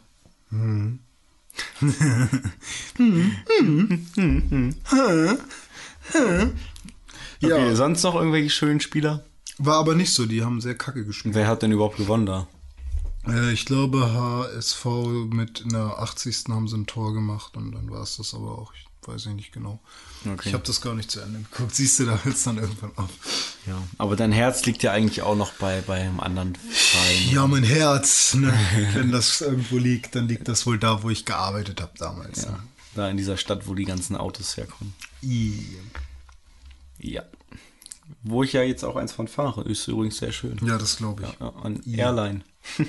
Okay, Ja, sonst noch irgendwelche schönen Spieler? war aber nicht so, die haben sehr kacke gespielt. Wer hat denn überhaupt gewonnen da? Äh, ich glaube, HSV mit in der 80. haben sie ein Tor gemacht und dann war es das aber auch. Ich weiß nicht genau. Okay. Ich habe das gar nicht zu Ende geguckt. Siehst du, da hört es dann irgendwann auf. Ja, aber dein Herz liegt ja eigentlich auch noch bei, bei einem anderen Verein. Ja, mein Herz. Ne? Wenn das irgendwo liegt, dann liegt das wohl da, wo ich gearbeitet habe damals. Ne? Da in dieser Stadt, wo die ganzen Autos herkommen. I. Ja. Wo ich ja jetzt auch eins von fahre, ist übrigens sehr schön. Ja, das glaube ich. Ja, ein Airline. (laughs)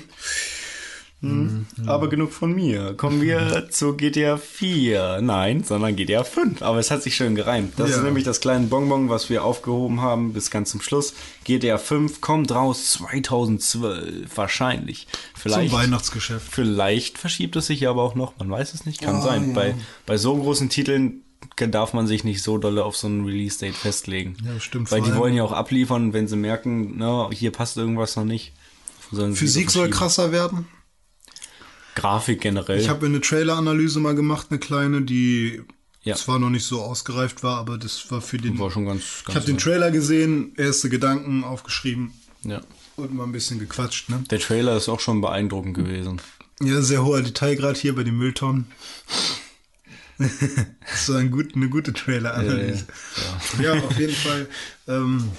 Hm. Aber genug von mir. Kommen wir (laughs) zu GTA 4. Nein, sondern GTA 5. Aber es hat sich schön gereimt. Das Ja. ist nämlich das kleine Bonbon, was wir aufgehoben haben bis ganz zum Schluss. GTA 5 kommt raus 2012. Wahrscheinlich. Vielleicht. Zum Weihnachtsgeschäft. Vielleicht verschiebt es sich aber auch noch. Man weiß es nicht. Kann Ah, sein. ja. Bei, bei so großen Titeln darf man sich nicht so dolle auf so ein Release-Date festlegen. Ja, stimmt. Weil die wollen ja auch abliefern, wenn sie merken, na, hier passt irgendwas noch nicht. Physik soll krasser werden. Grafik generell. Ich habe eine Trailer-Analyse mal gemacht, eine kleine, die Ja. zwar noch nicht so ausgereift war, aber das war für den. war schon ganz, ich ganz habe den Trailer gesehen, erste Gedanken aufgeschrieben ja. und mal ein bisschen gequatscht. Ne? Der Trailer ist auch schon beeindruckend gewesen. Ja, sehr hoher Detailgrad hier bei den Mülltonnen. (laughs) das war ein gut, eine gute Trailer-Analyse. Ja, auf jeden Fall. Ähm,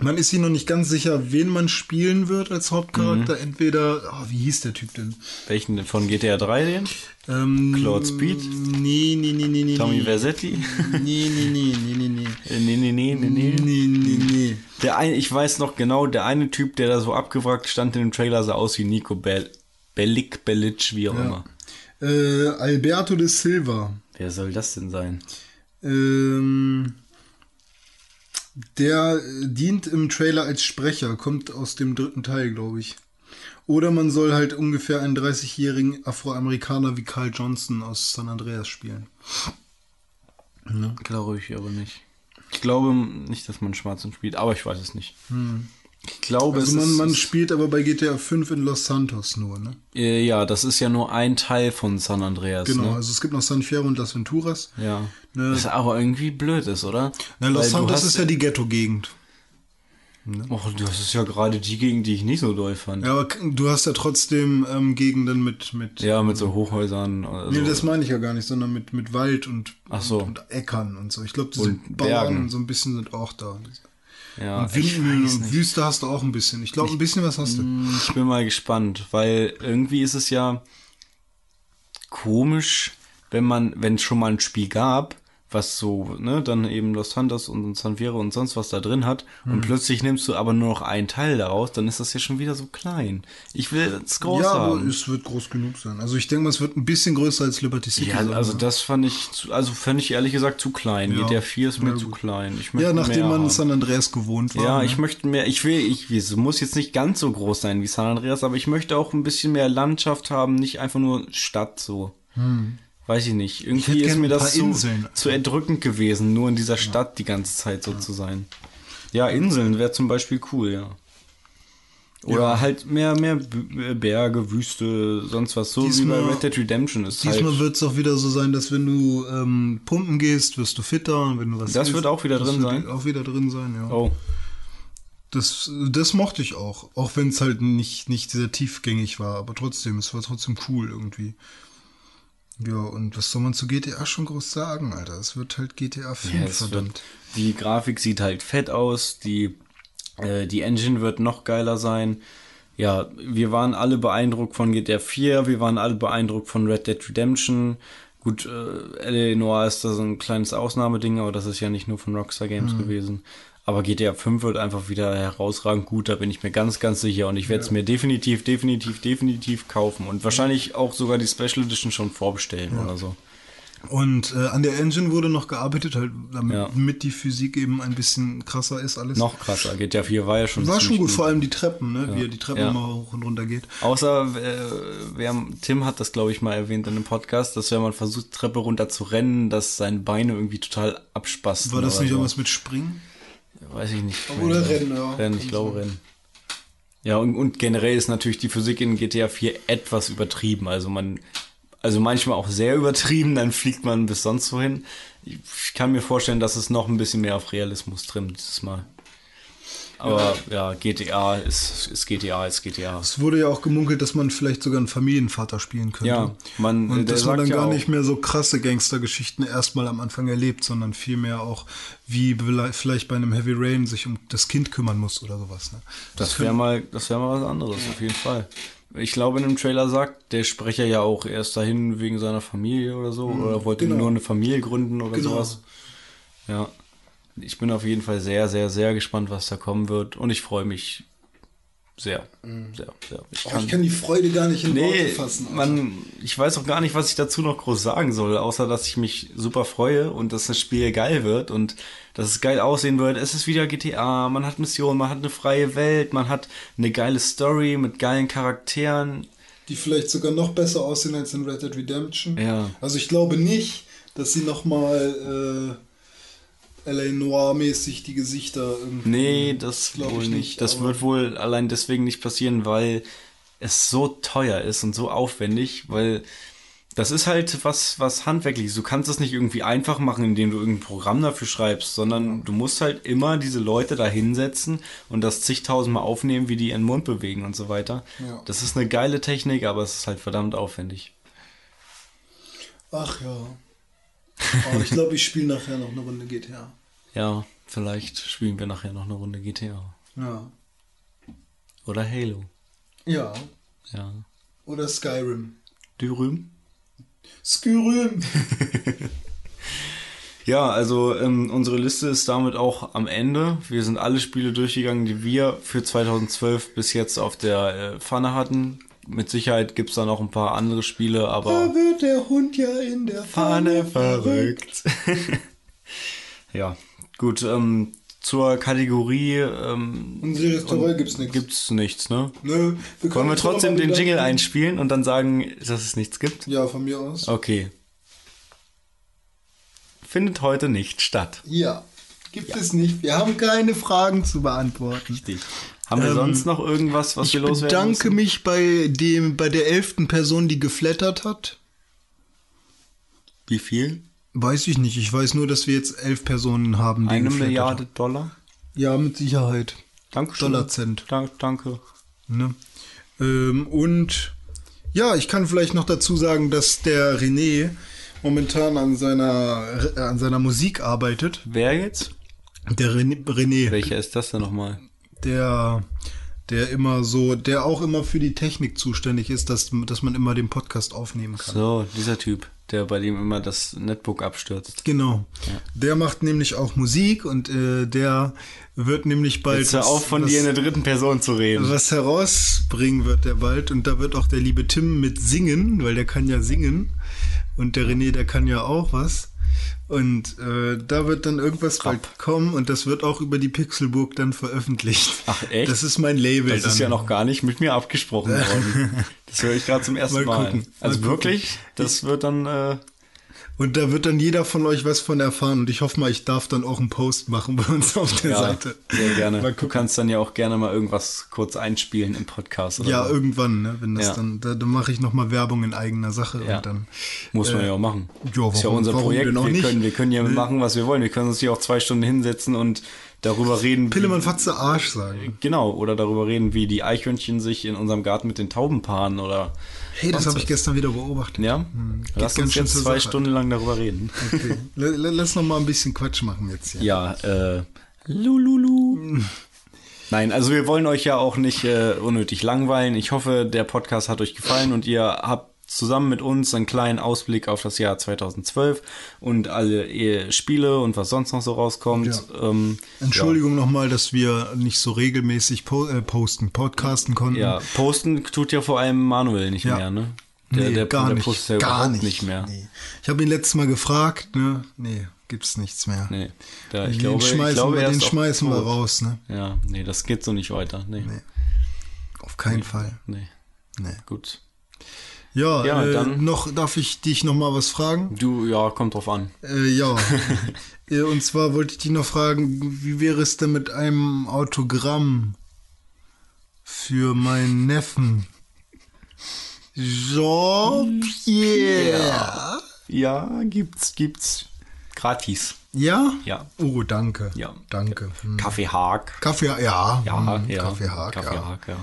man ist sich noch nicht ganz sicher, wen man spielen wird als Hauptcharakter. Mhm. Entweder, oh, wie hieß der Typ denn? Welchen von GTA 3 den? Ähm, Claude Speed? Nee, nee, nee, nee, nee. Tommy nee. Versetti? Nee, nee, nee, nee, nee, nee. Äh, nee, nee, nee, nee, nee. Nee, nee, nee. Der eine, ich weiß noch genau, der eine Typ, der da so abgewrackt stand in dem Trailer, sah aus wie Nico Bell Bellic, Bellic, wie auch immer. Äh, Alberto de Silva. Wer soll das denn sein? Ähm, der äh, dient im Trailer als Sprecher, kommt aus dem dritten Teil, glaube ich. Oder man soll halt ungefähr einen 30-jährigen Afroamerikaner wie Carl Johnson aus San Andreas spielen. Glaube ich aber nicht. Ich glaube nicht, dass man Schwarzen spielt, aber ich weiß es nicht. Ich glaube, Also es man, ist, man spielt aber bei GTA 5 in Los Santos nur, ne? Äh, ja, das ist ja nur ein Teil von San Andreas. Genau, Ne? also es gibt noch San Fierro und Las Venturas. Ja. Ne. Das aber irgendwie blöd ist, oder? Na, Los Weil Santos ist ja die Ghetto-Gegend. Och, das ist ja gerade die Gegend, die ich nicht so doll fand. Ja, aber du hast ja trotzdem ähm, Gegenden mit, mit Ja, mit so Hochhäusern. oder Nee, das meine ich ja gar nicht, sondern mit, mit Wald und, Ach so. und, und Äckern und so. Ich glaube, diese Und Bauern Bergen. so ein bisschen sind auch da. Ja, und Windmühlen und. Wüste hast du auch ein bisschen. Ich glaube, ein bisschen was hast du. Ich bin mal gespannt, weil irgendwie ist es ja komisch, wenn man, wenn es schon mal ein Spiel gab, was so, ne, dann eben Los Santos und San Fierro und sonst was da drin hat Hm. und plötzlich nimmst du aber nur noch einen Teil daraus, dann ist das ja schon wieder so klein. Ich will es groß ja, aber haben. es wird groß genug sein. Also ich denke mal, es wird ein bisschen größer als Liberty City Ja, sein. also ne? das fand ich, zu, also fand ich ehrlich gesagt zu klein. Ja. GTA 4 ist mir Ja, zu gut. klein. Ich möchte ja, nachdem man haben. San Andreas gewohnt war. Ja, ne? ich möchte mehr, ich will, ich, es muss jetzt nicht ganz so groß sein wie San Andreas, aber ich möchte auch ein bisschen mehr Landschaft haben, nicht einfach nur Stadt so. Weiß ich nicht. Irgendwie ist gern mir das zu, zu erdrückend gewesen, nur in dieser Stadt die ganze Zeit so zu sein. Ja, Inseln wäre zum Beispiel cool, ja. Oder halt mehr, mehr B- Berge, Wüste, sonst was. So Diesmal- wie bei Red Dead Redemption ist Diesmal halt. wird es auch wieder so sein, dass wenn du ähm, pumpen gehst, wirst du fitter. Und wenn du was Das isst, wird auch wieder drin sein? Auch wieder drin sein, ja. Oh, Das, das mochte ich auch. Auch wenn es halt nicht, nicht sehr tiefgängig war. Aber trotzdem, es war trotzdem cool irgendwie. Ja, und was soll man zu GTA schon groß sagen, Alter? Es wird halt GTA 5, ja, es wird, verdammt. die Grafik sieht halt fett aus, die, äh, die Engine wird noch geiler sein. Ja, wir waren alle beeindruckt von GTA 4, wir waren alle beeindruckt von Red Dead Redemption. Gut, äh, LA Noir ist da so ein kleines Ausnahmeding, aber das ist ja nicht nur von Rockstar Games Mhm. gewesen. Aber GTA 5 wird einfach wieder herausragend gut, da bin ich mir ganz, ganz sicher. Und ich werde es mir definitiv, definitiv, definitiv kaufen. Und wahrscheinlich auch sogar die Special Edition schon vorbestellen oder so. Und äh, an der Engine wurde noch gearbeitet, halt, damit Ja. die Physik eben ein bisschen krasser ist alles. Noch krasser, GTA 4 war ja schon War schon ziemlich gut, vor allem die Treppen, ne? wie er die Treppen Ja. immer hoch und runter geht. Außer, äh, wer, Tim hat das, glaube ich, mal erwähnt in einem Podcast, dass wenn man versucht, Treppe runter zu rennen, dass seine Beine irgendwie total abspasten. War das nicht so. irgendwas mit Springen? Weiß ich nicht. Oder Rennen, ja. Rennen, ich glaube Rennen. Ja, und, und generell ist natürlich die Physik in GTA 4 etwas übertrieben. Also man, also manchmal auch sehr übertrieben, dann fliegt man bis sonst wohin. Ich kann mir vorstellen, dass es noch ein bisschen mehr auf Realismus trimmt dieses Mal. Aber ja, GTA ist, ist GTA, ist GTA. Es wurde ja auch gemunkelt, dass man vielleicht sogar einen Familienvater spielen könnte. Ja, man, Und dass man dann ja gar nicht mehr so krasse Gangstergeschichten erstmal am Anfang erlebt, sondern vielmehr auch, wie vielleicht bei einem Heavy Rain sich um das Kind kümmern muss oder sowas. Ne? Das wäre mal, das wäre mal was anderes, auf jeden Fall. Ich glaube, in dem Trailer sagt der Sprecher ja auch erst dahin wegen seiner Familie oder so, oder wollte genau. nur eine Familie gründen oder Genau. sowas. Ja. Ich bin auf jeden Fall sehr, sehr, sehr gespannt, was da kommen wird. Und ich freue mich sehr, sehr, sehr. Ich Oh, ich kann die Freude gar nicht in Worte Nee, fassen. Alter. man, ich weiß auch gar nicht, was ich dazu noch groß sagen soll, außer dass ich mich super freue und dass das Spiel geil wird und dass es geil aussehen wird. Es ist wieder GTA, man hat Missionen, man hat eine freie Welt, man hat eine geile Story mit geilen Charakteren. die vielleicht sogar noch besser aussehen als in Red Dead Redemption. Ja. Also ich glaube nicht, dass sie nochmal äh, LA Noir-mäßig die Gesichter irgendwie. Nee, das Glaub wohl ich nicht. Das wird wohl allein deswegen nicht passieren, weil es so teuer ist und so aufwendig, weil das ist halt was, was handwerkliches. Du kannst es nicht irgendwie einfach machen, indem du irgendein Programm dafür schreibst, sondern du musst halt immer diese Leute da hinsetzen und das zigtausendmal aufnehmen, wie die ihren Mund bewegen und so weiter. Ja. Das ist eine geile Technik, aber es ist halt verdammt aufwendig. Ach ja. Aber ich glaube, ich spiele nachher noch eine Runde GTA. Ja, vielleicht spielen wir nachher noch eine Runde GTA. Ja. Oder Halo. Ja. Ja. Oder Skyrim. Dürüm? Skyrim. (laughs) Ja, also ähm, unsere Liste ist damit auch am Ende. Wir sind alle Spiele durchgegangen, die wir für 2012 bis jetzt auf der äh, Pfanne hatten. Mit Sicherheit gibt's da noch ein paar andere Spiele, aber Da wird der Hund ja in der Pfanne Pfanne verrückt. (laughs) ja, gut. Ähm, zur Kategorie ähm, Unsere Restaurant gibt's nichts. gibt's nichts, ne? Nö, wir Wollen wir trotzdem den Jingle einspielen und dann sagen, dass es nichts gibt? Ja, von mir aus. Okay. Findet heute nicht statt. Ja. Gibt es nicht. Wir haben keine Fragen zu beantworten. Richtig. Haben wir Ähm, sonst noch irgendwas, was Ich wir loswerden bedanke müssen? mich bei dem, bei der elften Person, die geflattert hat. Wie viel? Weiß ich nicht. Ich weiß nur, dass wir jetzt elf Personen haben, die Eine Milliarde haben. Dollar? Ja, mit Sicherheit. Dankeschön. Dollarzent. Dank, danke. Ne? Ähm, und ja, ich kann vielleicht noch dazu sagen, dass der René momentan an seiner, äh, an seiner Musik arbeitet. Wer jetzt? Der René, René Welcher ist das denn nochmal? Der, der immer so, der auch immer für die Technik zuständig ist, dass, dass man immer den Podcast aufnehmen kann. So, dieser Typ, der bei dem immer das Netbook abstürzt. Genau. Der macht nämlich auch Musik und äh, der wird nämlich bald Jetzt hör auf, von was, dir in der dritten Person zu reden. was herausbringen wird der bald und da wird auch der liebe Tim mit singen, weil der kann ja singen und der René, der kann ja auch was. Und äh, da wird dann irgendwas bald kommen und das wird auch über die Pixelburg dann veröffentlicht. Ach, echt? Das ist mein Label. Das ist dann. ja noch gar nicht mit mir abgesprochen worden. (laughs) Das höre ich gerade zum ersten Mal Mal. mal Also gucken. wirklich? Das wird dann, äh, Und da wird dann jeder von euch was von erfahren. Und ich hoffe mal, ich darf dann auch einen Post machen bei uns auf der Ja, Seite. sehr gerne. Du kannst dann ja auch gerne mal irgendwas kurz einspielen im Podcast. Ja, so. irgendwann, ne? Wenn das Ja. dann, da, dann mache ich nochmal Werbung in eigener Sache Ja. und dann. Muss man ja auch machen. ja, ist ja warum- unser warum Projekt. Wir nicht? können, wir können ja machen, was wir wollen. Wir können uns hier auch zwei Stunden hinsetzen und darüber reden. Pillemann Fatze Arsch sagen. Genau, oder darüber reden, wie die Eichhörnchen sich in unserem Garten mit den Tauben paaren oder. Hey, das habe ich gestern wieder beobachtet. Ja? Lass ganz uns jetzt zwei Sache. Stunden lang darüber reden. Okay. (laughs) Lass noch mal ein bisschen Quatsch machen jetzt hier. Ja, äh. Lululu. Nein, also wir wollen euch ja auch nicht äh, unnötig langweilen. Ich hoffe, der Podcast hat euch gefallen und ihr habt zusammen mit uns einen kleinen Ausblick auf das Jahr 2012 und alle Spiele und was sonst noch so rauskommt. Ähm, Entschuldigung nochmal, dass wir nicht so regelmäßig po äh, posten, podcasten konnten. Ja, posten tut ja vor allem Manuel nicht Ja. mehr, ne? Der, nee, der, gar der nicht. postet ja gar nicht. nicht mehr. Nee. Ich habe ihn letztes Mal gefragt, ne? Nee, gibt's nichts mehr. Nee. Da, ich den glaube, schmeißen, ich glaube, wir, den schmeißen wir raus, ne? Ja, nee, das geht so nicht weiter. Nee. Nee. Auf keinen Fall. nee. Nee. Gut. Ja, Ja, äh, dann- noch darf ich dich noch mal was fragen? Du, ja, kommt drauf an. Äh, ja. (laughs) Äh, Und zwar wollte ich dich noch fragen, wie wäre es denn mit einem Autogramm für meinen Neffen? Jean-Pierre. Ja, gibt's, gibt's. Gratis. Ja? Ja. Oh, danke. Ja. Danke. Hm. Kaffee Haag. Kaffee, ja. Ja, ja. Kaffee ja. Haag, ja.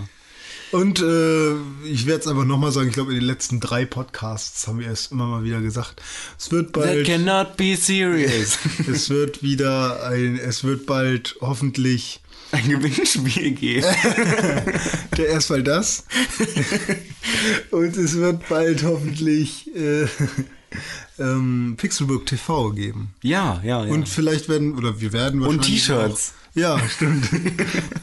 Und äh, ich werde es einfach nochmal sagen, ich glaube, in den letzten drei Podcasts haben wir es immer mal wieder gesagt. Es wird That bald. cannot be serious. (laughs) es wird wieder ein, es wird bald hoffentlich Ein Gewinnspiel geben. (laughs) der erstmal das. (laughs) Und es wird bald hoffentlich äh, ähm, Pixelburg TV geben. ja, ja, ja. Und vielleicht werden, oder wir werden wahrscheinlich. T-Shirts. Ja, (laughs) stimmt.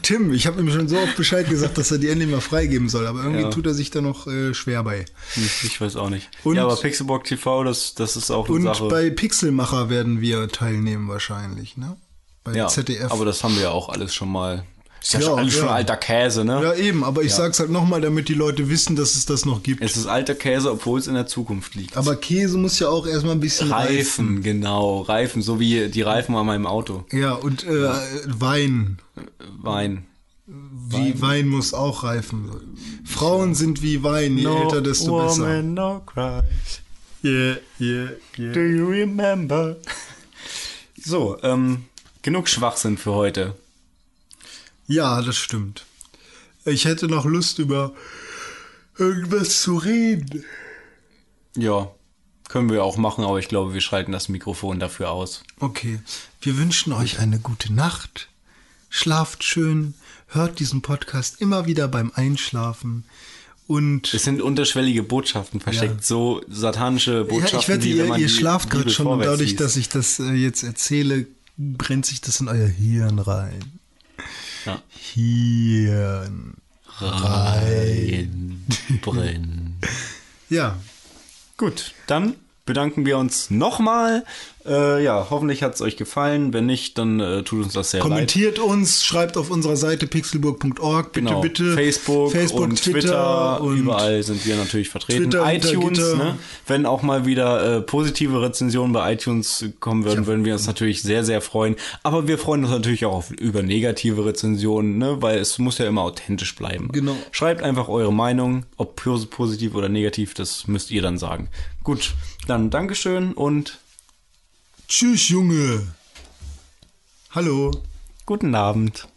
Tim, ich habe ihm schon so oft Bescheid gesagt, dass er die endlich mal freigeben soll, aber irgendwie Ja. tut er sich da noch äh, schwer bei. ich, ich weiß auch nicht. Und- ja, aber Pixelbook TV, das, das ist auch eine Und Sache. bei Pixelmacher werden wir teilnehmen wahrscheinlich, ne? Bei ja, ZDF. aber das haben wir ja auch alles schon mal. Ist ja, Ja, schon alles schon ja. alter Käse, ne? ja, eben, aber ich sag's halt nochmal, damit die Leute wissen, dass es das noch gibt. Es ist alter Käse, obwohl es in der Zukunft liegt. aber Käse muss ja auch erstmal ein bisschen reifen. Reifen, genau, Reifen, so wie die Reifen an meinem Auto. Ja, und äh, Wein. Wein. Wie Wein. muss auch reifen. Frauen sind wie Wein, je älter, desto besser. no cries. Yeah, yeah, yeah. Do you remember? So, ähm, genug Schwachsinn für heute. Ja, das stimmt. Ich hätte noch Lust, über irgendwas zu reden. Ja, können wir auch machen, aber ich glaube, wir schalten das Mikrofon dafür aus. Okay, wir wünschen euch eine gute Nacht. Schlaft schön, hört diesen Podcast immer wieder beim Einschlafen. Und Es sind unterschwellige Botschaften versteckt, Ja. so satanische Botschaften. ja, ich wette, wenn ihr, ihr die schlaft gerade schon und dadurch, dass ich das äh, jetzt erzähle, brennt sich das in euer Hirn rein. Ja. Hirn. rein brennen. Ja, Gut, dann bedanken wir uns nochmal. Äh, ja, hoffentlich hat es euch gefallen. Wenn nicht, dann äh, tut uns das sehr leid. kommentiert uns, schreibt auf unserer Seite pixelburg.org, bitte, Genau, bitte. Facebook, Facebook und Twitter, und überall sind wir natürlich vertreten. Twitter iTunes, ne? wenn auch mal wieder äh, positive Rezensionen bei iTunes kommen würden, würden wir uns natürlich sehr, sehr freuen. Aber wir freuen uns natürlich auch auf, über negative Rezensionen, ne? weil es muss ja immer authentisch bleiben. Genau. Schreibt einfach eure Meinung, ob pos- positiv oder negativ, das müsst ihr dann sagen. Gut, dann Dankeschön und Tschüss, Junge. Hallo. guten Abend.